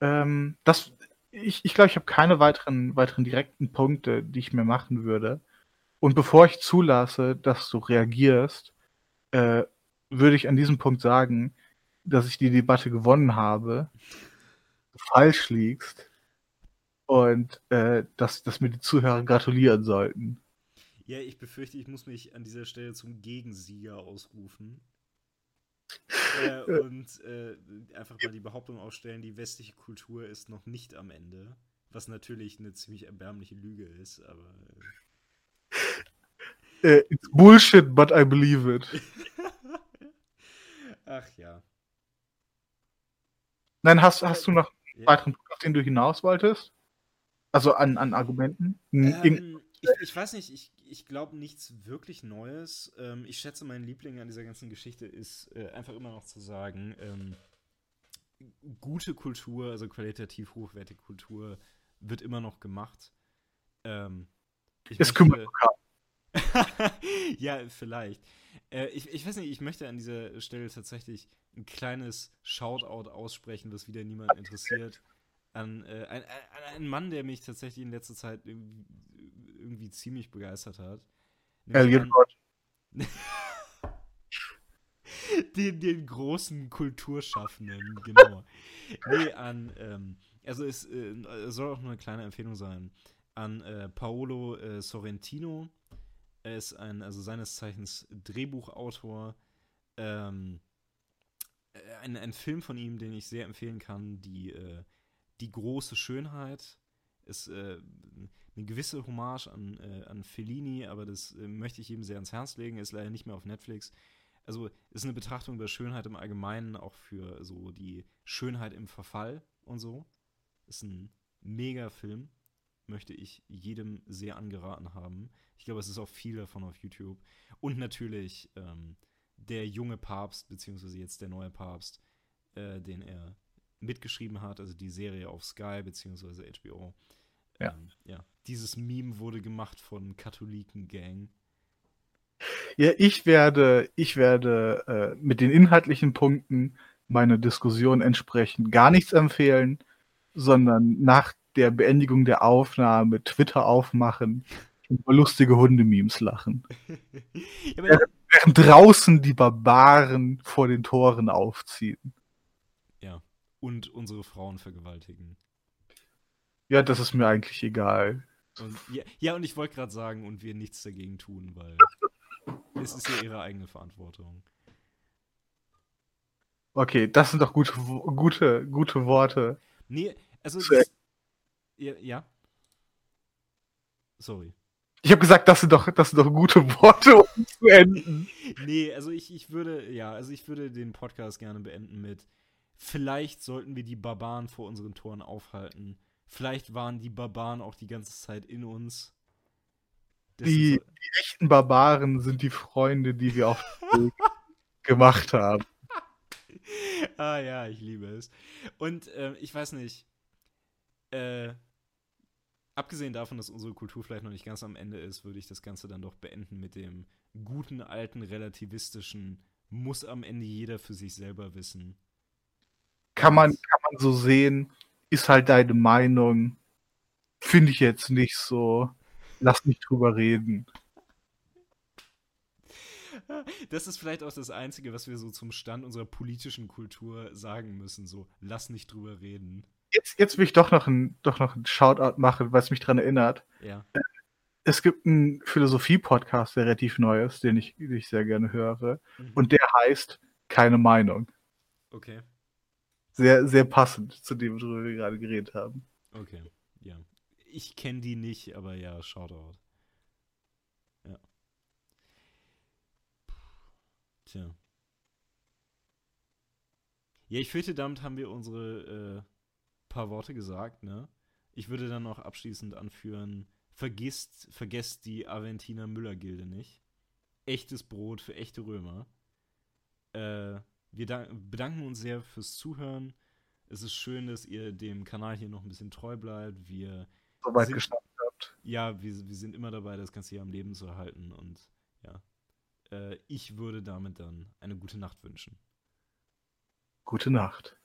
Ähm, das, ich ich, glaube, ich habe keine weiteren, weiteren direkten Punkte, die ich mir machen würde. Und bevor ich zulasse, dass du reagierst, äh, würde ich an diesem Punkt sagen, dass ich die Debatte gewonnen habe, du falsch liegst und äh, dass, dass mir die Zuhörer gratulieren sollten. Ja, ich befürchte, ich muss mich an dieser Stelle zum Gegensieger ausrufen. äh, *laughs* und äh, einfach mal die Behauptung aufstellen, die westliche Kultur ist noch nicht am Ende. Was natürlich eine ziemlich erbärmliche Lüge ist, aber. Äh, it's bullshit, but I believe it. *laughs* Ach ja. Nein, hast, hast du noch einen weiteren Punkt, auf den du hinaus wolltest? Also an, an Argumenten? Ähm, ich, ich, weiß nicht, ich, ich glaube nichts wirklich Neues. Ähm, ich schätze, mein Liebling an dieser ganzen Geschichte ist äh, einfach immer noch zu sagen, ähm, gute Kultur, also qualitativ hochwertige Kultur, wird immer noch gemacht. Ähm, es kümmert *laughs* Ja, vielleicht. Äh, ich, ich weiß nicht, ich möchte an dieser Stelle tatsächlich ein kleines Shoutout aussprechen, was wieder niemand interessiert an, äh, ein, an einen Mann, der mich tatsächlich in letzter Zeit irgendwie, irgendwie ziemlich begeistert hat. Elliot Gott. *laughs* den, den großen Kulturschaffenden, *laughs* genau. Nee, an, ähm, also es äh, soll auch nur eine kleine Empfehlung sein, an äh, Paolo äh, Sorrentino. Er ist ein, also seines Zeichens Drehbuchautor. Ähm, äh, ein, ein Film von ihm, den ich sehr empfehlen kann, die äh, die große Schönheit ist äh, eine gewisse Hommage an, äh, an Fellini, aber das äh, möchte ich ihm sehr ans Herz legen, ist leider nicht mehr auf Netflix. Also ist eine Betrachtung über Schönheit im Allgemeinen, auch für so die Schönheit im Verfall und so. Ist ein mega Film, möchte ich jedem sehr angeraten haben. Ich glaube, es ist auch viel davon auf YouTube. Und natürlich ähm, der junge Papst, beziehungsweise jetzt der neue Papst, äh, den er mitgeschrieben hat, also die Serie auf Sky bzw. HBO. Ja. Ähm, ja. Dieses Meme wurde gemacht von Katholiken-Gang. Ja, ich werde, ich werde äh, mit den inhaltlichen Punkten meine Diskussion entsprechend gar nichts empfehlen, sondern nach der Beendigung der Aufnahme Twitter aufmachen und über lustige Hundememes lachen. *laughs* ja, während, während draußen die Barbaren vor den Toren aufziehen und unsere Frauen vergewaltigen. Ja, das ist mir eigentlich egal. Und, ja, ja, und ich wollte gerade sagen, und wir nichts dagegen tun, weil *laughs* es ist ja ihre eigene Verantwortung. Okay, das sind doch gute, gute, gute Worte. Nee, also. Das, ja, ja. Sorry. Ich habe gesagt, das sind doch, das sind doch gute Worte, um zu enden. *laughs* nee, also ich, ich würde, ja, also ich würde den Podcast gerne beenden mit Vielleicht sollten wir die Barbaren vor unseren Toren aufhalten. Vielleicht waren die Barbaren auch die ganze Zeit in uns. Die, so die, echten Barbaren sind die Freunde, die wir auf *laughs* gemacht haben. ah ja, ich liebe es. Und äh, ich weiß nicht, äh, abgesehen davon, dass unsere Kultur vielleicht noch nicht ganz am Ende ist, würde ich das Ganze dann doch beenden mit dem guten, alten, relativistischen, muss am Ende jeder für sich selber wissen. Kann man, kann man so sehen, ist halt deine Meinung. Finde ich jetzt nicht so. Lass nicht drüber reden. Das ist vielleicht auch das Einzige, was wir so zum Stand unserer politischen Kultur sagen müssen. So, lass nicht drüber reden. Jetzt, jetzt will ich doch noch ein, doch noch ein Shoutout machen, was mich daran erinnert. Ja. es gibt einen Philosophie-Podcast, der relativ neu ist, den ich, den ich sehr gerne höre. Mhm. Und der heißt Keine Meinung. Okay. Sehr, sehr passend zu dem, worüber wir gerade geredet haben. Okay, ja. Ich kenne die nicht, aber ja, Shoutout. Ja. Tja. Ja, ich fürchte, damit haben wir unsere äh, paar Worte gesagt, ne? Ich würde dann noch abschließend anführen, vergisst, vergesst die Aventiner Müller-Gilde nicht. Echtes Brot für echte Römer. Äh, wir bedanken uns sehr fürs Zuhören. Es ist schön, dass ihr dem Kanal hier noch ein bisschen treu bleibt. Wir so weit geschafft habt. Ja, wir, wir sind immer dabei, das Ganze hier am Leben zu erhalten. Und ja, äh, ich würde damit dann eine gute Nacht wünschen. Gute Nacht.